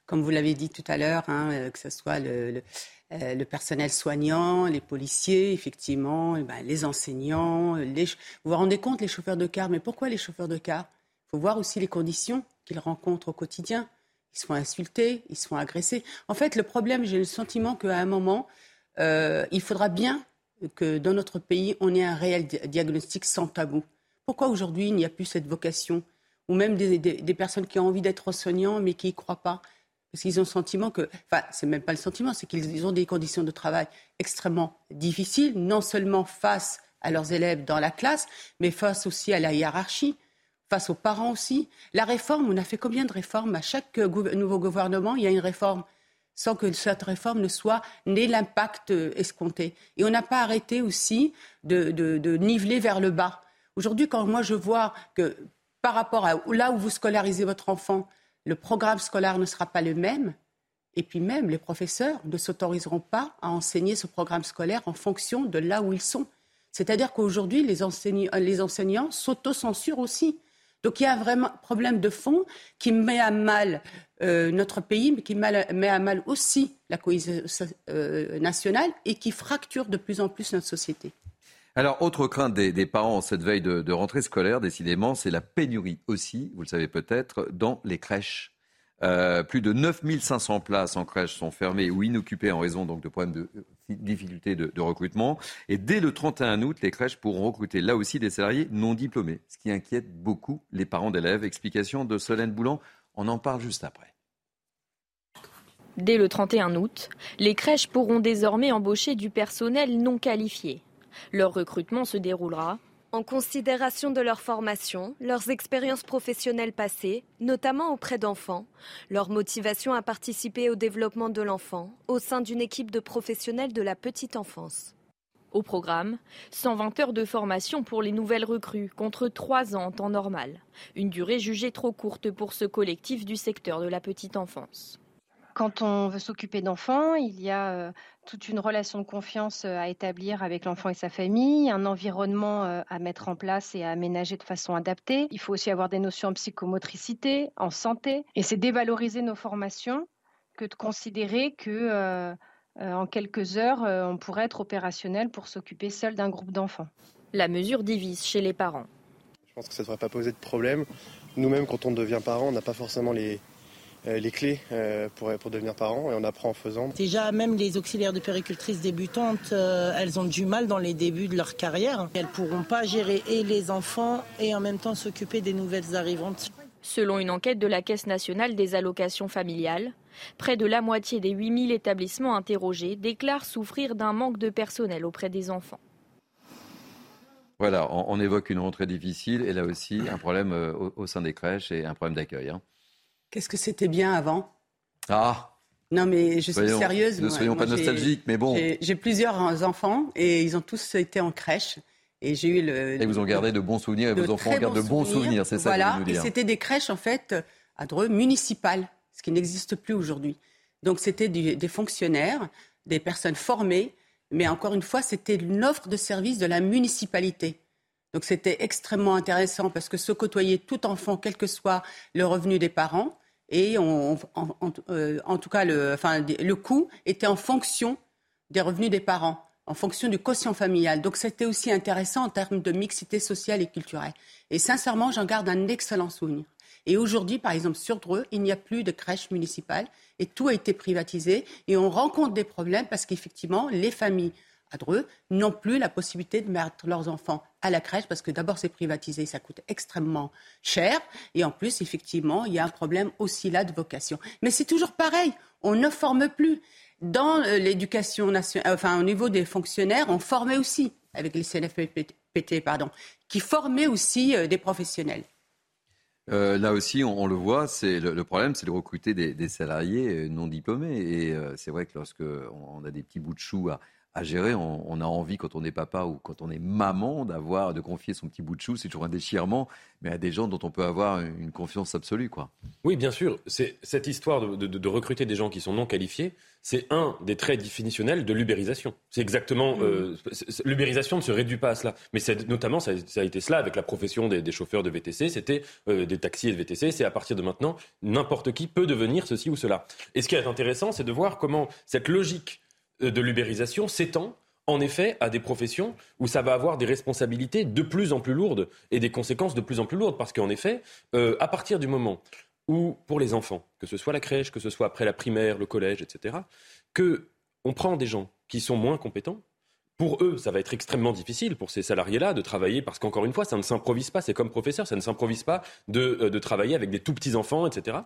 comme vous l'avez dit tout à l'heure, hein, que ce soit le, le personnel soignant, les policiers, effectivement, eh ben, les enseignants. Les... Vous vous rendez compte, les chauffeurs de car, mais pourquoi les chauffeurs de car? Il faut voir aussi les conditions qu'ils rencontrent au quotidien ils se font insulter, ils se font agresser. En fait, le problème, j'ai le sentiment qu'à un moment, euh, il faudra bien que dans notre pays, on ait un réel diagnostic sans tabou. Pourquoi aujourd'hui il n'y a plus cette vocation? Ou même des, personnes qui ont envie d'être soignants mais qui n'y croient pas? Parce qu'ils ont le sentiment que, enfin, c'est même pas le sentiment, c'est qu'ils ont des conditions de travail extrêmement difficiles, non seulement face à leurs élèves dans la classe, mais face aussi à la hiérarchie face aux parents aussi. La réforme, on a fait combien de réformes À chaque nouveau gouvernement, il y a une réforme sans que cette réforme ne soit n'ait l'impact euh, escompté. Et on n'a pas arrêté aussi de, niveler vers le bas. Aujourd'hui, quand moi je vois que par rapport à là où vous scolarisez votre enfant, le programme scolaire ne sera pas le même, et puis même les professeurs ne s'autoriseront pas à enseigner ce programme scolaire en fonction de là où ils sont. C'est-à-dire qu'aujourd'hui, les enseignants s'autocensurent aussi. Donc il y a un vrai problème de fond qui met à mal euh, notre pays, mais qui met à mal aussi la cohésion euh, nationale et qui fracture de plus en plus notre société. Alors, autre crainte des, parents en cette veille de, rentrée scolaire, décidément, c'est la pénurie aussi, vous le savez peut-être, dans les crèches. Euh, plus de 9500 places en crèche sont fermées ou inoccupées en raison donc, de problèmes de difficultés de, recrutement. Et dès le 31 août, les crèches pourront recruter là aussi des salariés non diplômés, ce qui inquiète beaucoup les parents d'élèves. Explication de Solène Boulan. On en parle juste après. Dès le 31 août, les crèches pourront désormais embaucher du personnel non qualifié. Leur recrutement se déroulera en considération de leur formation, leurs expériences professionnelles passées, notamment auprès d'enfants, leur motivation à participer au développement de l'enfant au sein d'une équipe de professionnels de la petite enfance. Au programme, 120 heures de formation pour les nouvelles recrues, contre 3 ans en temps normal, une durée jugée trop courte pour ce collectif du secteur de la petite enfance. Quand on veut s'occuper d'enfants, il y a toute une relation de confiance à établir avec l'enfant et sa famille, un environnement à mettre en place et à aménager de façon adaptée. Il faut aussi avoir des notions en psychomotricité, en santé. Et c'est dévaloriser nos formations que de considérer que en quelques heures, on pourrait être opérationnel pour s'occuper seul d'un groupe d'enfants. La mesure divise chez les parents. Je pense que ça ne devrait pas poser de problème. Nous-mêmes, quand on devient parent, on n'a pas forcément les, euh, les clés euh, pour, pour devenir parent et on apprend en faisant. Déjà, même les auxiliaires de péricultrices débutantes, euh, elles ont du mal dans les débuts de leur carrière. Elles ne pourront pas gérer et les enfants et en même temps s'occuper des nouvelles arrivantes. Selon une enquête de la Caisse nationale des allocations familiales, près de la moitié des 8000 établissements interrogés déclarent souffrir d'un manque de personnel auprès des enfants. Voilà, on, évoque une rentrée difficile et là aussi un problème au, sein des crèches et un problème d'accueil. Hein. Qu'est-ce que c'était bien avant? Ah non, mais je suis sérieuse. Ne soyons pas nostalgiques, mais bon. J'ai plusieurs enfants et ils ont tous été en crèche. Et j'ai eu le. Et vous ont gardé de bons souvenirs et vos enfants gardé de bons souvenirs, c'est ça Voilà, et c'était des crèches en fait à Dreux municipales, ce qui n'existe plus aujourd'hui. Donc c'était des fonctionnaires, des personnes formées, mais encore une fois, c'était une offre de service de la municipalité. Donc c'était extrêmement intéressant parce que se côtoyer tout enfant, quel que soit le revenu des parents, et on, euh, en, tout cas le, enfin, le coût était en fonction des revenus des parents, en fonction du quotient familial. Donc c'était aussi intéressant en termes de mixité sociale et culturelle. Et sincèrement, j'en garde un excellent souvenir. Et aujourd'hui, par exemple, sur Dreux, il n'y a plus de crèche municipale et tout a été privatisé. Et on rencontre des problèmes parce qu'effectivement, les familles à Dreux n'ont plus la possibilité de mettre leurs enfants à la crèche parce que d'abord c'est privatisé, ça coûte extrêmement cher et en plus effectivement il y a un problème aussi là de vocation. Mais c'est toujours pareil, on ne forme plus. Dans euh, l'éducation nationale, enfin au niveau des fonctionnaires, on formait aussi avec les CNFPT, pardon, qui formaient aussi euh, des professionnels. Euh, là aussi, on, le voit, c'est le, problème, c'est de recruter des, salariés non diplômés. Et c'est vrai que lorsque on, a des petits bouts de chou à, à gérer. On, a envie, quand on est papa ou quand on est maman, d'avoir, de confier son petit bout de chou. C'est toujours un déchirement, mais à des gens dont on peut avoir une confiance absolue, quoi. Oui, bien sûr. C'est cette histoire de, recruter des gens qui sont non qualifiés. C'est un des traits définitionnels de l'ubérisation. C'est exactement mmh. euh, l'ubérisation ne se réduit pas à cela, mais notamment ça, a été cela avec la profession des, chauffeurs de VTC. C'était euh, des taxis et de VTC. C'est à partir de maintenant n'importe qui peut devenir ceci ou cela. Et ce qui est intéressant, c'est de voir comment cette logique de l'ubérisation s'étend en effet à des professions où ça va avoir des responsabilités de plus en plus lourdes et des conséquences de plus en plus lourdes. Parce qu'en effet, euh, à partir du moment où, pour les enfants, que ce soit la crèche, que ce soit après la primaire, le collège, etc., que on prend des gens qui sont moins compétents, pour eux, ça va être extrêmement difficile pour ces salariés-là de travailler parce qu'encore une fois, ça ne s'improvise pas. C'est comme professeur, ça ne s'improvise pas de, euh, de travailler avec des tout petits enfants, etc.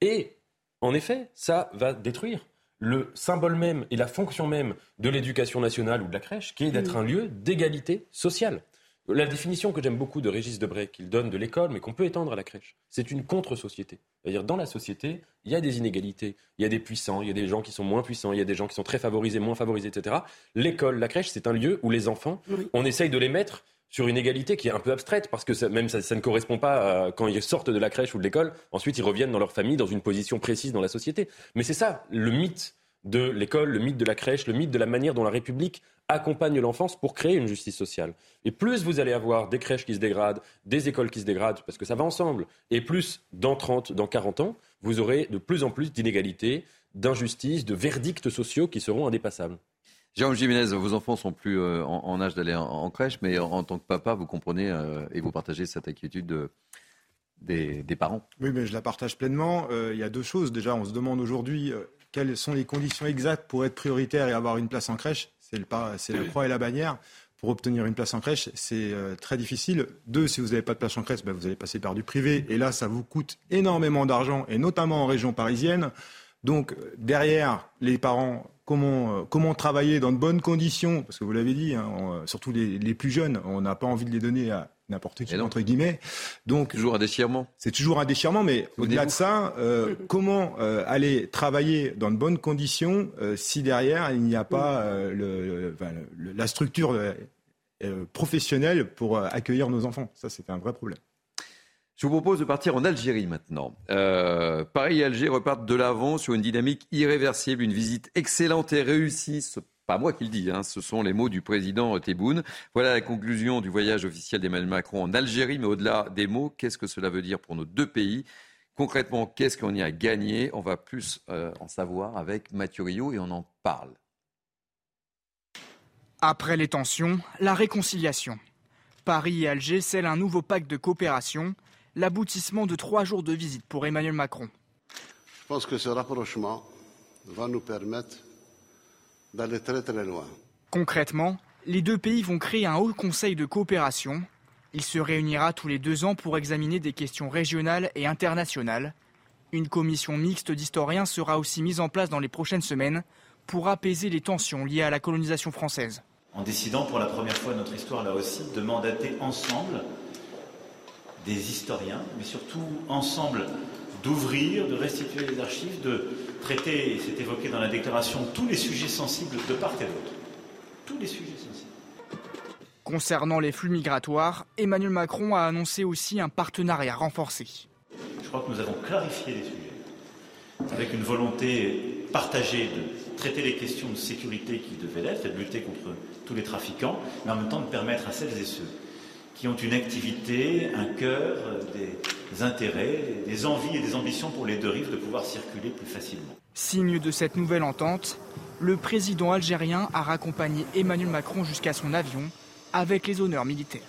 Et en effet, ça va détruire le symbole même et la fonction même de l'éducation nationale ou de la crèche, qui est d'être mm. un lieu d'égalité sociale. La définition que j'aime beaucoup de Régis Debray, qu'il donne de l'école, mais qu'on peut étendre à la crèche, c'est une contre-société. C'est-à-dire, dans la société, il y a des inégalités, il y a des puissants, il y a des gens qui sont moins puissants, il y a des gens qui sont très favorisés, moins favorisés, etc. L'école, la crèche, c'est un lieu où les enfants, on essaye de les mettre sur une égalité qui est un peu abstraite, parce que ça, même ça, ne correspond pas à, quand ils sortent de la crèche ou de l'école, ensuite ils reviennent dans leur famille, dans une position précise dans la société. Mais c'est ça, le mythe de l'école, le mythe de la crèche, le mythe de la manière dont la République accompagne l'enfance pour créer une justice sociale. Et plus vous allez avoir des crèches qui se dégradent, des écoles qui se dégradent, parce que ça va ensemble, et plus dans 30, dans 40 ans, vous aurez de plus en plus d'inégalités, d'injustices, de verdicts sociaux qui seront indépassables. Jérôme Jiménez, vos enfants sont plus euh, en, âge d'aller en, crèche, mais en, tant que papa, vous comprenez euh, et vous partagez cette inquiétude des, parents. Oui, mais je la partage pleinement. Euh, il y a deux choses. Déjà, on se demande aujourd'hui quelles sont les conditions exactes pour être prioritaire et avoir une place en crèche. C'est la croix et la bannière. Pour obtenir une place en crèche, c'est très difficile. Deux, si vous n'avez pas de place en crèche, ben, vous allez passer par du privé. Et là, ça vous coûte énormément d'argent, et notamment en région parisienne. Donc, derrière, les parents comment, euh, comment travailler dans de bonnes conditions, parce que vous l'avez dit, hein, euh, surtout les, plus jeunes, on n'a pas envie de les donner à n'importe qui, entre guillemets. Donc, toujours un déchirement. C'est toujours un déchirement, mais au-delà de ça, euh, comment aller travailler dans de bonnes conditions si derrière il n'y a pas le, la structure professionnelle pour accueillir nos enfants? Ça, c'est un vrai problème. Je vous propose de partir en Algérie maintenant. Euh, Paris et Alger repartent de l'avant sur une dynamique irréversible, une visite excellente et réussie. Ce pas moi qui le dis, hein, ce sont les mots du président Tebboune. Voilà la conclusion du voyage officiel d'Emmanuel Macron en Algérie, mais au-delà des mots, qu'est-ce que cela veut dire pour nos deux pays? Concrètement, qu'est-ce qu'on y a gagné? On va plus euh, en savoir avec Mathieu Rio et on en parle. Après les tensions, la réconciliation. Paris et Alger scellent un nouveau pacte de coopération, l'aboutissement de trois jours de visite pour Emmanuel Macron. Je pense que ce rapprochement va nous permettre d'aller très très loin. Concrètement, les deux pays vont créer un haut conseil de coopération. Il se réunira tous les deux ans pour examiner des questions régionales et internationales. Une commission mixte d'historiens sera aussi mise en place dans les prochaines semaines pour apaiser les tensions liées à la colonisation française. En décidant pour la première fois de notre histoire là aussi de mandater ensemble des historiens, mais surtout ensemble d'ouvrir, de restituer les archives, de traiter, et c'est évoqué dans la déclaration, tous les sujets sensibles de part et d'autre. Tous les sujets sensibles. Concernant les flux migratoires, Emmanuel Macron a annoncé aussi un partenariat renforcé. Je crois que nous avons clarifié les sujets, avec une volonté partagée de traiter les questions de sécurité qui devaient l'être, et de lutter contre tous les trafiquants, mais en même temps de permettre à celles et ceux qui ont une activité, un cœur, des intérêts, des envies et des ambitions pour les deux rives de pouvoir circuler plus facilement. Signe de cette nouvelle entente, le président algérien a raccompagné Emmanuel Macron jusqu'à son avion avec les honneurs militaires.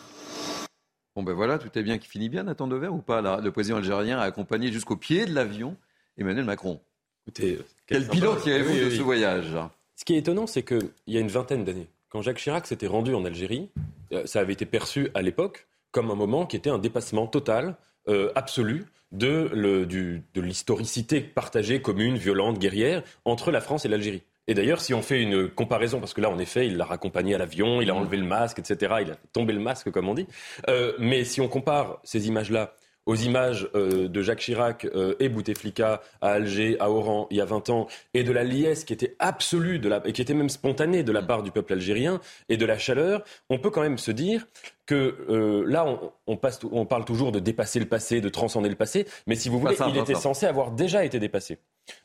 Bon ben voilà, tout est bien qui finit bien, Nathan Dever ou pas là? Le président algérien a accompagné jusqu'au pied de l'avion Emmanuel Macron. Écoutez, Quel bilan tirez-vous Oui, de oui. ce voyage? Ce qui est étonnant, c'est qu'il y a une vingtaine d'années, quand Jacques Chirac s'était rendu en Algérie, euh, ça avait été perçu à l'époque comme un moment qui était un dépassement total, euh, absolu, de, le- du- de l'historicité partagée, commune, violente, guerrière, entre la France et l'Algérie. Et d'ailleurs, si on fait une comparaison, parce que là, en effet, il l'a raccompagné à l'avion, il a enlevé le masque, etc., il a tomber le masque, comme on dit. Euh, mais si on compare ces images-là aux images euh, de Jacques Chirac euh, et Bouteflika à Alger, à Oran, il y a 20 ans, et de la liesse qui était absolue, de la, et qui était même spontanée de la part du peuple algérien, et de la chaleur, on peut quand même se dire que euh, là, on, on passe, on parle toujours de dépasser le passé, de transcender le passé, mais si vous voulez, ça, il était ça. censé avoir déjà été dépassé.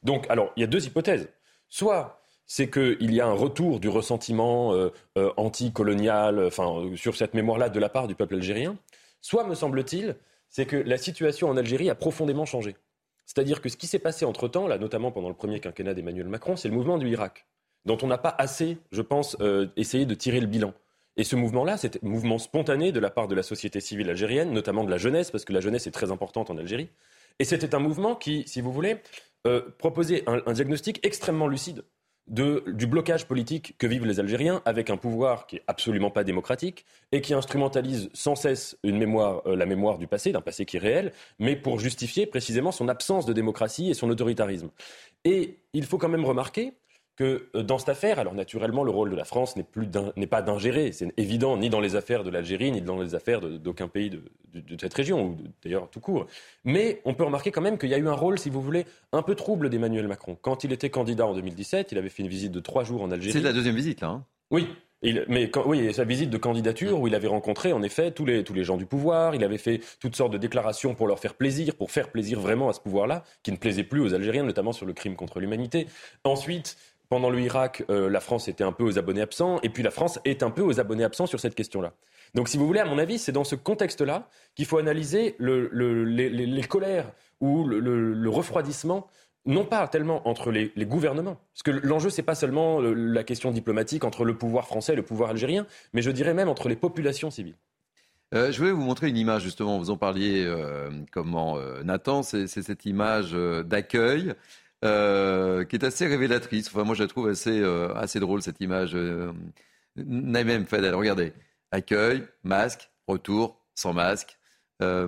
Donc, alors, il y a deux hypothèses. Soit c'est qu'il y a un retour du ressentiment euh, euh, anticolonial, enfin, sur cette mémoire-là de la part du peuple algérien. Soit, me semble-t-il, c'est que la situation en Algérie a profondément changé. C'est-à-dire que ce qui s'est passé entre-temps, là, notamment pendant le premier quinquennat d'Emmanuel Macron, c'est le mouvement du Irak, dont on n'a pas assez, je pense, euh, essayé de tirer le bilan. Et ce mouvement-là, c'était un mouvement spontané de la part de la société civile algérienne, notamment de la jeunesse, parce que la jeunesse est très importante en Algérie. Et c'était un mouvement qui, si vous voulez, euh, proposait un diagnostic extrêmement lucide du blocage politique que vivent les Algériens avec un pouvoir qui est absolument pas démocratique et qui instrumentalise sans cesse euh, la mémoire du passé, d'un passé qui est réel, mais pour justifier précisément son absence de démocratie et son autoritarisme. Et il faut quand même remarquer que euh, dans cette affaire, alors naturellement, le rôle de la France n'est plus d'in- n'est pas d'ingérer, c'est évident, ni dans les affaires de l'Algérie, ni dans les affaires d'aucun pays de, de- de cette région, ou d'ailleurs tout court. Mais on peut remarquer quand même qu'il y a eu un rôle, si vous voulez, un peu trouble d'Emmanuel Macron. Quand il était candidat en 2017, il avait fait une visite de trois jours en Algérie. C'est la deuxième visite là. hein. Oui. Il- mais quand, oui, sa visite de candidature où il avait rencontré en effet tous les, tous les gens du pouvoir, il avait fait toutes sortes de déclarations pour leur faire plaisir, pour faire plaisir vraiment à ce pouvoir-là, qui ne plaisait plus aux Algériens, notamment sur le crime contre l'humanité. Ensuite, pendant le Irak, euh, la France était un peu aux abonnés absents, et puis la France est un peu aux abonnés absents sur cette question-là. Donc, si vous voulez, à mon avis, c'est dans ce contexte-là qu'il faut analyser le- le- les, colères ou le, refroidissement, non pas tellement entre les, gouvernements, parce que l'enjeu, c'est pas seulement le- la question diplomatique entre le pouvoir français et le pouvoir algérien, mais je dirais même entre les populations civiles. Euh, je voulais vous montrer une image, justement. Vous en parliez, euh, comment, euh, Nathan, c'est cette image d'accueil euh, qui est assez révélatrice. Enfin, moi, je la trouve assez, euh, assez drôle, cette image. Euh, Naïm Fadel, regardez. Accueil, masque, retour, sans masque. Euh,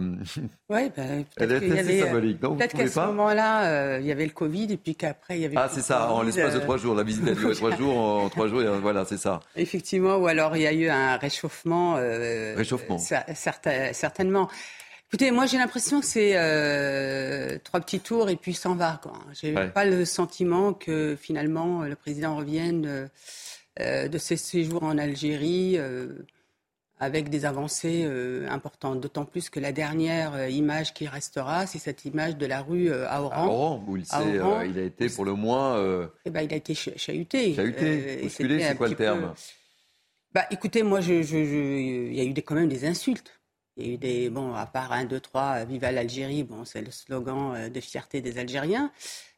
Oui, Elle peut-être qu'il y avait, euh, symbolique, non Peut-être qu'à ce pas moment-là, euh, il y avait le Covid et puis qu'après, il y avait. ah, c'est ça, en l'espace de trois jours. La visite a duré trois jours, en trois jours, voilà, c'est ça. Effectivement, ou alors il y a eu un réchauffement. Réchauffement. cer- certain- certainement. Écoutez, moi j'ai l'impression que c'est euh, trois petits tours et puis s'en va. J'ai Ouais. pas le sentiment que finalement le président revienne euh, euh, de ses séjours en Algérie euh, avec des avancées euh, importantes. D'autant plus que la dernière euh, image qui restera, c'est cette image de la rue euh, à Oran. À Oran, où il, il a été pour le moins. Eh ben, il a été chahuté. Chahuté, c'est quoi le terme? Bah, Écoutez, moi, je, je, il y a eu des, quand même des insultes. Il y a eu des, bon, à part 1, 2, 3, Viva l'Algérie, bon, c'est le slogan euh, de fierté des Algériens,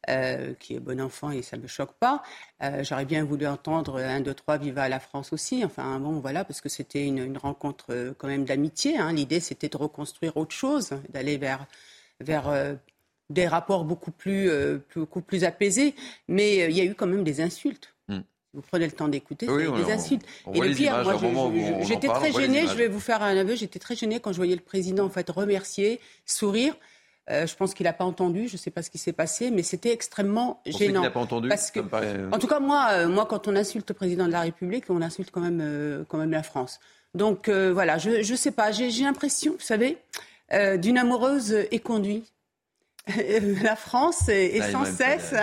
euh, qui est bon enfant et ça ne me choque pas. Euh, j'aurais bien voulu entendre 1, 2, 3, Viva la France aussi. Enfin, bon, voilà, parce que c'était une, rencontre quand même d'amitié. Hein. L'idée, c'était de reconstruire autre chose, d'aller vers, vers des rapports beaucoup plus, beaucoup plus apaisés. Mais il y a eu quand même des insultes vous prenez le temps d'écouter, c'est des insultes. et le pire, moi, j'étais très gênée, je vais vous faire un aveu, j'étais très gênée quand je voyais le président en fait remercier, sourire. Euh, je pense qu'il n'a pas entendu, je ne sais pas ce qui s'est passé, mais c'était extrêmement gênant. Il n'a pas entendu parce que, En tout cas, moi, euh, moi, quand on insulte le président de la République, on insulte quand même, euh, quand même la France. Donc voilà, je ne sais pas, j'ai l'impression, vous savez, d'une amoureuse éconduite. la France est, sans cesse...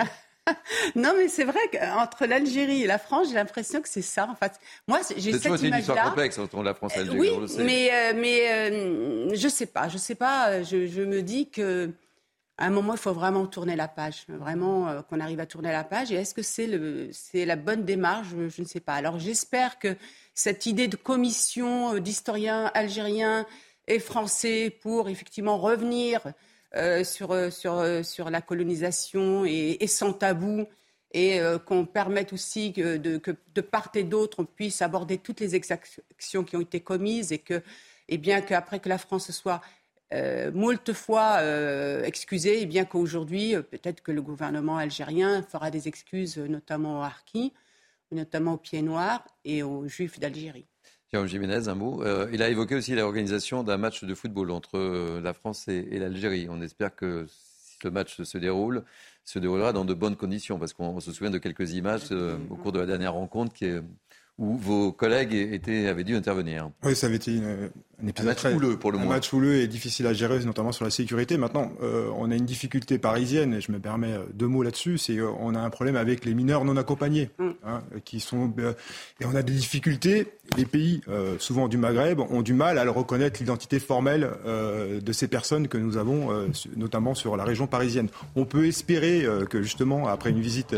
non, mais c'est vrai qu'entre l'Algérie et la France, j'ai l'impression que c'est ça. En fait, moi, j'ai cette image-là. C'est une histoire complexe entre la France et l'Algérie. oui, on le sait. mais euh, mais euh, je sais pas, je sais pas. Je, me dis que à un moment, il faut vraiment tourner la page, vraiment euh, qu'on arrive à tourner la page. Et est-ce que c'est le c'est la bonne démarche? Je, je, ne sais pas. Alors j'espère que cette idée de commission d'historiens algériens et français pour effectivement revenir euh, sur, euh, sur, euh, sur la colonisation et, sans tabou et qu'on permette aussi que de, de part et d'autre, on puisse aborder toutes les exactions qui ont été commises et que, et bien qu'après que la France soit euh, fois excusée, et bien qu'aujourd'hui, peut-être que le gouvernement algérien fera des excuses, notamment aux Harkis, notamment aux Pieds Noirs et aux Juifs d'Algérie. Jiménez, un mot. Euh, il a évoqué aussi l'organisation d'un match de football entre euh, la France et, l'Algérie. On espère que le match se déroule, se déroulera dans de bonnes conditions, parce qu'on se souvient de quelques images euh, au cours de la dernière rencontre qui où vos collègues étaient, avaient dû intervenir. Oui, ça avait été une, un épisode match houleux pour le un match houleux et difficile à gérer, notamment sur la sécurité. Maintenant, euh, on a une difficulté parisienne, et je me permets euh, deux mots là-dessus, c'est qu'on a un problème avec les mineurs non accompagnés, mm. hein, qui sont euh, et on a des difficultés. Les pays, souvent du Maghreb, ont du mal à reconnaître l'identité formelle de ces personnes que nous avons, notamment sur la région parisienne. On peut espérer que justement, après une visite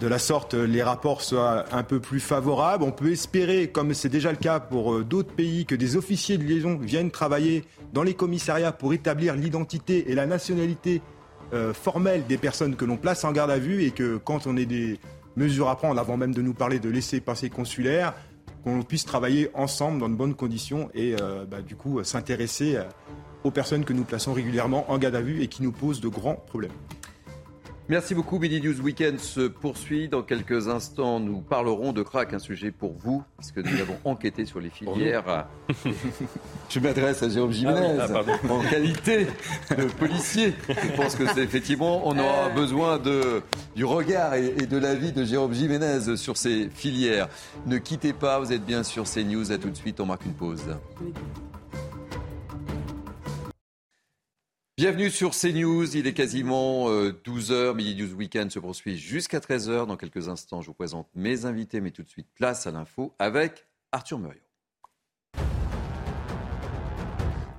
de la sorte les rapports soient un peu plus favorables. On peut espérer, comme c'est déjà le cas pour euh, d'autres pays, que des officiers de liaison viennent travailler dans les commissariats pour établir l'identité et la nationalité euh, formelle des personnes que l'on place en garde à vue et que quand on ait des mesures à prendre, avant même de nous parler de laisser passer consulaire, qu'on puisse travailler ensemble dans de bonnes conditions et euh, bah, du coup s'intéresser aux personnes que nous plaçons régulièrement en garde à vue et qui nous posent de grands problèmes. Merci beaucoup. Midi News Weekend se poursuit. Dans quelques instants, nous parlerons de crack, un sujet pour vous, puisque nous avons enquêté sur les filières. Je m'adresse à Jérôme Jiménez ah en qualité de policier. Je pense que c'est effectivement, on aura euh. besoin de, du regard et, et de l'avis de Jérôme Jiménez sur ces filières. Ne quittez pas, vous êtes bien sur CNews. À tout de suite, on marque une pause. Bienvenue sur CNews, il est quasiment 12h, euh, Midi News Weekend se poursuit jusqu'à 13h. Dans quelques instants, je vous présente mes invités, mais tout de suite, place à l'info avec Arthur Muriot.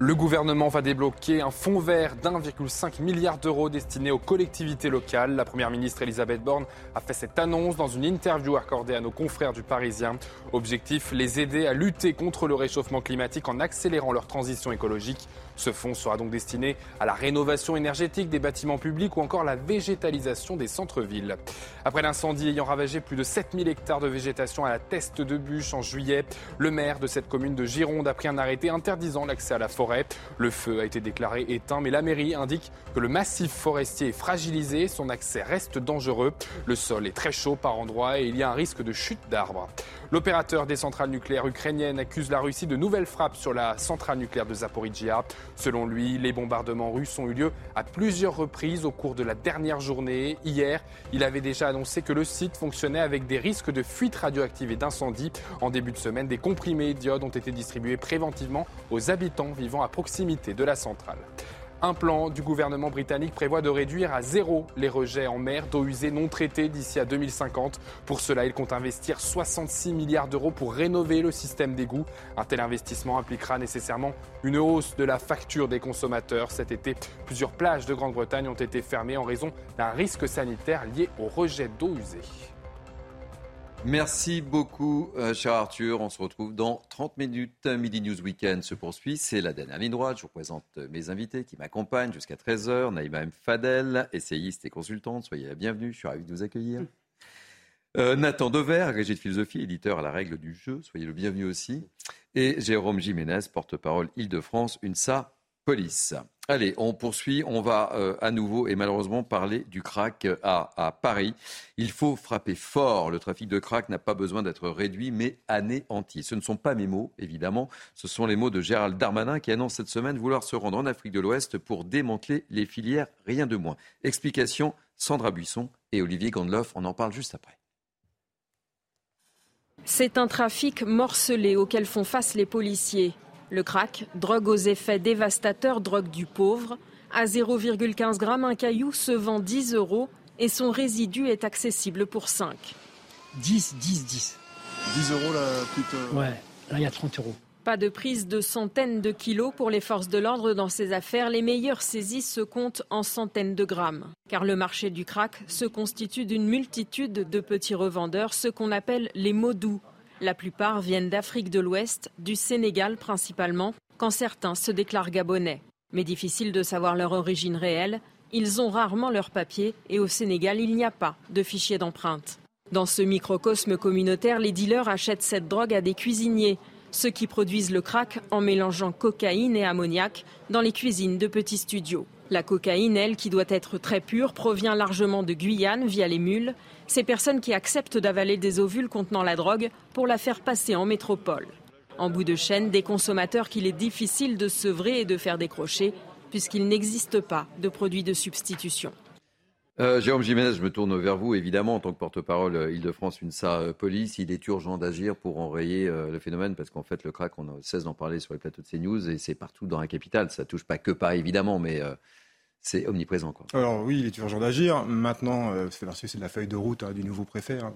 Le gouvernement va débloquer un fonds vert d'1,5 milliard d'euros destiné aux collectivités locales. La première ministre Elisabeth Borne a fait cette annonce dans une interview accordée à nos confrères du Parisien. Objectif les aider à lutter contre le réchauffement climatique en accélérant leur transition écologique. Ce fonds sera donc destiné à la rénovation énergétique des bâtiments publics ou encore la végétalisation des centres-villes. Après l'incendie ayant ravagé plus de 7000 hectares de végétation à la Teste de Bûche en juillet, le maire de cette commune de Gironde a pris un arrêté interdisant l'accès à la forêt. Le feu a été déclaré éteint, mais la mairie indique que le massif forestier est fragilisé, son accès reste dangereux. Le sol est très chaud par endroits et il y a un risque de chute d'arbres. L'opérateur des centrales nucléaires ukrainiennes accuse la Russie de nouvelles frappes sur la centrale nucléaire de Zaporizhia. Selon lui, les bombardements russes ont eu lieu à plusieurs reprises au cours de la dernière journée. Hier, il avait déjà annoncé que le site fonctionnait avec des risques de fuite radioactive et d'incendie. En début de semaine, des comprimés d'iode ont été distribués préventivement aux habitants vivant à proximité de la centrale. Un plan du gouvernement britannique prévoit de réduire à zéro les rejets en mer d'eau usée non traitée d'ici à 2050. Pour cela, il compte investir 66 milliards d'euros pour rénover le système d'égout. Un tel investissement impliquera nécessairement une hausse de la facture des consommateurs. Cet été, plusieurs plages de Grande-Bretagne ont été fermées en raison d'un risque sanitaire lié au rejet d'eau usée. Merci beaucoup, euh, cher Arthur. On se retrouve dans 30 minutes. Midi News Weekend se poursuit. C'est la dernière ligne droite. Je vous présente mes invités qui m'accompagnent jusqu'à 13h. Naïma M. Fadel, essayiste et consultante. Soyez la bienvenue. Je suis ravi de vous accueillir. Euh, Nathan Dever, agrégé de philosophie, éditeur à la règle du jeu. Soyez le bienvenu aussi. Et Jérôme Jiménez, porte-parole Île-de-France, UNSA Police. Allez, on poursuit. On va euh, à nouveau et malheureusement parler du crack à, Paris. Il faut frapper fort. Le trafic de crack n'a pas besoin d'être réduit, mais anéanti. Ce ne sont pas mes mots, évidemment. Ce sont les mots de Gérald Darmanin qui annonce cette semaine vouloir se rendre en Afrique de l'Ouest pour démanteler les filières, rien de moins. Explication Sandra Buisson et Olivier Gandloff. On en parle juste après. C'est un trafic morcelé auquel font face les policiers. Le crack, drogue aux effets dévastateurs, drogue du pauvre. À 0,15 g, un caillou se vend 10 euros et son résidu est accessible pour 5. 10, 10, 10. 10 euros la petite. Euh, ouais, là il y a 30 euros. Pas de prise de centaines de kilos pour les forces de l'ordre dans ces affaires. Les meilleures saisies se comptent en centaines de grammes. Car le marché du crack se constitue d'une multitude de petits revendeurs, ce qu'on appelle les mots doux, la plupart viennent d'Afrique de l'Ouest, du Sénégal principalement, quand certains se déclarent gabonais. Mais difficile de savoir leur origine réelle, ils ont rarement leurs papiers et au Sénégal, il n'y a pas de fichier d'empreinte. Dans ce microcosme communautaire, les dealers achètent cette drogue à des cuisiniers, ceux qui produisent le crack en mélangeant cocaïne et ammoniac dans les cuisines de petits studios. La cocaïne, elle, qui doit être très pure, provient largement de Guyane via les mules ces personnes qui acceptent d'avaler des ovules contenant la drogue pour la faire passer en métropole. En bout de chaîne, des consommateurs qu'il est difficile de sevrer et de faire décrocher, puisqu'il n'existe pas de produits de substitution. Euh, Jérôme Jiménez, je me tourne vers vous, évidemment, en tant que porte-parole euh, Île-de-France, UNSA euh, Police. Il est urgent d'agir pour enrayer le phénomène, parce qu'en fait, le crack, on cesse d'en parler sur les plateaux de CNews, et c'est partout dans la capitale. Ça touche pas que Paris, évidemment, mais c'est omniprésent. Quoi. Alors oui, il est urgent d'agir. Maintenant, euh, c'est de la feuille de route hein, du nouveau préfet. Hein,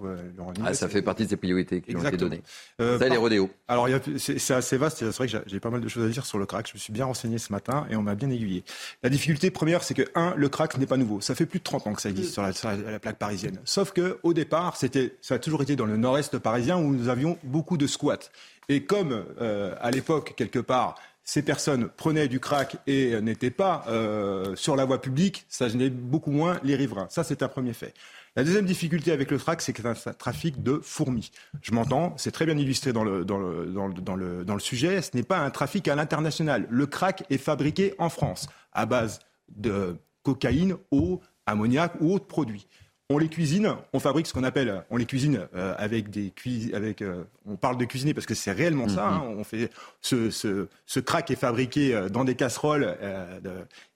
ah, ça fait partie de ses priorités qui ont été données. Euh, ça, les rodéos. Alors c'est assez vaste. C'est vrai que j'ai pas mal de choses à dire sur le crack. Je me suis bien renseigné ce matin et on m'a bien aiguillé. La difficulté première, c'est que, un, le crack n'est pas nouveau. Ça fait plus de 30 ans que ça existe sur la, la plaque parisienne. Sauf que au départ, c'était, ça a toujours été dans le nord-est parisien où nous avions beaucoup de squats. Et comme euh, à l'époque, quelque part, ces personnes prenaient du crack et n'étaient pas euh, sur la voie publique, ça gênait beaucoup moins les riverains. Ça, c'est un premier fait. La deuxième difficulté avec le crack, c'est que c'est un trafic de fourmis. Je m'entends, c'est très bien illustré dans le, sujet, ce n'est pas un trafic à l'international. Le crack est fabriqué en France à base de cocaïne, eau, ammoniac ou autres produits on les cuisine, on fabrique ce qu'on appelle, on les cuisine euh, avec des cuisines, avec, euh, on parle de cuisiner parce que c'est réellement ça. Hein. on fait ce, ce, ce, crack est fabriqué euh, dans des casseroles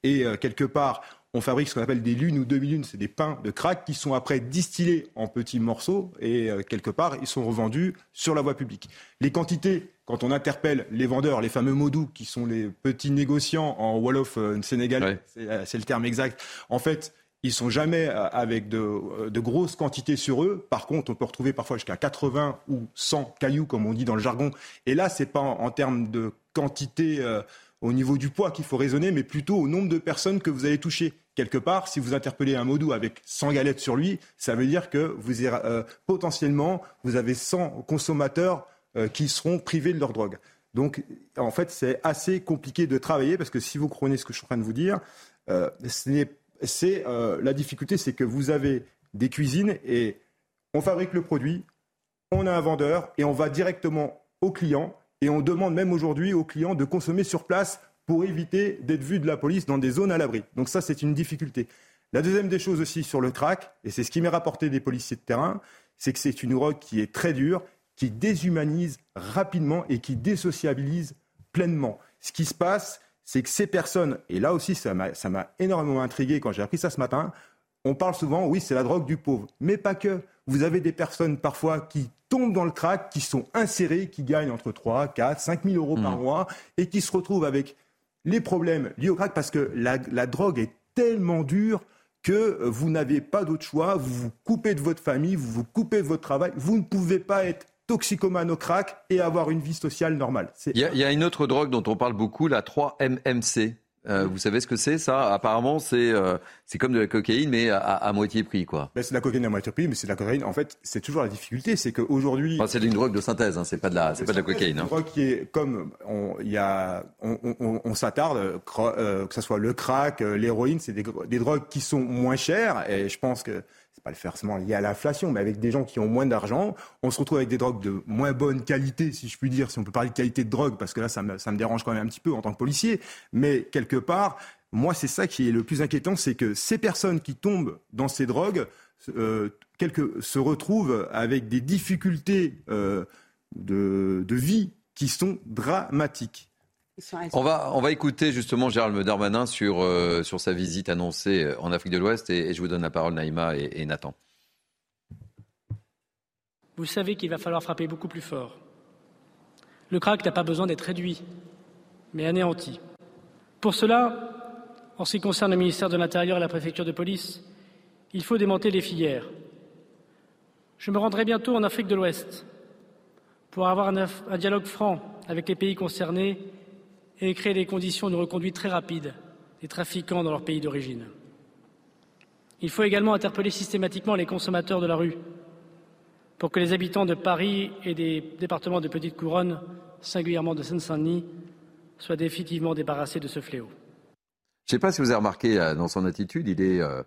et quelque part on fabrique ce qu'on appelle des lunes ou demi-lunes, c'est des pains de crack qui sont après distillés en petits morceaux et quelque part ils sont revendus sur la voie publique. Les quantités, quand on interpelle les vendeurs, les fameux modous qui sont les petits négociants en Wolof sénégalais, c'est le terme exact, en fait ils sont jamais euh, avec de, de, grosses quantités sur eux. Par contre, on peut retrouver parfois jusqu'à 80 ou 100 cailloux, comme on dit dans le jargon. Et là, c'est pas en, termes de quantité euh, au niveau du poids qu'il faut raisonner, mais plutôt au nombre de personnes que vous allez toucher. Quelque part, si vous interpellez un modou avec 100 galettes sur lui, ça veut dire que vous euh, potentiellement, vous avez 100 consommateurs qui seront privés de leur drogue. Donc, en fait, c'est assez compliqué de travailler parce que si vous prenez ce que je suis en train de vous dire, ce n'est c'est euh, la difficulté, c'est que vous avez des cuisines et on fabrique le produit, on a un vendeur et on va directement au client et on demande même aujourd'hui aux clients de consommer sur place pour éviter d'être vu de la police dans des zones à l'abri. Donc ça, c'est une difficulté. La deuxième des choses aussi sur le crack, et c'est ce qui m'est rapporté des policiers de terrain, c'est que c'est une drogue qui est très dure, qui déshumanise rapidement et qui désociabilise pleinement. Ce qui se passe, c'est que ces personnes, et là aussi ça m'a énormément intrigué quand j'ai appris ça ce matin, on parle souvent, oui, c'est la drogue du pauvre, mais pas que. Vous avez des personnes parfois qui tombent dans le crack, qui sont insérées, qui gagnent entre 3, 4, 5 000 euros par mmh. mois et qui se retrouvent avec les problèmes liés au crack parce que la, la drogue est tellement dure que vous n'avez pas d'autre choix, vous vous coupez de votre famille, vous vous coupez de votre travail, vous ne pouvez pas être toxicomane au crack et avoir une vie sociale normale. Il y, a, il y a une autre drogue dont on parle beaucoup, la 3-MMC. Euh, vous savez ce que c'est ça? Apparemment, c'est euh, c'est comme de la cocaïne, mais à, à moitié prix, quoi. Ben, c'est de la cocaïne à moitié prix, mais c'est de la cocaïne. En fait, c'est toujours la difficulté, c'est qu'aujourd'hui, enfin, c'est une drogue de synthèse, hein, c'est pas de la, c'est pas de la cocaïne. C'est hein. une drogue qui est comme on, y a, on, on, on s'attarde, euh, que ce soit le crack, l'héroïne, c'est des, des drogues qui sont moins chères, et je pense que c'est pas le forcément lié à l'inflation, mais avec des gens qui ont moins d'argent, on se retrouve avec des drogues de moins bonne qualité, si je puis dire, si on peut parler de qualité de drogue, parce que là, ça me, ça me dérange quand même un petit peu en tant que policier. Mais quelque part, moi, c'est ça qui est le plus inquiétant, c'est que ces personnes qui tombent dans ces drogues euh, se retrouvent avec des difficultés euh, de, de vie qui sont dramatiques. On va, on va écouter justement Gérald Darmanin sur, euh, sur sa visite annoncée en Afrique de l'Ouest et, et, je vous donne la parole, Naïma et, et Nathan. Vous savez qu'il va falloir frapper beaucoup plus fort. Le crack n'a pas besoin d'être réduit, mais anéanti. Pour cela, en ce qui concerne le ministère de l'Intérieur et la préfecture de police, il faut démonter les filières. Je me rendrai bientôt en Afrique de l'Ouest pour avoir un, un dialogue franc avec les pays concernés et créer les conditions de reconduite très rapide des trafiquants dans leur pays d'origine. Il faut également interpeller systématiquement les consommateurs de la rue pour que les habitants de Paris et des départements de Petite Couronne, singulièrement de Seine-Saint-Denis, soient définitivement débarrassés de ce fléau. Je ne sais pas si vous avez remarqué euh, dans son attitude, il est, euh,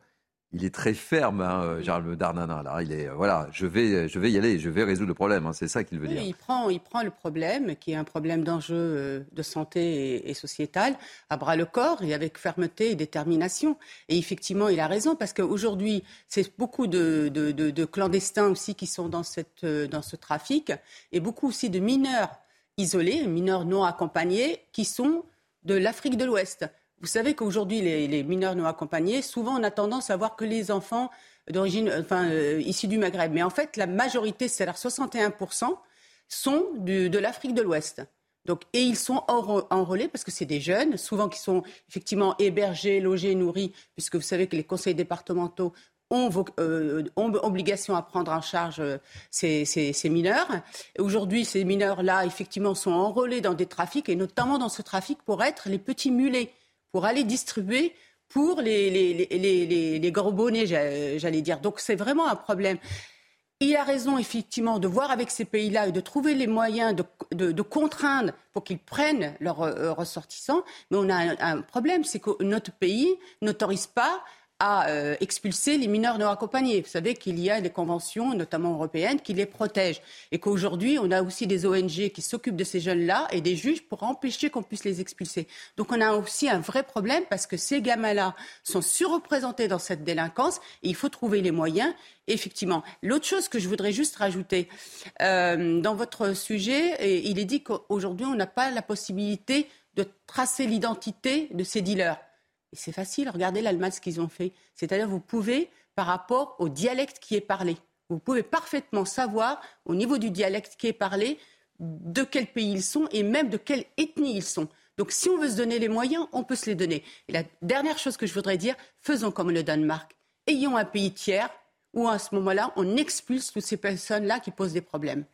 il est très ferme, hein, Gérald Darmanin. Là, il est, euh, voilà, je vais, je vais y aller, je vais résoudre le problème. Hein, c'est ça qu'il veut oui, dire. Il prend, il prend le problème, qui est un problème d'enjeu de santé et, et, sociétal, à bras le corps et avec fermeté et détermination. Et effectivement, il a raison parce qu'aujourd'hui, c'est beaucoup de, de, de, de, clandestins aussi qui sont dans, cette, dans ce trafic et beaucoup aussi de mineurs isolés, mineurs non accompagnés, qui sont de l'Afrique de l'Ouest. Vous savez qu'aujourd'hui, les, mineurs non accompagnés, souvent, on a tendance à voir que les enfants d'origine, enfin, euh, issus du Maghreb. Mais en fait, la majorité, c'est-à-dire 61%, sont de l'Afrique de l'Ouest. Donc, et ils sont enrôlés parce que c'est des jeunes, souvent qui sont effectivement hébergés, logés, nourris, puisque vous savez que les conseils départementaux ont, euh, ont, obligation à prendre en charge euh, ces, ces, ces mineurs. Aujourd'hui, ces mineurs-là, effectivement, sont enrôlés dans des trafics, et notamment dans ce trafic pour être les petits mulets pour aller distribuer pour les, les, les, les, les gros bonnets, j'allais dire. Donc c'est vraiment un problème. Il a raison, effectivement, de voir avec ces pays-là et de trouver les moyens de, de, contraindre pour qu'ils prennent leurs euh, ressortissants. Mais on a un problème, c'est que notre pays n'autorise pas à euh, expulser les mineurs non accompagnés. Vous savez qu'il y a des conventions, notamment européennes, qui les protègent. Et qu'aujourd'hui, on a aussi des ONG qui s'occupent de ces jeunes-là et des juges pour empêcher qu'on puisse les expulser. Donc on a aussi un vrai problème parce que ces gamins-là sont surreprésentés dans cette délinquance et il faut trouver les moyens. Effectivement. L'autre chose que je voudrais juste rajouter, euh, dans votre sujet, et il est dit qu'aujourd'hui, on n'a pas la possibilité de tracer l'identité de ces dealers. C'est facile, regardez l'Allemagne, ce qu'ils ont fait. C'est-à-dire, vous pouvez, par rapport au dialecte qui est parlé, vous pouvez parfaitement savoir, au niveau du dialecte qui est parlé, de quel pays ils sont et même de quelle ethnie ils sont. Donc, si on veut se donner les moyens, on peut se les donner. Et la dernière chose que je voudrais dire, faisons comme le Danemark. Ayons un pays tiers où, à ce moment-là, on expulse toutes ces personnes-là qui posent des problèmes.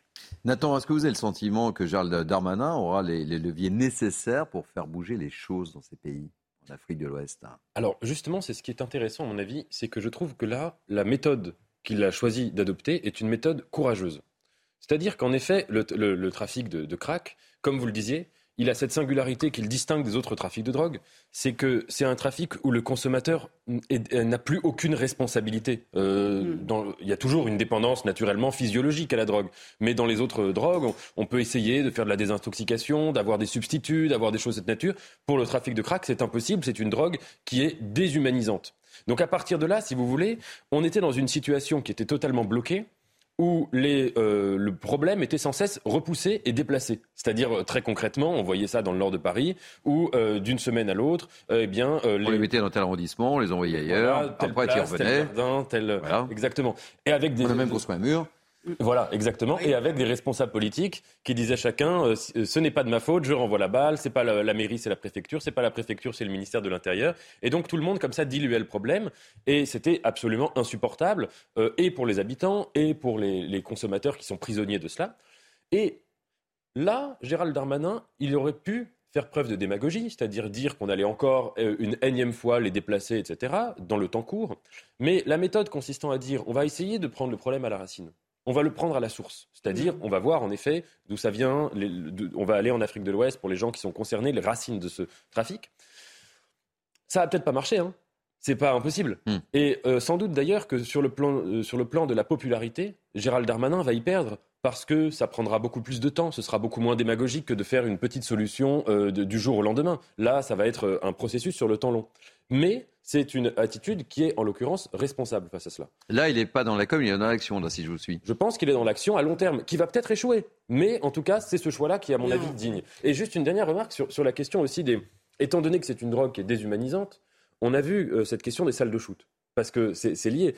Nathan, est-ce que vous avez le sentiment que Gérald Darmanin aura les, les leviers nécessaires pour faire bouger les choses dans ces pays? Afrique de l'Ouest. Alors justement, c'est ce qui est intéressant à mon avis, c'est que je trouve que là, la méthode qu'il a choisi d'adopter est une méthode courageuse. C'est-à-dire qu'en effet, le trafic de, de, crack, comme vous le disiez, il a cette singularité qu'il distingue des autres trafics de drogue, c'est que c'est un trafic où le consommateur n'a plus aucune responsabilité. Euh, mm. dans, il y a toujours une dépendance naturellement physiologique à la drogue, mais dans les autres drogues, on, on peut essayer de faire de la désintoxication, d'avoir des substituts, d'avoir des choses de cette nature. Pour le trafic de crack, c'est impossible. C'est une drogue qui est déshumanisante. Donc à partir de là, si vous voulez, on était dans une situation qui était totalement bloquée où les, euh, le problème était sans cesse repoussé et déplacé. C'est-à-dire, très concrètement, on voyait ça dans le nord de Paris, où euh, d'une semaine à l'autre, euh, eh bien... les... On les mettait dans tel arrondissement, on les envoyait ailleurs, voilà, après place, ils revenaient. Tel jardin, tel... Voilà. Exactement. Et avec des... On a même construit un mur. Voilà, exactement. Et avec des responsables politiques qui disaient chacun euh, ce n'est pas de ma faute, je renvoie la balle, c'est pas la, mairie, c'est la préfecture, c'est pas la préfecture, c'est le ministère de l'Intérieur. Et donc tout le monde comme ça diluait le problème. Et c'était absolument insupportable, euh, et pour les habitants, et pour les, les consommateurs qui sont prisonniers de cela. Et là, Gérald Darmanin, il aurait pu faire preuve de démagogie, c'est-à-dire dire qu'on allait encore euh, une énième fois les déplacer, etc., dans le temps court. Mais la méthode consistant à dire on va essayer de prendre le problème à la racine. On va le prendre à la source, c'est-à-dire on va voir en effet d'où ça vient, on va aller en Afrique de l'Ouest pour les gens qui sont concernés, les racines de ce trafic. Ça va peut-être pas marcher, hein. C'est pas impossible. Hmm. Et euh, sans doute d'ailleurs que sur le, plan, euh, sur le plan de la popularité, Gérald Darmanin va y perdre parce que ça prendra beaucoup plus de temps, ce sera beaucoup moins démagogique que de faire une petite solution euh, du jour au lendemain. Là, ça va être un processus sur le temps long. Mais c'est une attitude qui est en l'occurrence responsable face à cela. Là, il n'est pas dans la com, il est dans l'action, si je vous suis. Je pense qu'il est dans l'action à long terme, qui va peut-être échouer. Mais en tout cas, c'est ce choix-là qui est, à mon avis, digne. Et juste une dernière remarque sur, la question aussi des. Étant donné que c'est une drogue qui est déshumanisante, on a vu euh, cette question des salles de shoot. Parce que c'est lié.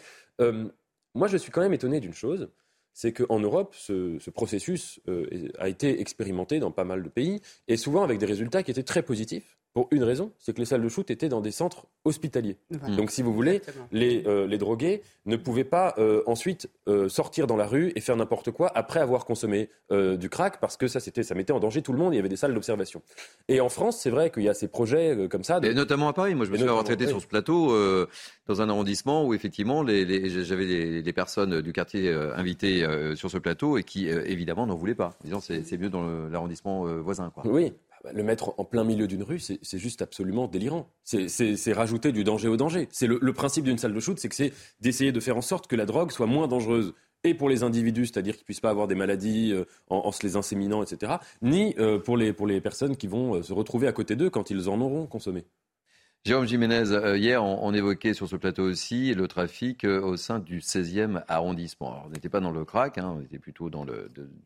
moi, je suis quand même étonné d'une chose c'est qu'en Europe, ce, processus euh, a été expérimenté dans pas mal de pays, et souvent avec des résultats qui étaient très positifs. Pour une raison, c'est que les salles de shoot étaient dans des centres hospitaliers. Donc, si vous voulez, les, euh, les, drogués ne pouvaient pas euh, ensuite euh, sortir dans la rue et faire n'importe quoi après avoir consommé du crack, parce que ça, c'était, ça mettait en danger tout le monde. Il y avait des salles d'observation. Et en France, c'est vrai qu'il y a ces projets comme ça. Et notamment à Paris. Moi, je me suis avoir traité sur ce plateau dans un arrondissement où effectivement, les, j'avais des, personnes du quartier invitées sur ce plateau et qui évidemment n'en voulaient pas, disant c'est, c'est mieux dans l'arrondissement voisin. Quoi. Oui, le mettre en plein milieu d'une rue, c'est juste absolument délirant. C'est rajouter du danger au danger. C'est le, principe d'une salle de shoot, c'est que c'est d'essayer de faire en sorte que la drogue soit moins dangereuse et pour les individus, c'est-à-dire qu'ils puissent pas avoir des maladies euh, en, se les inséminant, etc., ni euh, pour, les, pour les personnes qui vont euh, se retrouver à côté d'eux quand ils en auront consommé. Jérôme Jiménez, hier, on, évoquait sur ce plateau aussi le trafic au sein du 16e arrondissement. Alors, on n'était pas dans le crack, hein, on était plutôt dans des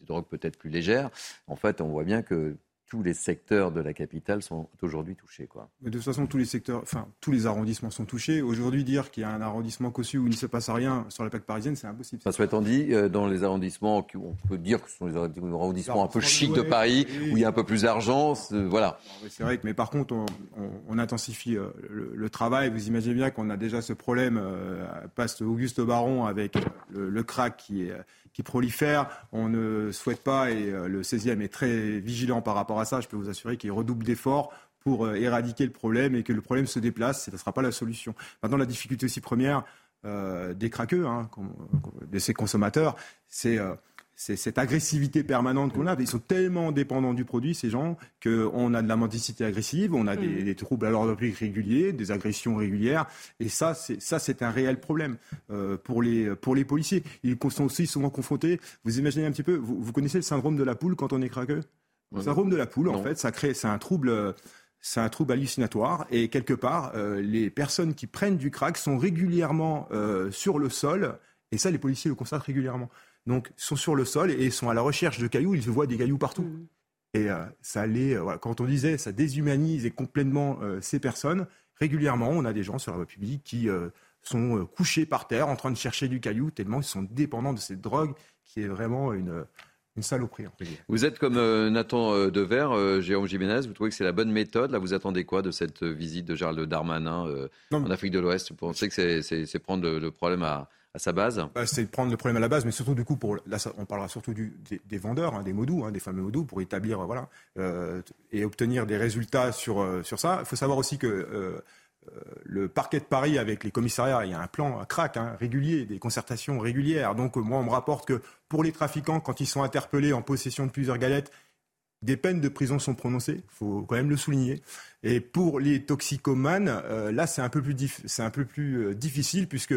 drogues peut-être plus légères. En fait, on voit bien que tous les secteurs de la capitale sont aujourd'hui touchés. Quoi. de toute façon, tous les secteurs, enfin, tous les arrondissements sont touchés. Aujourd'hui, dire qu'il y a un arrondissement cossu où il ne se passe rien sur la plaque parisienne, c'est impossible. Ça soit dit, euh, dans les arrondissements, on peut dire que ce sont les arrondissements un peu chics de Paris, où il y a un peu plus d'argent, voilà. C'est vrai, mais par contre, on, intensifie euh, le, travail. Vous imaginez bien qu'on a déjà ce problème, euh, passe Auguste Baron avec le, le crack qui est qui prolifère. On ne souhaite pas, et euh, le 16e est très vigilant par rapport à ça, je peux vous assurer qu'il redouble d'efforts pour euh, éradiquer le problème et que le problème se déplace, ce ne sera pas la solution. Maintenant, la difficulté aussi première euh, des craqueux, hein, de ces consommateurs, c'est cette agressivité permanente qu'on a. Ils sont tellement dépendants du produit, ces gens, qu'on a de la mendicité agressive, on a des, mm. troubles à l'ordre public réguliers, des agressions régulières. Et ça, c'est, ça, c'est un réel problème euh, pour, les, pour les policiers. Ils sont aussi souvent confrontés. Vous imaginez un petit peu, vous, connaissez le syndrome de la poule quand on est craqueux? Le syndrome de la poule, en fait, ça crée, c'est un trouble. C'est un trouble hallucinatoire et quelque part, euh, les personnes qui prennent du crack sont régulièrement euh, sur le sol et ça, les policiers le constatent régulièrement. Donc, ils sont sur le sol et ils sont à la recherche de cailloux. Ils voient des cailloux partout. Mm. Et euh, ça les, euh, quand on disait, ça déshumanise complètement euh, ces personnes. Régulièrement, on a des gens sur la voie publique qui sont couchés par terre en train de chercher du caillou, tellement ils sont dépendants de cette drogue qui est vraiment une, une saloperie. Vous êtes comme Nathan Dever, Jérôme Jiménez, vous trouvez que c'est la bonne méthode? Là, vous attendez quoi de cette visite de Gérald Darmanin en Afrique de l'Ouest? Vous pensez que c'est prendre le problème à, à sa base? Bah, C'est prendre le problème à la base, mais surtout du coup, là, on parlera surtout des, vendeurs, hein, des modous, hein, des fameux modous, pour établir, voilà, euh, et obtenir des résultats sur, euh, sur ça. Il faut savoir aussi que euh, le parquet de Paris, avec les commissariats, il y a un plan à crack hein, régulier, des concertations régulières. Donc moi, on me rapporte que pour les trafiquants, quand ils sont interpellés en possession de plusieurs galettes, des peines de prison sont prononcées, il faut quand même le souligner. Et pour les toxicomanes, là, c'est un peu plus, c'est un peu plus difficile puisque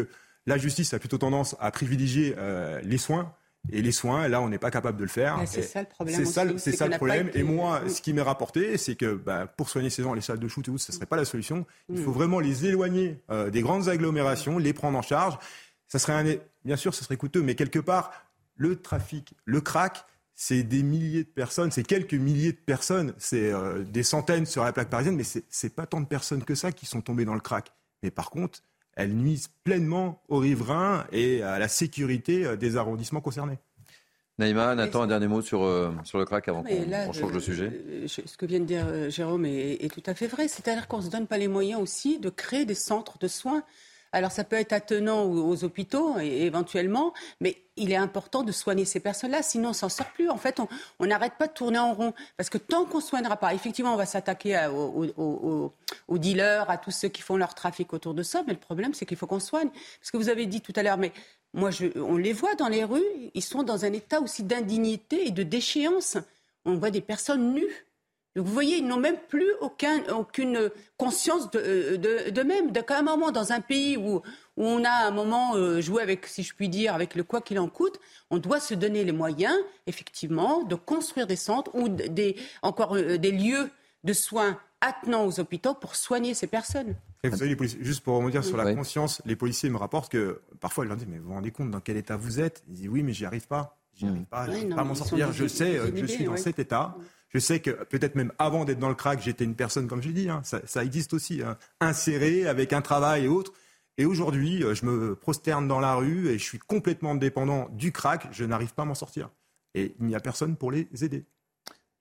la justice a plutôt tendance à privilégier euh, les soins. Et les soins, là, on n'est pas capable de le faire. c'est ça le problème. C'est ça, le problème. Et moi, ce qui m'est rapporté, c'est que bah, pour soigner ces gens, les salles de shoot et autres, ce ne serait pas la solution. Il faut mm. vraiment les éloigner euh, des grandes agglomérations, les prendre en charge. Ça serait un, bien sûr, ce serait coûteux, mais quelque part, le trafic, le crack, c'est des milliers de personnes, c'est quelques milliers de personnes, c'est euh, des centaines sur la plaque parisienne, mais c'est pas tant de personnes que ça qui sont tombées dans le crack. Mais par contre, elles nuisent pleinement aux riverains et à la sécurité euh, des arrondissements concernés. Naïma, Nathan, un dernier mot sur, euh, sur le crack avant qu'on change de sujet. ce que vient de dire euh, Jérôme est, est tout à fait vrai. C'est-à-dire qu'on ne se donne pas les moyens aussi de créer des centres de soins alors ça peut être attenant aux, hôpitaux éventuellement, mais il est important de soigner ces personnes-là, sinon on s'en sort plus. En fait, on n'arrête pas de tourner en rond. Parce que tant qu'on ne soignera pas, effectivement, on va s'attaquer aux, dealers, à tous ceux qui font leur trafic autour de ça, mais le problème, c'est qu'il faut qu'on soigne. Parce que vous avez dit tout à l'heure, mais moi, on les voit dans les rues, ils sont dans un état aussi d'indignité et de déchéance. On voit des personnes nues vous voyez, ils n'ont même plus aucun, aucune conscience d'eux-mêmes. De, de, un moment, dans un pays où, où on a un moment euh, joué avec, si je puis dire, avec le quoi qu'il en coûte, on doit se donner les moyens, effectivement, de construire des centres ou des, encore euh, des lieux de soins attenants aux hôpitaux pour soigner ces personnes. Et vous savez, les policiers, juste pour remonter sur la conscience, les policiers me rapportent que parfois, ils leur disent Mais vous vous rendez compte dans quel état vous êtes? Ils disent Oui, mais j'y arrive pas. J'y arrive pas, je pas à m'en sortir. Je sais que je suis dans cet état. Je sais que peut-être même avant d'être dans le crack, j'étais une personne, comme j'ai dit, hein, ça, existe aussi, hein, insérée avec un travail et autres. Et aujourd'hui, euh, je me prosterne dans la rue et je suis complètement dépendant du crack. Je n'arrive pas à m'en sortir. Et il n'y a personne pour les aider.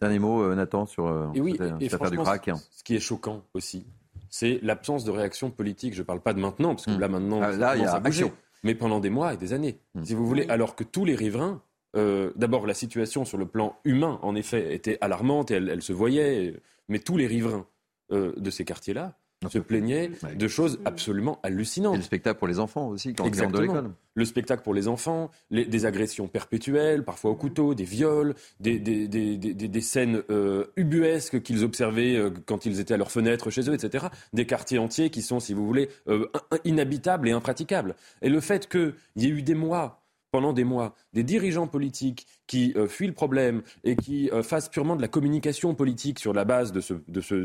Dernier mot, euh, Nathan, sur euh, et oui, cette, affaire du crack. Ce qui est choquant aussi, c'est l'absence de réaction politique. Je ne parle pas de maintenant, parce que hmm. là, maintenant, ah, là, il y a action. Mais pendant des mois et des années, hmm. si vous voulez, alors que tous les riverains euh, d'abord, la situation sur le plan humain, en effet, était alarmante et elle, se voyait, mais tous les riverains euh, de ces quartiers-là se plaignaient de choses absolument hallucinantes. Et le spectacle pour les enfants aussi, quand ils de l'école. Le spectacle pour les enfants, des agressions perpétuelles, parfois au couteau, des viols, des, scènes euh, ubuesques qu'ils observaient quand ils étaient à leur fenêtre chez eux, etc. Des quartiers entiers qui sont, si vous voulez, inhabitables et impraticables. Et le fait qu'il y ait eu des mois pendant des mois des dirigeants politiques qui euh, fuient le problème et qui euh, fassent purement de la communication politique sur la base de,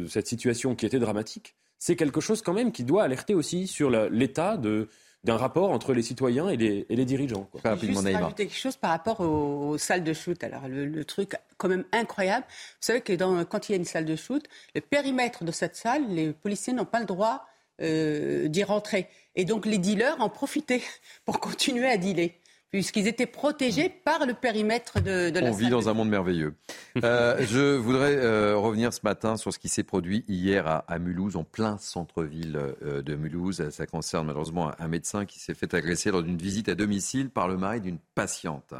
cette situation qui était dramatique, c'est quelque chose quand même qui doit alerter aussi sur l'état d'un rapport entre les citoyens et les, dirigeants. Quoi. Rapidement, Juste rajouter quelque chose par rapport aux, salles de shoot. Alors, le, truc quand même incroyable, vous savez que quand il y a une salle de shoot, le périmètre de cette salle, les policiers n'ont pas le droit euh, d'y rentrer. Et donc, les dealers en profitaient pour continuer à dealer puisqu'ils étaient protégés par le périmètre de, de la On vit dans un monde merveilleux. Euh, je voudrais euh, revenir ce matin sur ce qui s'est produit hier à, Mulhouse, en plein centre-ville euh, de Mulhouse. Ça concerne malheureusement un médecin qui s'est fait agresser lors d'une visite à domicile par le mari d'une patiente.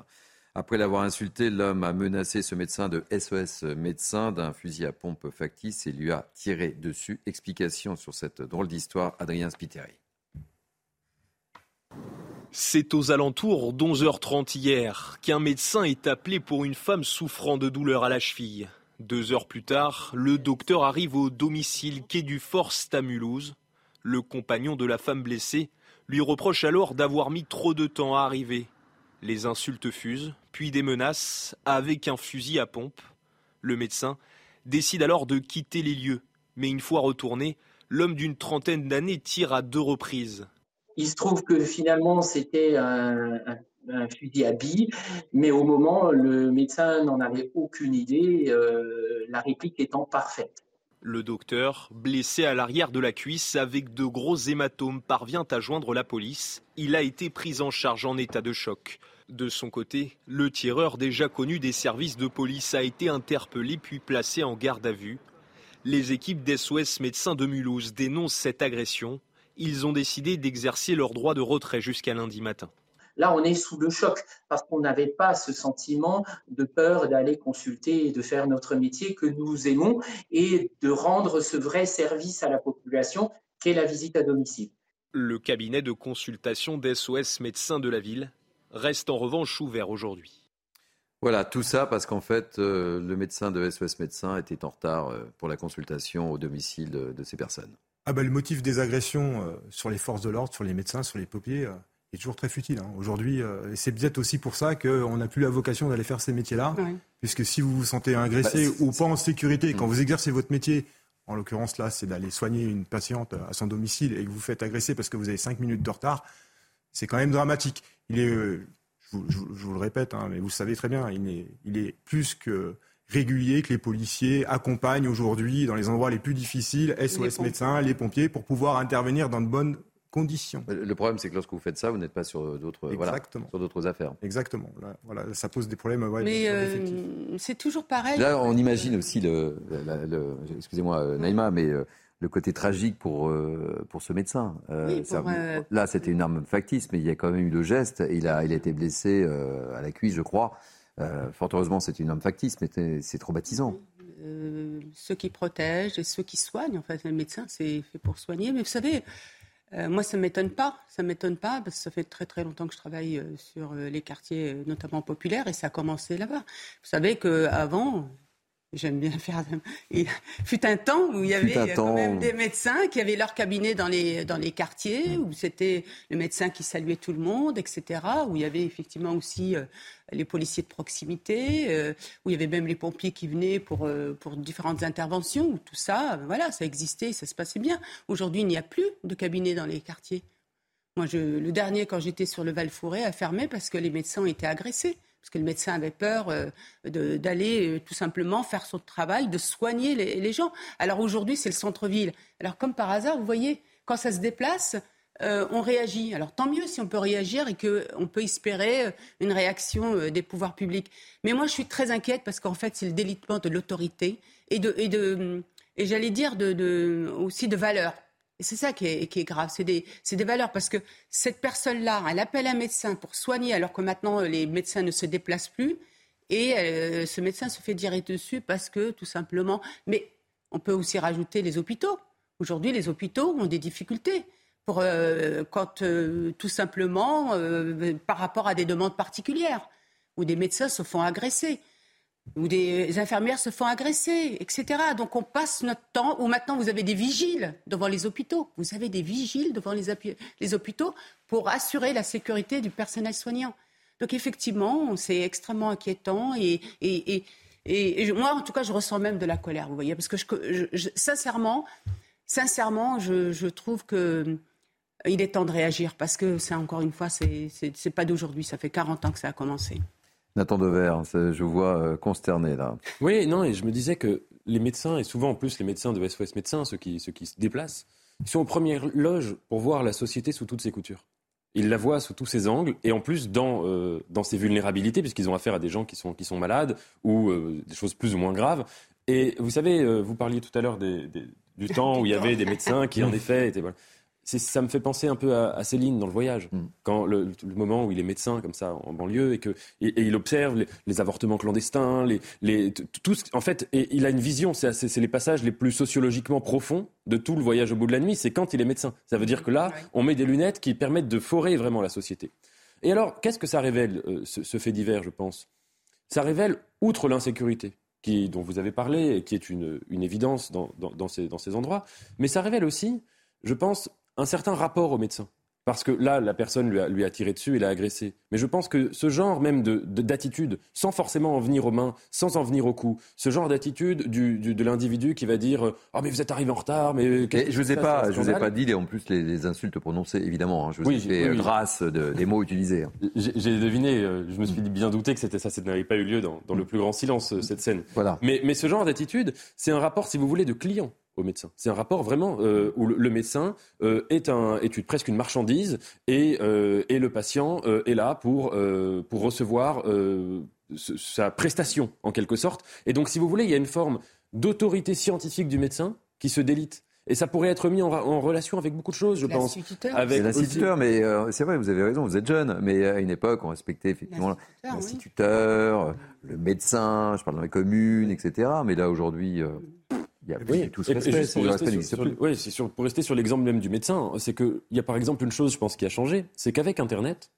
Après l'avoir insulté, l'homme a menacé ce médecin de SOS médecin d'un fusil à pompe factice et lui a tiré dessus. Explication sur cette drôle d'histoire, Adrien Spiteri. C'est aux alentours d'11h30 hier qu'un médecin est appelé pour une femme souffrant de douleurs à la cheville. Deux heures plus tard, le docteur arrive au domicile quai du Forst à. Le compagnon de la femme blessée lui reproche alors d'avoir mis trop de temps à arriver. Les insultes fusent, puis des menaces avec un fusil à pompe. Le médecin décide alors de quitter les lieux, mais une fois retourné, l'homme d'une trentaine d'années tire à deux reprises. Il se trouve que finalement, c'était un, fusil à billes, mais au moment, le médecin n'en avait aucune idée, euh, la réplique étant parfaite. Le docteur, blessé à l'arrière de la cuisse avec de gros hématomes, parvient à joindre la police. Il a été pris en charge en état de choc. De son côté, le tireur déjà connu des services de police a été interpellé puis placé en garde à vue. Les équipes d'SOS Médecins de Mulhouse dénoncent cette agression ils ont décidé d'exercer leur droit de retrait jusqu'à lundi matin. Là, on est sous le choc parce qu'on n'avait pas ce sentiment de peur d'aller consulter et de faire notre métier que nous aimons et de rendre ce vrai service à la population qu'est la visite à domicile. Le cabinet de consultation d'SOS médecins de la ville reste en revanche ouvert aujourd'hui. Voilà, tout ça parce qu'en fait, euh, le médecin de SOS Médecins était en retard euh, pour la consultation au domicile de ces personnes. Ah bah, le motif des agressions euh, sur les forces de l'ordre, sur les médecins, sur les pompiers, euh, est toujours très futile. Hein. Aujourd'hui, euh, c'est peut-être aussi pour ça qu'on n'a plus la vocation d'aller faire ces métiers-là, puisque si vous vous sentez agressé bah, ou pas en sécurité, quand mm. vous exercez votre métier, en l'occurrence là, c'est d'aller soigner une patiente à son domicile et que vous faites agresser parce que vous avez cinq minutes de retard, c'est quand même dramatique. Il est, je, vous, le répète, hein, mais vous le savez très bien, il est, il est plus que régulier que les policiers accompagnent aujourd'hui dans les endroits les plus difficiles, SOS médecins, les pompiers, pour pouvoir intervenir dans de bonnes conditions. Le problème, c'est que lorsque vous faites ça, vous n'êtes pas sur d'autres voilà, sur d'autres affaires. Exactement. Là, voilà, ça pose des problèmes. Ouais, Mais euh, c'est toujours pareil. Là, on imagine aussi le, le excusez-moi, Naïma, mais le côté tragique pour, euh, pour ce médecin. Euh, euh, là, c'était une arme factice, mais il y a quand même eu le geste. Il a, il a été blessé à la cuisse, je crois. Fort heureusement, c'est une arme factice, mais c'est traumatisant. ceux qui protègent et ceux qui soignent, en fait, le médecin, c'est fait pour soigner. Mais vous savez, moi, ça ne m'étonne pas. Ça m'étonne pas parce que ça fait très très longtemps que je travaille sur les quartiers, notamment populaires, et ça a commencé là-bas. Vous savez qu'avant, J'aime bien faire. Il fut un temps où il y avait quand même des médecins qui avaient leur cabinet dans les, dans les quartiers, où c'était le médecin qui saluait tout le monde, etc. Où il y avait effectivement aussi euh, les policiers de proximité, euh, où il y avait même les pompiers qui venaient pour, euh, pour différentes interventions, où tout ça, voilà, ça existait, ça se passait bien. Aujourd'hui, il n'y a plus de cabinet dans les quartiers. Moi, je, le dernier, quand j'étais sur le Val-Fouré, a fermé parce que les médecins ont été agressés parce que le médecin avait peur euh, d'aller euh, tout simplement faire son travail, de soigner les, gens. Alors aujourd'hui, c'est le centre-ville. Alors comme par hasard, vous voyez, quand ça se déplace, euh, on réagit. Alors tant mieux si on peut réagir et qu'on peut espérer une réaction des pouvoirs publics. Mais moi, je suis très inquiète parce qu'en fait, c'est le délitement de l'autorité et de, et j'allais dire aussi de valeur. Et c'est ça qui est, grave, c'est des, valeurs, parce que cette personne-là, elle appelle un médecin pour soigner, alors que maintenant les médecins ne se déplacent plus, et euh, ce médecin se fait tirer dessus parce que tout simplement... Mais on peut aussi rajouter les hôpitaux. Aujourd'hui, les hôpitaux ont des difficultés. Pour, euh, quand euh, tout simplement par rapport à des demandes particulières, où des médecins se font agresser où des infirmières se font agresser, etc. Donc on passe notre temps, ou maintenant vous avez des vigiles devant les hôpitaux. Vous avez des vigiles devant les, hôpitaux pour assurer la sécurité du personnel soignant. Donc effectivement, c'est extrêmement inquiétant et, moi, en tout cas, je ressens même de la colère, vous voyez, parce que sincèrement, sincèrement, je, trouve que il est temps de réagir parce que c'est encore une fois, c'est pas d'aujourd'hui, ça fait 40 ans que ça a commencé. Nathan Dever, je vois euh, consterné là. Oui, non, et je me disais que les médecins, et souvent en plus les médecins de SOS Médecins, ceux qui, ceux qui se déplacent, ils sont aux premières loges pour voir la société sous toutes ses coutures. Ils la voient sous tous ses angles, et en plus dans, euh, dans ses vulnérabilités, puisqu'ils ont affaire à des gens qui sont, qui sont malades ou euh, des choses plus ou moins graves. Et vous savez, vous parliez tout à l'heure du temps où il y avait des médecins qui, en effet, étaient. Ça me fait penser un peu à, Céline dans le voyage, mm. quand le, moment où il est médecin comme ça en banlieue et que et, il observe les, avortements clandestins, les, les tout, en fait, et il a une vision. C'est les passages les plus sociologiquement profonds de tout le voyage au bout de la nuit. C'est quand il est médecin. Ça veut dire que là, on met des lunettes qui permettent de forer vraiment la société. Et alors, qu'est-ce que ça révèle euh, ce, fait divers, je pense? Ça révèle, outre l'insécurité, qui, dont vous avez parlé, et qui est une, une évidence dans, dans, dans, ces, dans ces endroits, mais ça révèle aussi, je pense, un certain rapport au médecin. Parce que là, la personne lui a, lui a tiré dessus et l'a agressé. Mais je pense que ce genre même d'attitude, de, sans forcément en venir aux mains, sans en venir au cou, ce genre d'attitude du, de l'individu qui va dire Oh, mais vous êtes arrivé en retard, mais. je ne vous, ai pas, je vous ai pas dit, et en plus, les, insultes prononcées, évidemment. Hein. je vous ai fait grâce des mots utilisés. Hein. J'ai deviné, euh, je me suis bien douté que c'était ça, ça n'avait pas eu lieu dans, dans, le plus grand silence, euh, cette scène. Voilà. Mais, mais ce genre d'attitude, c'est un rapport, si vous voulez, de client au médecin. C'est un rapport vraiment euh, où le, médecin euh, est, un, est presque une marchandise et, euh, et le patient est là pour, pour recevoir sa prestation en quelque sorte. Et donc, si vous voulez, il y a une forme d'autorité scientifique du médecin qui se délite. Et ça pourrait être mis en, relation avec beaucoup de choses, je pense. Avec l'instituteur, mais c'est vrai, vous avez raison, vous êtes jeune, mais à une époque, on respectait effectivement l'instituteur, le médecin, je parle dans les communes, etc. Mais là, aujourd'hui, il y a oui, tout ce respect, pour, rester sur, oui, sur, pour rester sur l'exemple même du médecin, c'est qu'il y a par exemple une chose, je pense, qui a changé, c'est qu'avec Internet,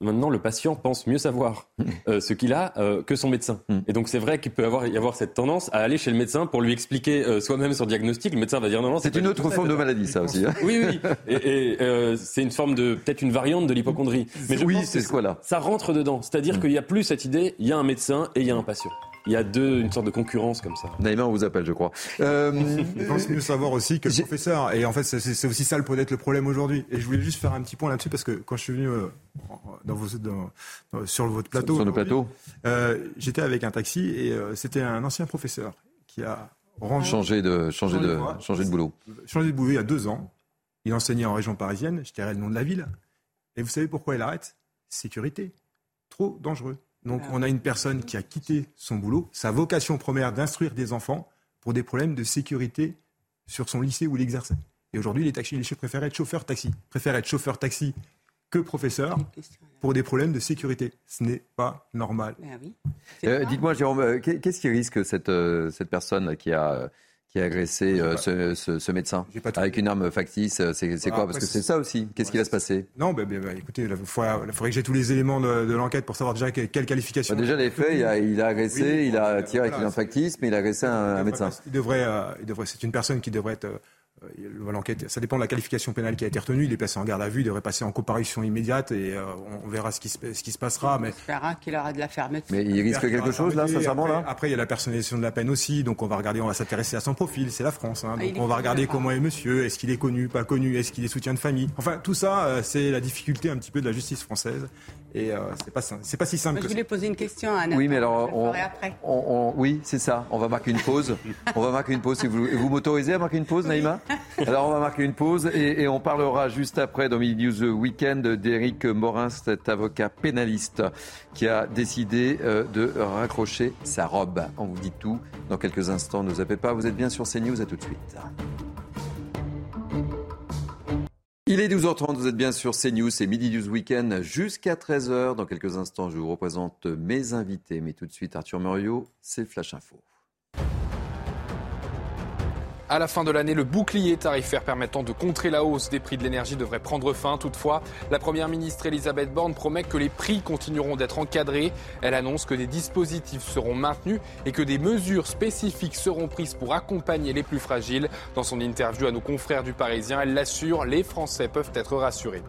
Maintenant, le patient pense mieux savoir euh, ce qu'il a euh, que son médecin. Mm. Et donc, c'est vrai qu'il peut avoir, y avoir cette tendance à aller chez le médecin pour lui expliquer euh, soi-même son diagnostic. Le médecin va dire non, non. C'est une autre forme de maladie, ça aussi. Hein. Oui, oui. Et, et c'est une forme de, peut-être une variante de l'hypochondrie. Mais oui, c'est quoi là Ça rentre dedans. C'est-à-dire mm. qu'il n'y a plus cette idée, il y a un médecin et il y a un patient il y a deux, une sorte de concurrence comme ça. Naïma, on vous appelle, je crois. Euh... Je pense mieux savoir aussi que le professeur. Et en fait, c'est aussi ça peut-être le problème aujourd'hui. Et je voulais juste faire un petit point là-dessus parce que quand je suis venu euh, dans vos, dans, sur votre plateau, sur, le plateau, euh, j'étais avec un taxi et euh, c'était un ancien professeur qui a changé de, changé de, changé de boulot. Changé de boulot il y a deux ans. Il enseignait en région parisienne, je dirais le nom de la ville. Et vous savez pourquoi il arrête? Sécurité. Trop dangereux. Donc on a une personne qui a quitté son boulot, sa vocation première d'instruire des enfants pour des problèmes de sécurité sur son lycée où il exerçait. Et aujourd'hui, les taxis, les préfèrent être chauffeur taxi, préfèrent être chauffeur taxi que professeur pour des problèmes de sécurité. Ce n'est pas normal. Ben Euh, Dites-moi, Jérôme, euh, qu'est- qu'est-ce qui risque cette, euh, cette personne qui a, euh, qui a agressé euh, ce, ce- ce médecin avec une arme factice euh, C'est Voilà, quoi? Parce que c'est- ça aussi. Qu'est-ce qui va se passer? Non, ben, écoutez, il faudrait, que j'ai tous les éléments de, de l'enquête pour savoir déjà quelle, quelle qualification. Bah, Déjà, les faits, il a, il a agressé, Oui, il a tiré avec une arme factice, mais il a agressé un, un médecin. Il devrait, euh, il devrait, c'est une personne qui devrait être. euh, l'enquête, ça dépend de la qualification pénale qui a été retenue. Il est placé en garde à vue, il devrait passer en comparution immédiate et euh, on verra ce qui se, ce qui se passera. Mais On espérera qu'il aura de la fermeté. Mais il risque quelque chose là, sincèrement après, là? Après, il y a la personnalisation de la peine aussi, donc on va regarder, on va s'intéresser à son profil. C'est la France, hein, Ah, donc on va regarder comment est monsieur, est-ce qu'il est connu, pas connu, est-ce qu'il est soutien de famille? Enfin, tout ça, euh, c'est la difficulté un petit peu de la justice française et euh, c'est pas, sim- c'est pas si simple Moi, je que ça. voulais poser une question à Nathan. Oui, mais alors, on, ferai après. on- on- oui, c'est ça. On va marquer une pause. on va marquer une pause. Si vous, vous m'autorisez à marquer une pause, Naïma? Alors, on va marquer une pause et, et on parlera juste après dans Midi News Weekend d'Éric Morin, cet avocat pénaliste qui a décidé euh, de raccrocher sa robe. On vous dit tout dans quelques instants. Ne zappez pas. Vous êtes bien sur CNews. À tout de suite. Il est 12h30, vous êtes bien sur CNews, c'est Midi News Weekend jusqu'à 13h. Dans quelques instants, je vous représente mes invités. Mais tout de suite, Arthur Muriot, c'est Flash Info. À la fin de l'année, le bouclier tarifaire permettant de contrer la hausse des prix de l'énergie devrait prendre fin. Toutefois, la Première ministre Elisabeth Borne promet que les prix continueront d'être encadrés. Elle annonce que des dispositifs seront maintenus et que des mesures spécifiques seront prises pour accompagner les plus fragiles. Dans son interview à nos confrères du Parisien, elle l'assure, les Français peuvent être rassurés.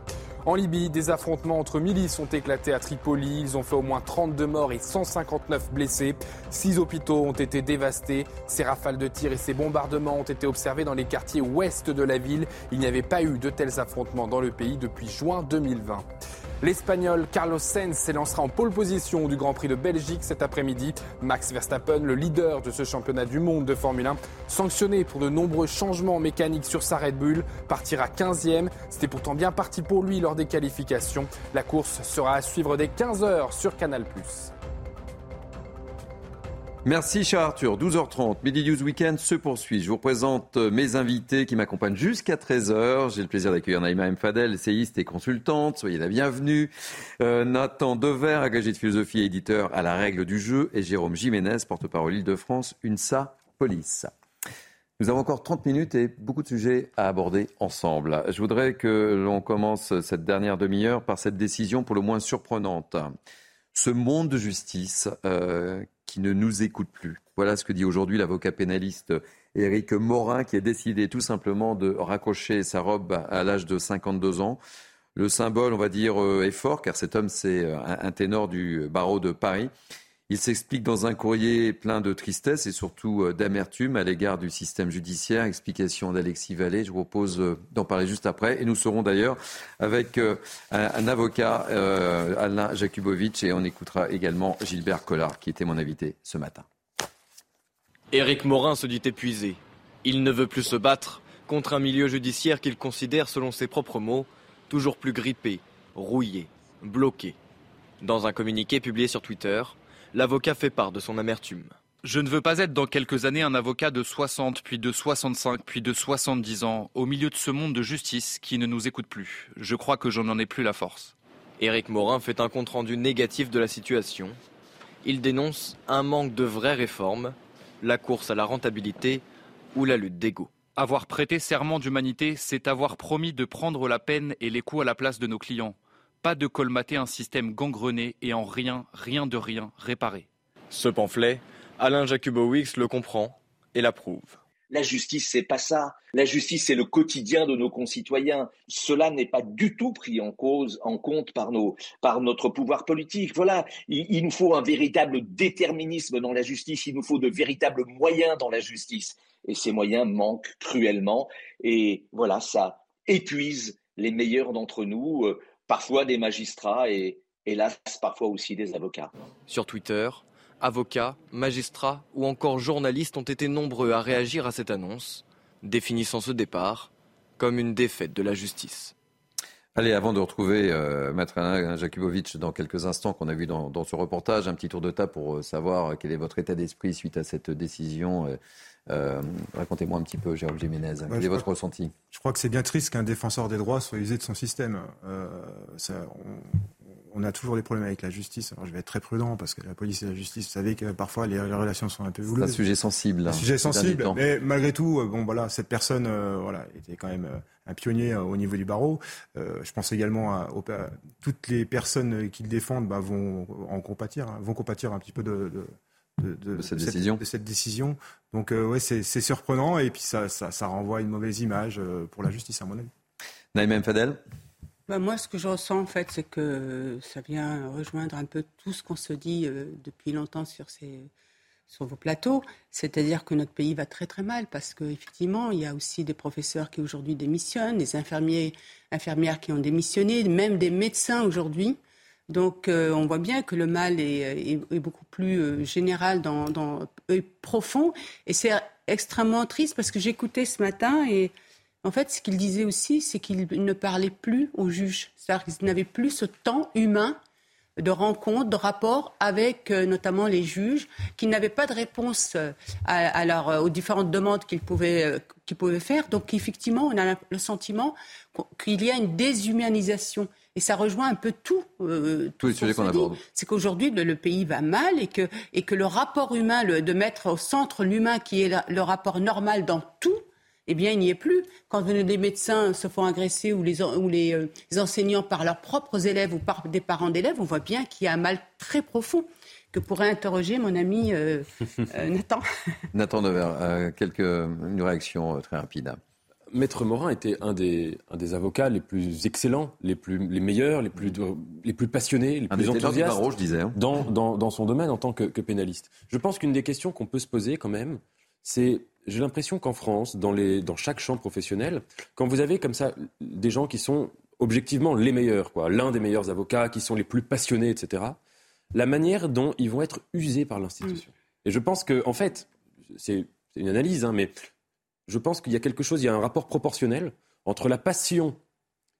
En Libye, des affrontements entre milices ont éclaté à Tripoli. Ils ont fait au moins 32 morts et 159 blessés. Six hôpitaux ont été dévastés. Ces rafales de tirs et ces bombardements ont été observés dans les quartiers ouest de la ville. Il n'y avait pas eu de tels affrontements dans le pays depuis juin 2020. L'Espagnol Carlos Sainz s'élancera en pole position du Grand Prix de Belgique cet après-midi. Max Verstappen, le leader de ce championnat du monde de Formule 1, sanctionné pour de nombreux changements mécaniques sur sa Red Bull, partira 15e. C'était pourtant bien parti pour lui lors des qualifications. La course sera à suivre dès 15h sur Canal+. Merci, cher Arthur. 12h30, Midi News Weekend se poursuit. Je vous présente mes invités qui m'accompagnent jusqu'à 13h. J'ai le plaisir d'accueillir Naïma M. Fadel, essayiste et consultante. Soyez la bienvenue. Euh, Nathan Dever, agrégé de philosophie et éditeur à La Règle du Jeu. Et Jérôme Jiménez, porte-parole Île-de-France, UNSA Police. Nous avons encore 30 minutes et beaucoup de sujets à aborder ensemble. Je voudrais que l'on commence cette dernière demi-heure par cette décision pour le moins surprenante. Ce monde de justice euh, qui ne nous écoute plus. Voilà ce que dit aujourd'hui l'avocat pénaliste Éric Morin qui a décidé tout simplement de raccrocher sa robe à l'âge de 52 ans. Le symbole, on va dire, euh, est fort car cet homme, c'est euh, un, un ténor du barreau de Paris. Il s'explique dans un courrier plein de tristesse et surtout euh, d'amertume à l'égard du système judiciaire. Explication d'Alexis Vallée. Je vous propose euh, d'en parler juste après. Et nous serons d'ailleurs avec euh, un, avocat, Alain Jakubowicz, et on écoutera également Gilbert Collard, qui était mon invité ce matin. Éric Morin se dit épuisé. Il ne veut plus se battre contre un milieu judiciaire qu'il considère, selon ses propres mots, toujours plus grippé, rouillé, bloqué. Dans un communiqué publié sur Twitter, l'avocat fait part de son amertume. Je ne veux pas être dans quelques années un avocat de 60, puis de 65, puis de 70 ans, au milieu de ce monde de justice qui ne nous écoute plus. Je crois que je n'en ai plus la force. Éric Morin fait un compte-rendu négatif de la situation. Il dénonce un manque de vraies réformes, la course à la rentabilité ou la lutte d'ego. Avoir prêté serment d'humanité, c'est avoir promis de prendre la peine et les coups à la place de nos clients. Pas de colmater un système gangrené et en rien, rien de rien réparé. Ce pamphlet, Alain Jakubowicz le comprend et l'approuve. La justice, c'est pas ça. La justice, c'est le quotidien de nos concitoyens. Cela n'est pas du tout pris en cause, en compte par nos, par notre pouvoir politique. Voilà. Il, il, nous faut un véritable déterminisme dans la justice. Il nous faut de véritables moyens dans la justice. Et ces moyens manquent cruellement. Et voilà, ça épuise les meilleurs d'entre nous, euh, parfois des magistrats et, hélas, parfois aussi des avocats. Sur Twitter, avocats, magistrats ou encore journalistes ont été nombreux à réagir à cette annonce, définissant ce départ comme une défaite de la justice. Allez, avant de retrouver euh, Maître Alain Jakubovic dans quelques instants qu'on a vu dans, ce reportage, un petit tour de table pour euh, savoir quel est votre état d'esprit suite à cette décision. Euh, racontez-moi un petit peu, Jérôme Jiménez, quel est votre ressenti? Je crois que c'est bien triste qu'un défenseur des droits soit usé de son système. Ça, on a toujours des problèmes avec la justice. Alors je vais être très prudent parce que la police et la justice, vous savez que parfois les, relations sont un peu voulues. C'est un sujet sensible. Un sujet sensible, mais malgré tout, euh, bon voilà, cette personne, euh, voilà, était quand même euh, un pionnier au niveau du barreau. je pense également à, toutes les personnes qui le défendent bah, vont en compatir, hein, vont compatir un petit peu de, de cette, décision. de cette décision. Donc ouais, c'est surprenant et puis ça, ça, ça, renvoie une mauvaise image pour la justice à mon avis. Naïm Fadel bah, moi, ce que je ressens, en fait, c'est que ça vient rejoindre un peu tout ce qu'on se dit euh, depuis longtemps sur, ces, sur vos plateaux. C'est-à-dire que notre pays va très, très mal parce qu'effectivement, il y a aussi des professeurs qui aujourd'hui démissionnent, des infirmiers, infirmières qui ont démissionné, même des médecins aujourd'hui. Donc, euh, on voit bien que le mal est, beaucoup plus euh, général, dans, dans, profond. Et c'est extrêmement triste parce que j'écoutais ce matin et en fait, ce qu'il disait aussi, c'est qu'il ne parlait plus aux juges. C'est-à-dire qu'il n'avait plus ce temps humain de rencontre, de rapport avec euh, notamment les juges, qui n'avaient pas de réponse euh, euh, aux différentes demandes qu'ils pouvaient, pouvaient faire. Donc effectivement, on a le sentiment qu'il y a une déshumanisation. Et ça rejoint un peu tout. Tous les sujets qu'on aborde. C'est qu'aujourd'hui, le, pays va mal et que, et que le rapport humain, de mettre au centre l'humain qui est le rapport normal dans tout, eh bien, il n'y est plus. Quand des médecins se font agresser ou les, ou euh, les, enseignants par leurs propres élèves ou par des parents d'élèves, on voit bien qu'il y a un mal très profond que pourrait interroger mon ami euh, euh, Nathan. Nathan Dever, quelques, une réaction très rapide. Maître Morin était un des, un des avocats les plus excellents, les, plus, les meilleurs, les plus, les plus passionnés, les plus enthousiastes je disais, hein. dans, dans, dans, son domaine en tant que, que pénaliste. Je pense qu'une des questions qu'on peut se poser quand même, c'est j'ai l'impression qu'en France, dans, les, dans chaque champ professionnel, quand vous avez comme ça des gens qui sont objectivement les meilleurs, quoi, l'un des meilleurs avocats, qui sont les plus passionnés, etc., la manière dont ils vont être usés par l'institution. Mm. Et je pense que, en fait, c'est une analyse, hein, mais je pense qu'il y a quelque chose, il y a un rapport proportionnel entre la passion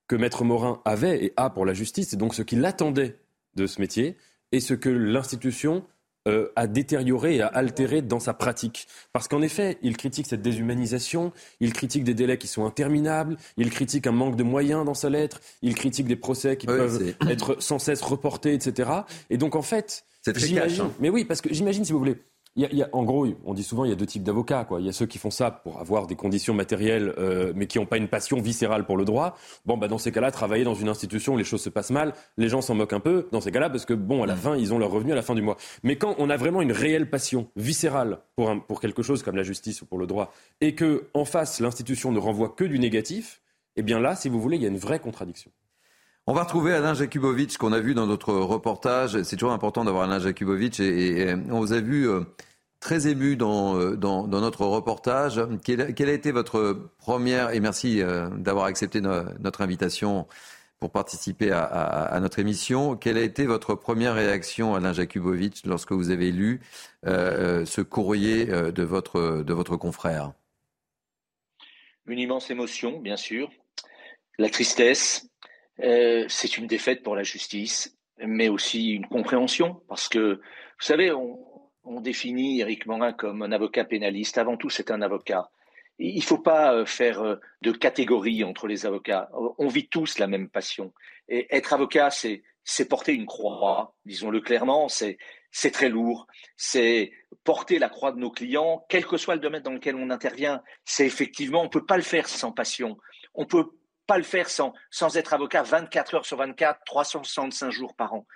que Maître Morin avait et a pour la justice, et donc ce qu'il attendait de ce métier, et ce que l'institution euh, à détériorer et à altérer dans sa pratique. Parce qu'en effet, il critique cette déshumanisation, il critique des délais qui sont interminables, il critique un manque de moyens dans sa lettre, il critique des procès qui peuvent être sans cesse reportés, etc. Et donc en fait, très hein. Mais oui, parce que j'imagine, si vous voulez, il y a, en gros, on dit souvent il y a deux types d'avocats. Quoi. Il y a ceux qui font ça pour avoir des conditions matérielles, euh, mais qui n'ont pas une passion viscérale pour le droit. Bon, bah, dans ces cas-là, travailler dans une institution où les choses se passent mal, les gens s'en moquent un peu. Dans ces cas-là, parce que bon, à la mm. fin, ils ont leur revenu à la fin du mois. Mais quand on a vraiment une réelle passion viscérale pour, un, pour quelque chose comme la justice ou pour le droit, et que en face l'institution ne renvoie que du négatif, eh bien là, si vous voulez, il y a une vraie contradiction. On va retrouver Alain Jakubovic qu'on a vu dans notre reportage. C'est toujours important d'avoir Alain Jakubovic et, on vous a vu euh, très ému dans, euh, dans, dans, notre reportage. Quelle, a été votre première, et merci euh, d'avoir accepté notre invitation pour participer à, notre émission, quelle a été votre première réaction, Alain Jakubovic, lorsque vous avez lu ce courrier de votre, de votre confrère? Une immense émotion, bien sûr. La tristesse, euh, c'est une défaite pour la justice, mais aussi une compréhension, parce que, vous savez, on, on définit Éric Morin comme un avocat pénaliste. Avant tout, c'est un avocat. Il ne faut pas euh, faire euh, de catégorie entre les avocats. On vit tous la même passion. Et être avocat, c'est, c'est porter une croix, disons-le clairement, c'est, c'est très lourd. C'est porter la croix de nos clients, quel que soit le domaine dans lequel on intervient. C'est effectivement, on ne peut pas le faire sans passion. On peut pas le faire sans, sans être avocat 24 heures sur 24, 365 jours par an.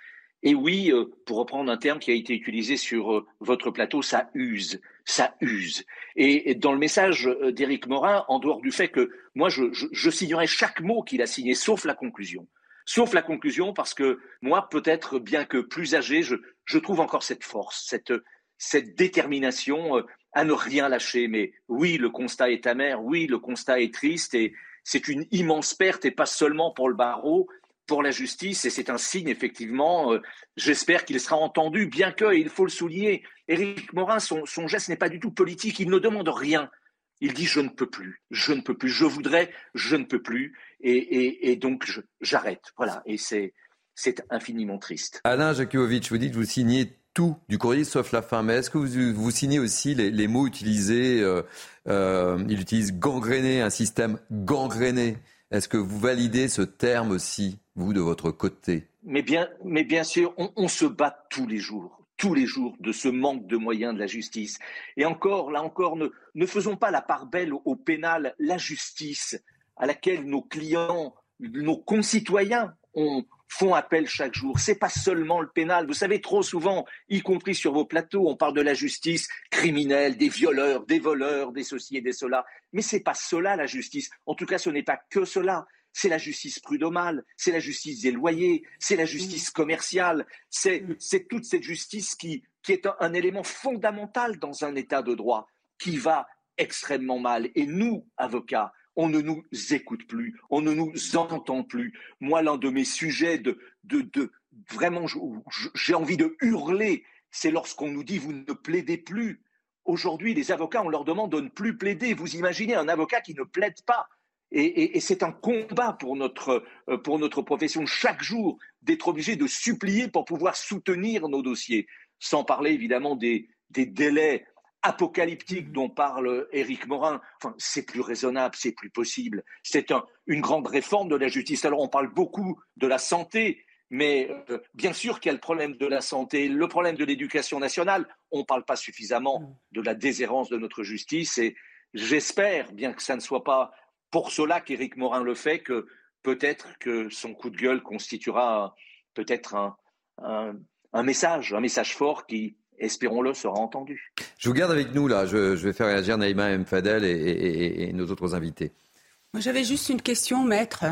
Et oui, euh, pour reprendre un terme qui a été utilisé sur euh, votre plateau, ça use, ça use. Et, dans le message euh, d'Éric Morin, en dehors du fait que moi, je, signerai chaque mot qu'il a signé, sauf la conclusion. Sauf la conclusion, parce que moi, peut-être, bien que plus âgé, je, je trouve encore cette force, cette, cette détermination à ne rien lâcher. Mais oui, le constat est amer, oui, le constat est triste, et c'est une immense perte, et pas seulement pour le barreau, pour la justice et c'est un signe effectivement. Euh, j'espère qu'il sera entendu, bien que, il faut le souligner, Éric Morin, son, geste n'est pas du tout politique, il ne demande rien. Il dit je ne peux plus, je ne peux plus, je voudrais, je ne peux plus, et, donc j'arrête. Voilà, et c'est c'est infiniment triste. Alain Jakubowicz, vous dites vous signez tout du courrier sauf la fin, mais est-ce que vous, vous signez aussi les, mots utilisés euh, euh, Il utilise gangréné, un système gangréné. Est-ce que vous validez ce terme aussi, vous, de votre côté? Mais bien, mais bien sûr, on se bat tous les jours tous les jours de ce manque de moyens de la justice. Et encore, là encore, ne, ne faisons pas la part belle au, pénal, la justice à laquelle nos clients, nos concitoyens font appel chaque jour. C'est pas seulement le pénal. Vous savez, trop souvent, y compris sur vos plateaux, on parle de la justice criminelle, des violeurs, des voleurs, des ceci et des cela. Mais c'est pas cela la justice. En tout cas, ce n'est pas que cela c'est la justice prud'homale, c'est la justice des loyers, c'est la justice commerciale, c'est toute cette justice qui, est un, élément fondamental dans un État de droit qui va extrêmement mal. Et nous, avocats, on ne nous écoute plus, on ne nous entend plus. Moi, l'un de mes sujets de, de vraiment, j'ai envie de hurler, c'est lorsqu'on nous dit vous ne plaidez plus. Aujourd'hui, les avocats, on leur demande de ne plus plaider. Vous imaginez un avocat qui ne plaide pas et, c'est un combat pour notre, euh, pour notre profession chaque jour d'être obligé de supplier pour pouvoir soutenir nos dossiers, sans parler évidemment des délais apocalyptiques dont parle Éric Morin. Enfin, c'est plus raisonnable, c'est plus possible. C'est un, une grande réforme de la justice. Alors, on parle beaucoup de la santé, mais euh, bien sûr qu'il y a le problème de la santé, le problème de l'éducation nationale. On ne parle pas suffisamment de la déshérence de notre justice et j'espère, bien que ça ne soit pas pour cela qu'Éric Morin le fait, que peut-être que son coup de gueule constituera peut-être un, message, un message fort qui, espérons-le, sera entendu. Je vous garde avec nous là. Je, vais faire réagir Naïma M. Fadel et, nos autres invités. J'avais juste une question, maître.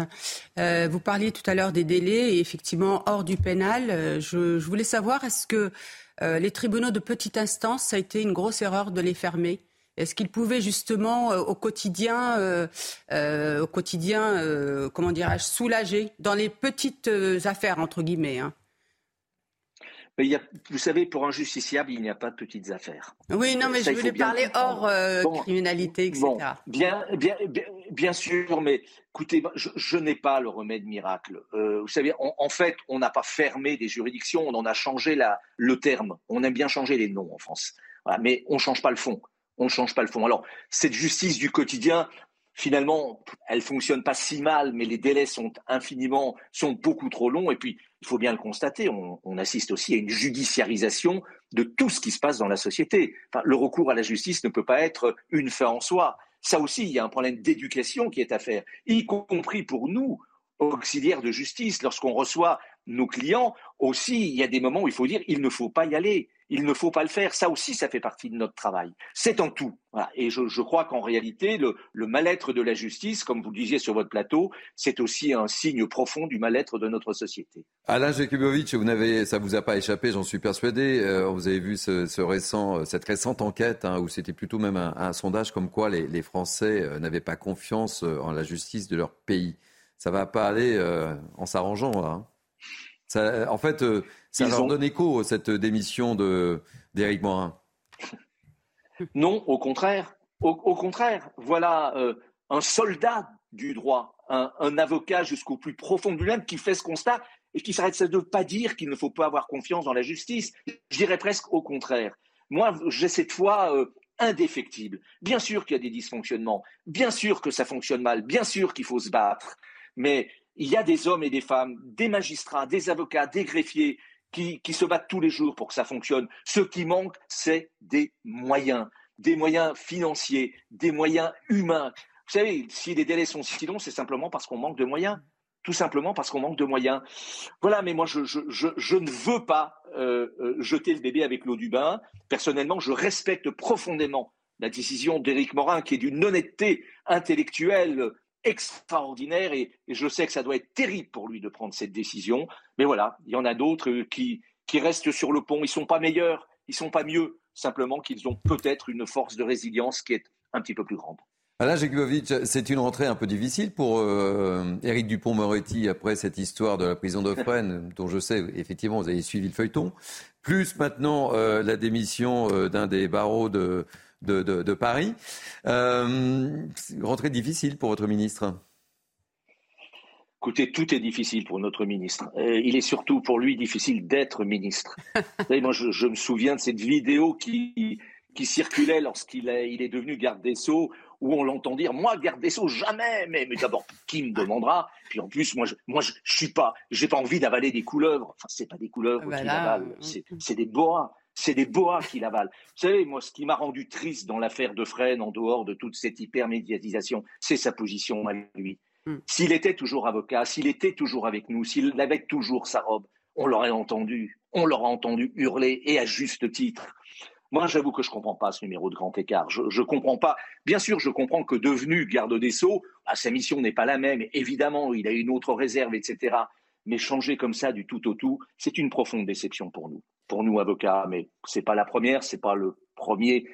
Euh, vous parliez tout à l'heure des délais et effectivement hors du pénal. Euh, je, voulais savoir est-ce que euh, les tribunaux de petite instance, ça a été une grosse erreur de les fermer? Est-ce qu'il pouvait justement euh, au quotidien, euh, euh, au quotidien, comment dirais-je, soulager dans les petites affaires entre guillemets hein? Vous savez, pour un justiciable, il n'y a pas de petites affaires. Oui, non, mais je voulais parler hors criminalité, etc. bien, bien, bien, sûr, mais écoutez, je, n'ai pas le remède miracle. vous savez, en fait, on n'a pas fermé des juridictions, on en a changé la, le terme. On aime bien changer les noms en France. mais on ne change pas le fond on ne change pas le fond. Alors, cette justice du quotidien, finalement, elle fonctionne pas si mal, mais les délais sont infiniment, sont beaucoup trop longs. Et puis, il faut bien le constater, on, assiste aussi à une judiciarisation de tout ce qui se passe dans la société. le recours à la justice ne peut pas être une fin en soi. Ça aussi, il y a un problème d'éducation qui est à faire, y compris pour nous, auxiliaires de justice, lorsqu'on reçoit nos clients, aussi, il y a des moments où il faut dire, il ne faut pas y aller il ne faut pas le faire. Ça aussi, ça fait partie de notre travail. C'est en tout. Et je, crois qu'en réalité, le, mal-être de la justice, comme vous le disiez sur votre plateau, c'est aussi un signe profond du mal-être de notre société. Alain Jakubowicz, vous n'avez, ça vous a pas échappé, j'en suis persuadé. Euh, vous avez vu ce, récent, cette récente enquête hein, où c'était plutôt même un, sondage comme quoi les, Français euh, n'avaient pas confiance euh, en la justice de leur pays. Ça va pas aller en s'arrangeant. Hein. Ça, en fait, ça leur donne écho, cette démission d'Éric Morin Non, au contraire. Au, contraire, voilà euh, un soldat du droit, un, avocat jusqu'au plus profond de lui-même qui fait ce constat et qui s'arrête de ne pas dire qu'il ne faut pas avoir confiance dans la justice. Je dirais presque au contraire. Moi, j'ai cette foi euh, indéfectible. Bien sûr qu'il y a des dysfonctionnements, bien sûr que ça fonctionne mal, bien sûr qu'il faut se battre, mais il y a des hommes et des femmes, des magistrats, des avocats, des greffiers qui, se battent tous les jours pour que ça fonctionne. Ce qui manque, c'est des moyens, des moyens financiers, des moyens humains. Vous savez, si les délais sont si longs, c'est simplement parce qu'on manque de moyens. Tout simplement parce qu'on manque de moyens. Voilà, mais moi, je, ne veux pas euh, euh, jeter le bébé avec l'eau du bain. Personnellement, je respecte profondément la décision d'Éric Morin, qui est d'une honnêteté intellectuelle extraordinaire et, je sais que ça doit être terrible pour lui de prendre cette décision. Mais voilà, il y en a d'autres euh, qui, qui restent sur le pont. Ils sont pas meilleurs, ils sont pas mieux, simplement qu'ils ont peut-être une force de résilience qui est un petit peu plus grande. Alain Jakubowicz, c'est une rentrée un peu difficile pour euh, Éric Dupont-Moretti après cette histoire de la prison Fresnes, dont je sais, effectivement, vous avez suivi le feuilleton. Plus maintenant euh, la démission d'un des barreaux de, de, Paris. Euh, rentrée difficile pour votre ministre. Écoutez, tout est difficile pour notre ministre. il est surtout pour lui difficile d'être ministre. moi, je, me souviens de cette vidéo qui, qui circulait lorsqu'il est, il est devenu garde des Sceaux, où on l'entend dire moi garde des sceaux jamais. Mais, mais d'abord qui me demandera? Puis en plus moi je moi je, suis pas j'ai pas envie d'avaler des couleuvres. Enfin c'est pas des couleuvres qu'il avale c'est des boas c'est des boas qu'il avale. Vous savez, moi, ce qui m'a rendu triste dans l'affaire de Fresnes, en dehors de toute cette hypermédiatisation, c'est sa position à lui. Hmm. S'il était toujours avocat, s'il était toujours avec nous, s'il avait toujours sa robe, on l'aurait entendu. On l'aurait entendu hurler, et à juste titre. Moi, j'avoue que je ne comprends pas ce numéro de grand écart. Je ne comprends pas. Bien sûr, je comprends que devenu garde des Sceaux, bah, sa mission n'est pas la même. Évidemment, il a une autre réserve, etc. Mais changer comme ça du tout au tout, c'est une profonde déception pour nous, pour nous avocats. Mais c'est pas la première, c'est pas le premier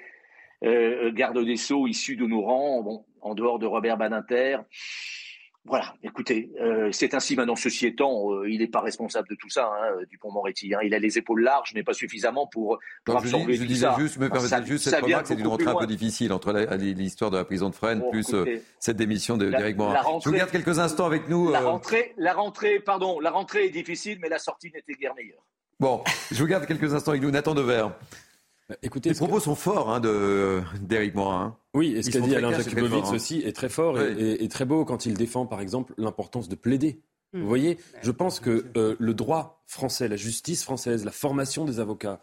euh, garde des Sceaux issu de nos rangs, bon, en dehors de Robert Badinter. Voilà, écoutez, euh, c'est ainsi maintenant. Ceci étant, euh, il n'est pas responsable de tout ça, hein, Dupont-Moretti. Hein. Il a les épaules larges, mais pas suffisamment pour, pour absorber je, je disais juste, me permettez juste cette remarque, c'est une rentrée un peu difficile entre l'histoire de la prison de Fresnes plus euh, cette démission d'Éric Morin. Je vous garde quelques instants avec nous. La rentrée, la rentrée, pardon, la rentrée est difficile, mais la sortie n'était guère meilleure. Bon, je vous garde quelques instants avec nous. Nathan Dever. Écoutez, les propos sont forts hein, d'Éric Morin. Hein. Oui, et ce qu'a dit Alain Jakubowicz hein. aussi est très fort et, très beau quand il défend, par exemple, l'importance de plaider. Hmm. Vous voyez, je pense que euh, le droit français, la justice française, la formation des avocats,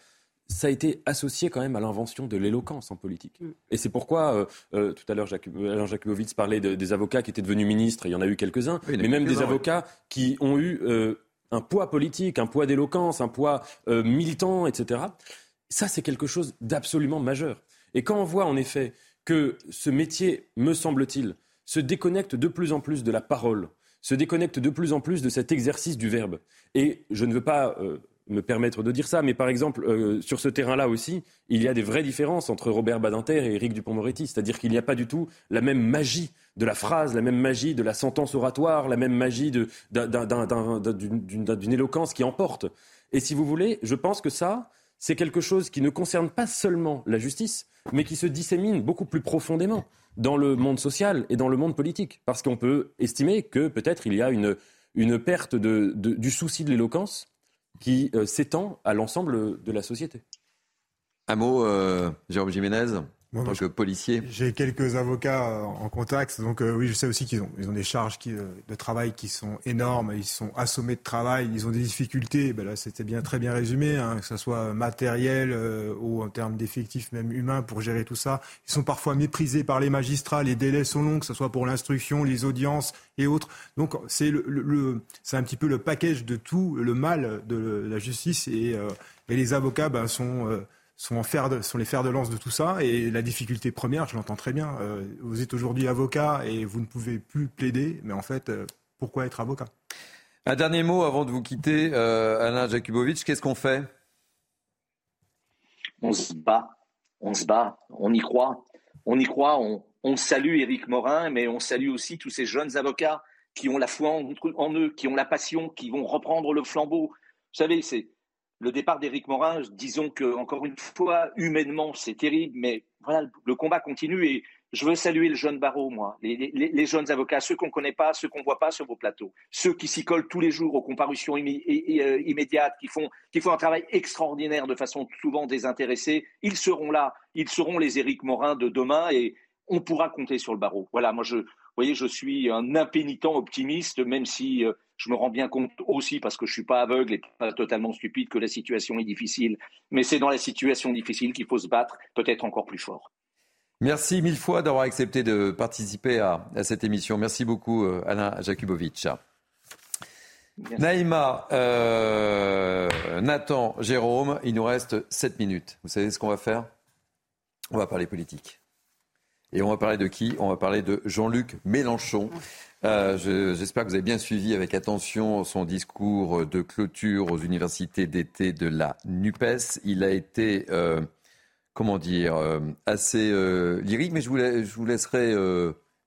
ça a été associé quand même à l'invention de l'éloquence en politique. Hmm. Et c'est pourquoi, euh, euh, tout à l'heure, Alain Jakubowicz parlait des avocats qui étaient devenus ministres, il y en a eu quelques-uns, mais même des avocats qui ont eu un poids politique, un poids d'éloquence, un poids militant, etc. Ça, c'est quelque chose d'absolument majeur. Et quand on voit en effet que ce métier, me semble-t-il, se déconnecte de plus en plus de la parole, se déconnecte de plus en plus de cet exercice du verbe. Et je ne veux pas euh, me permettre de dire ça, mais par exemple, euh, sur ce terrain-là aussi, il y a des vraies différences entre Robert Badinter et Éric Dupond-Moretti. C'est-à-dire qu'il n'y a pas du tout la même magie de la phrase, la même magie de la sentence oratoire, la même magie d'une éloquence qui emporte. Et si vous voulez, je pense que ça, c'est quelque chose qui ne concerne pas seulement la justice, mais qui se dissémine beaucoup plus profondément dans le monde social et dans le monde politique. Parce qu'on peut estimer que peut-être il y a une, perte du souci de l'éloquence qui euh, s'étend à l'ensemble de la société. Un mot, euh, Jérôme Jiménez en tant que policier J'ai quelques avocats euh, en contact, donc euh, oui, je sais aussi qu'ils ont, ils ont des charges qui, euh, de travail qui sont énormes, ils sont assommés de travail, ils ont des difficultés. Ben là, c'était bien très bien résumé, hein, que ce soit matériel ou en termes d'effectifs même humains pour gérer tout ça. Ils sont parfois méprisés par les magistrats, les délais sont longs, que ce soit pour l'instruction, les audiences et autres. Donc c'est le, le, c'est un petit peu le package de tout le mal de la justice et, et les avocats ben, sont sont, en fer de, sont les fers de lance de tout ça. Et la difficulté première, je l'entends très bien, euh, vous êtes aujourd'hui avocat et vous ne pouvez plus plaider, mais en fait, euh, pourquoi être avocat? Un dernier mot avant de vous quitter, euh, Alain Jakubowicz, qu'est-ce qu'on fait? On se bat, on se bat, on y croit, on y croit, on, on salue Éric Morin, mais on salue aussi tous ces jeunes avocats qui ont la foi en, en eux, qui ont la passion, qui vont reprendre le flambeau. Vous savez, c'est le départ d'Éric Morin, disons que encore une fois, humainement, c'est terrible, mais voilà, le combat continue et je veux saluer le jeune barreau, moi, les, jeunes avocats, ceux qu'on ne connaît pas, ceux qu'on ne voit pas sur vos plateaux, ceux qui s'y collent tous les jours aux comparutions euh, immédiates, qui font, un travail extraordinaire de façon souvent désintéressée. Ils seront là, ils seront les Éric Morin de demain et on pourra compter sur le barreau. Voilà, moi, je, vous voyez, je suis un impénitent optimiste, même si euh, je me rends bien compte aussi, parce que je ne suis pas aveugle et pas totalement stupide, que la situation est difficile. Mais c'est dans la situation difficile qu'il faut se battre, peut-être encore plus fort. Merci mille fois d'avoir accepté de participer à, cette émission. Merci beaucoup, euh, Alain Jakubowicz. Naïma, euh, Nathan, Jérôme, il nous reste 7 minutes. Vous savez ce qu'on va faire? On va parler politique. Et on va parler de qui? On va parler de Jean-Luc Mélenchon. Euh, j'espère que vous avez bien suivi avec attention son discours de clôture aux universités d'été de la NUPES. Il a été, euh, comment dire, euh, assez lyrique, mais je vous, je vous laisserai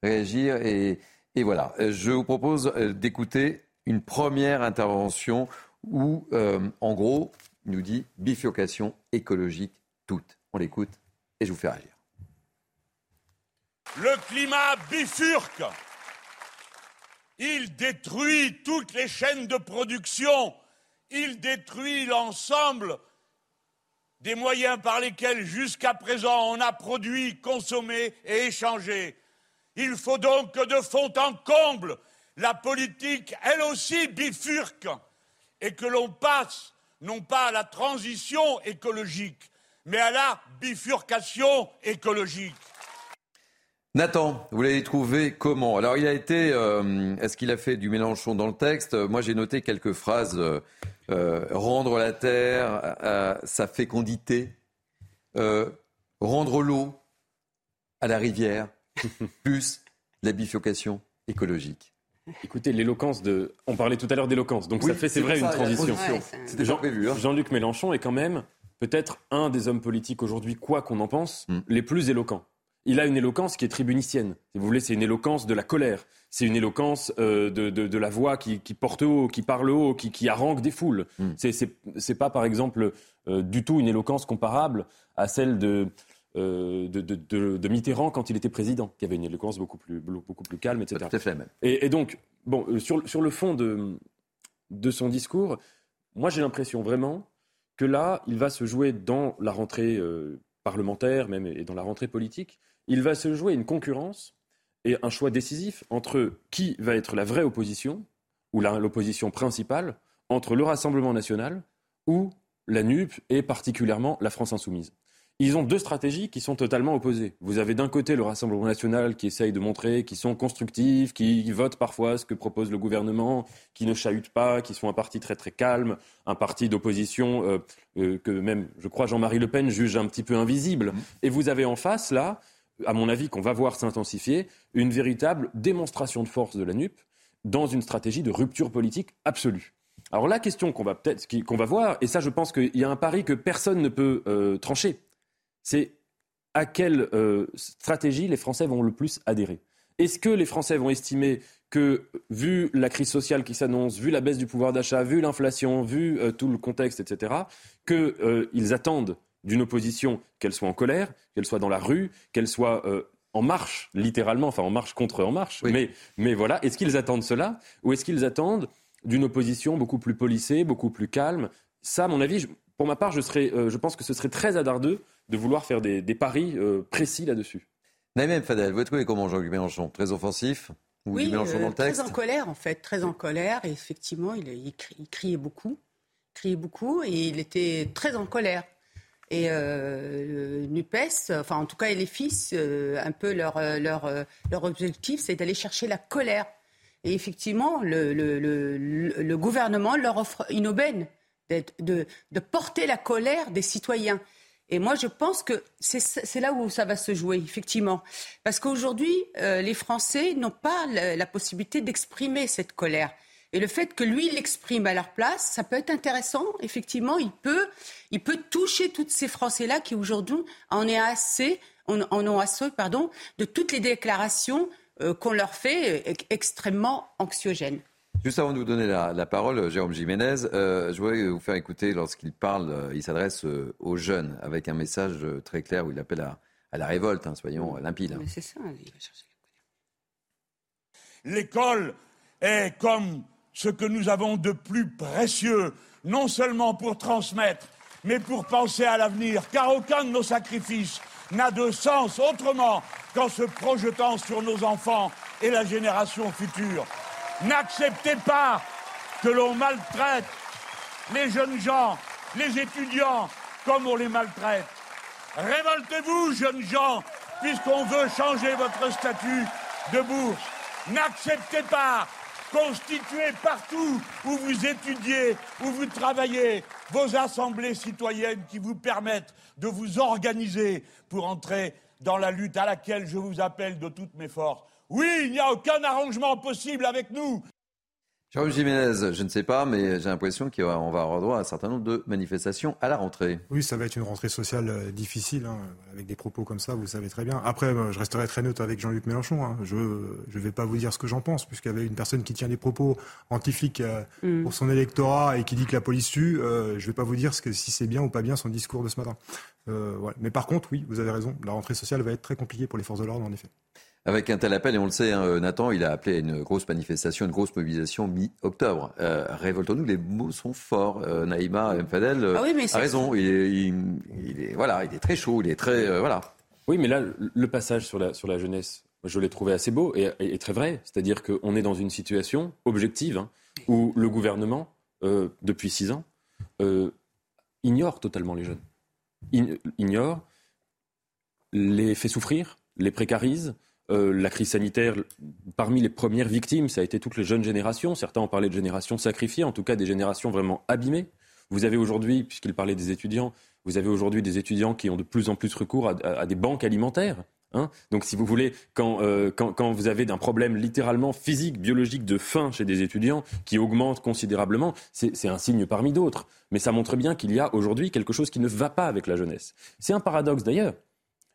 réagir. Et, et, voilà, je vous propose d'écouter une première intervention où, en gros, il nous dit bifurcation écologique toute. On l'écoute et je vous fais réagir. Le climat bifurque. Il détruit toutes les chaînes de production. Il détruit l'ensemble des moyens par lesquels jusqu'à présent on a produit, consommé et échangé. Il faut donc que de fond en comble, la politique, elle aussi, bifurque et que l'on passe non pas à la transition écologique, mais à la bifurcation écologique. Nathan, vous l'avez trouvé comment? Alors, il a été. Euh, est-ce qu'il a fait du Mélenchon dans le texte? Moi, j'ai noté quelques phrases. Euh, euh, rendre la terre à, sa fécondité, rendre l'eau à la rivière, plus la bifurcation écologique. Écoutez, l'éloquence de. On parlait tout à l'heure d'éloquence, donc ça fait, c'est vrai, une transition. C'était Jean, prévu. Hein. Jean-Luc Mélenchon est quand même peut-être un des hommes politiques aujourd'hui, quoi qu'on en pense, hmm. les plus éloquents il a une éloquence qui est tribunicienne. Si vous voulez, c'est une éloquence de la colère. C'est une éloquence euh, de, la voix qui, porte haut, qui parle haut, qui, qui harangue des foules. Mm. Ce C'est pas, par exemple, euh, du tout une éloquence comparable à celle de, euh, de, Mitterrand quand il était président, qui avait une éloquence beaucoup plus, beaucoup plus calme, etc. Tout à fait même. Et, donc, bon, sur, sur le fond de, de son discours, moi j'ai l'impression vraiment que là, il va se jouer dans la rentrée parlementaire même et dans la rentrée politique il va se jouer une concurrence et un choix décisif entre qui va être la vraie opposition, ou l'opposition principale, entre le Rassemblement national ou la NUP et particulièrement la France insoumise. Ils ont deux stratégies qui sont totalement opposées. Vous avez d'un côté le Rassemblement national qui essaye de montrer qu'ils sont constructifs, qui votent parfois ce que propose le gouvernement, qui ne chahutent pas, qui sont un parti très très calme, un parti d'opposition euh, euh, que même, je crois, Jean-Marie Le Pen juge un petit peu invisible. Et vous avez en face, là, à mon avis, qu'on va voir s'intensifier, une véritable démonstration de force de la NUP dans une stratégie de rupture politique absolue. Alors la question qu'on va peut-être qu'on va voir, et ça je pense qu'il y a un pari que personne ne peut euh, trancher, c'est à quelle euh, stratégie les Français vont le plus adhérer. Est-ce que les Français vont estimer que, vu la crise sociale qui s'annonce, vu la baisse du pouvoir d'achat, vu l'inflation, vu euh, tout le contexte, etc., qu'ils attendent d'une opposition, qu'elle soit en colère, qu'elle soit dans la rue, qu'elle soit euh, en marche, littéralement, enfin en marche contre en marche. Mais, mais voilà, est-ce qu'ils attendent cela ou est-ce qu'ils attendent d'une opposition beaucoup plus policée, beaucoup plus calme? Ça, à mon avis, pour ma part, je, serais, euh, je pense que ce serait très hasardeux de vouloir faire des, paris euh, précis là-dessus. Naïm Fadel, vous trouvez comment Jean-Luc Mélenchon? Très offensif oui, Mélenchon dans le texte très en colère en fait, très en colère. Et effectivement, il, il, criait beaucoup, criait beaucoup, et il était très en colère. Et euh, NUPES, enfin en tout cas les fils, euh, un peu leur, euh, leur, leur objectif, c'est d'aller chercher la colère. Et effectivement, le, le, le, gouvernement leur offre une aubaine de, de, porter la colère des citoyens. Et moi, je pense que c'est là où ça va se jouer, effectivement. Parce qu'aujourd'hui, les Français n'ont pas la possibilité d'exprimer cette colère. Et le fait que lui l'exprime à leur place, ça peut être intéressant. Effectivement, il peut, il peut toucher toutes ces Français-là qui aujourd'hui en, est assez, en, ont assez pardon, de toutes les déclarations euh, qu'on leur fait euh, extrêmement anxiogènes. Juste avant de vous donner la, parole, Jérôme Jiménez, euh, je voudrais vous faire écouter lorsqu'il parle, il s'adresse aux jeunes avec un message très clair où il appelle à, la révolte, hein, soyons limpides. Mais c'est ça, L'école est comme ce que nous avons de plus précieux, non seulement pour transmettre, mais pour penser à l'avenir, car aucun de nos sacrifices n'a de sens autrement qu'en se projetant sur nos enfants et la génération future. N'acceptez pas que l'on maltraite les jeunes gens, les étudiants, comme on les maltraite. Révoltez-vous, jeunes gens, puisqu'on veut changer votre statut de bourse. N'acceptez pas Constituez partout où vous étudiez, où vous travaillez, vos assemblées citoyennes qui vous permettent de vous organiser pour entrer dans la lutte à laquelle je vous appelle de toutes mes forces. Oui, il n'y a aucun arrangement possible avec nous. Jérôme Jiménez, je ne sais pas, mais j'ai l'impression qu'on va avoir droit à un certain nombre de manifestations à la rentrée. Oui, ça va être une rentrée sociale euh, difficile, hein, avec des propos comme ça, vous le savez très bien. Après, euh, je resterai très neutre avec Jean-Luc Mélenchon. Hein. Je ne vais pas vous dire ce que j'en pense, puisqu'avec une personne qui tient des propos antifiques euh, mm. pour son électorat et qui dit que la police tue, je ne vais pas vous dire ce que, si c'est bien ou pas bien son discours de ce matin. Mais par contre, oui, vous avez raison, la rentrée sociale va être très compliquée pour les forces de l'ordre, en effet avec un tel appel, et on le sait, hein, Nathan, il a appelé à une grosse manifestation, une grosse mobilisation mi-octobre. Euh, révoltons-nous, les mots sont forts. Euh, Naïma Mfadel euh, ah a raison. Il est, voilà, il est très chaud, il est très. voilà. Oui, mais là, le passage sur la, sur la jeunesse, je l'ai trouvé assez beau et, très vrai. C'est-à-dire qu'on est dans une situation objective hein, où le gouvernement, depuis six ans, ignore totalement les jeunes. ignore, les fait souffrir, les précarise, euh, la crise sanitaire, parmi les premières victimes, ça a été toutes les jeunes générations. Certains ont parlé de générations sacrifiées, en tout cas des générations vraiment abîmées. Vous avez aujourd'hui, puisqu'il parlait des étudiants, vous avez aujourd'hui des étudiants qui ont de plus en plus recours à, des banques alimentaires. Hein. Donc, si vous voulez, euh, quand, vous avez un problème littéralement physique, biologique de faim chez des étudiants qui augmente considérablement, c'est un signe parmi d'autres. Mais ça montre bien qu'il y a aujourd'hui quelque chose qui ne va pas avec la jeunesse. C'est un paradoxe d'ailleurs.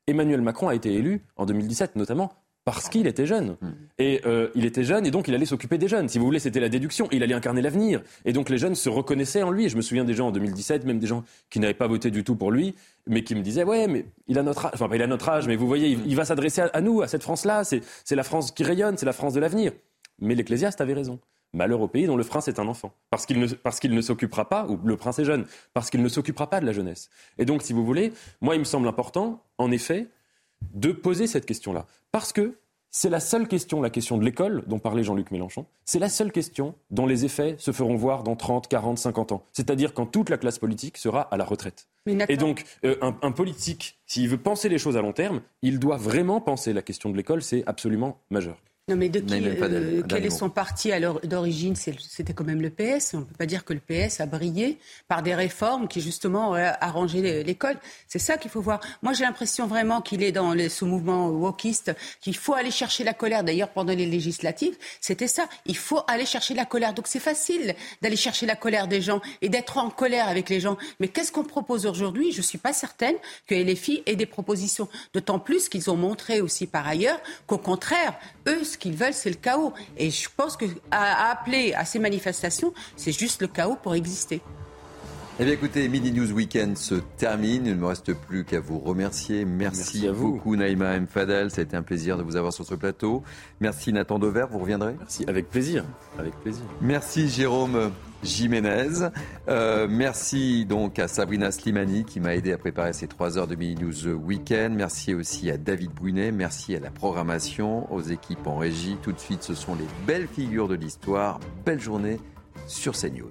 Emmanuel Macron a été élu en 2017 notamment parce qu'il était jeune. Hmm. Et euh, il était jeune et donc il allait s'occuper des jeunes. Si vous voulez, c'était la déduction. Il allait incarner l'avenir. Et donc les jeunes se reconnaissaient en lui. Et je me souviens des gens en 2017, même des gens qui n'avaient pas voté du tout pour lui, mais qui me disaient Ouais, mais il a notre âge. Enfin, pas il a notre âge, mais vous voyez, il, va s'adresser à, nous, à cette France-là. C'est la France qui rayonne, c'est la France de l'avenir. Mais l'Ecclésiaste avait raison. Malheur au pays dont le prince est un enfant. Parce qu'il ne, parce qu'il ne s'occupera pas, ou le prince est jeune, parce qu'il ne s'occupera pas de la jeunesse. Et donc, si vous voulez, moi, il me semble important, en effet, de poser cette question-là. Parce que c'est la seule question, la question de l'école dont parlait Jean-Luc Mélenchon, c'est la seule question dont les effets se feront voir dans 30, 40, 50 ans. C'est-à-dire quand toute la classe politique sera à la retraite. Et donc, euh, un, politique, s'il veut penser les choses à long terme, il doit vraiment penser la question de l'école, c'est absolument majeur. Non, mais de qui, euh, quel est son parti d'origine? C'était quand même le PS. On ne peut pas dire que le PS a brillé par des réformes qui, justement, auraient arrangé l'école. C'est ça qu'il faut voir. Moi, j'ai l'impression vraiment qu'il est dans ce mouvement wokiste, qu'il faut aller chercher la colère. D'ailleurs, pendant les législatives, c'était ça. Il faut aller chercher la colère. Donc, c'est facile d'aller chercher la colère des gens et d'être en colère avec les gens. Mais qu'est-ce qu'on propose aujourd'hui? Je ne suis pas certaine que les filles aient des propositions. D'autant plus qu'ils ont montré aussi par ailleurs qu'au contraire, eux, ce qu'ils veulent, c'est le chaos. Et je pense qu'à appeler à ces manifestations, c'est juste le chaos pour exister. Eh bien écoutez, Midi News Weekend se termine. Il ne me reste plus qu'à vous remercier. Merci, à vous. beaucoup Naïma M. Fadel. Ça a été un plaisir de vous avoir sur ce plateau. Merci Nathan Dever, vous reviendrez? Merci, avec plaisir. Avec plaisir. Merci Jérôme Jiménez. Euh, merci donc à Sabrina Slimani qui m'a aidé à préparer ces trois heures de Mini News Weekend. Merci aussi à David Brunet. Merci à la programmation, aux équipes en régie. Tout de suite, ce sont les belles figures de l'histoire. Belle journée sur CNews.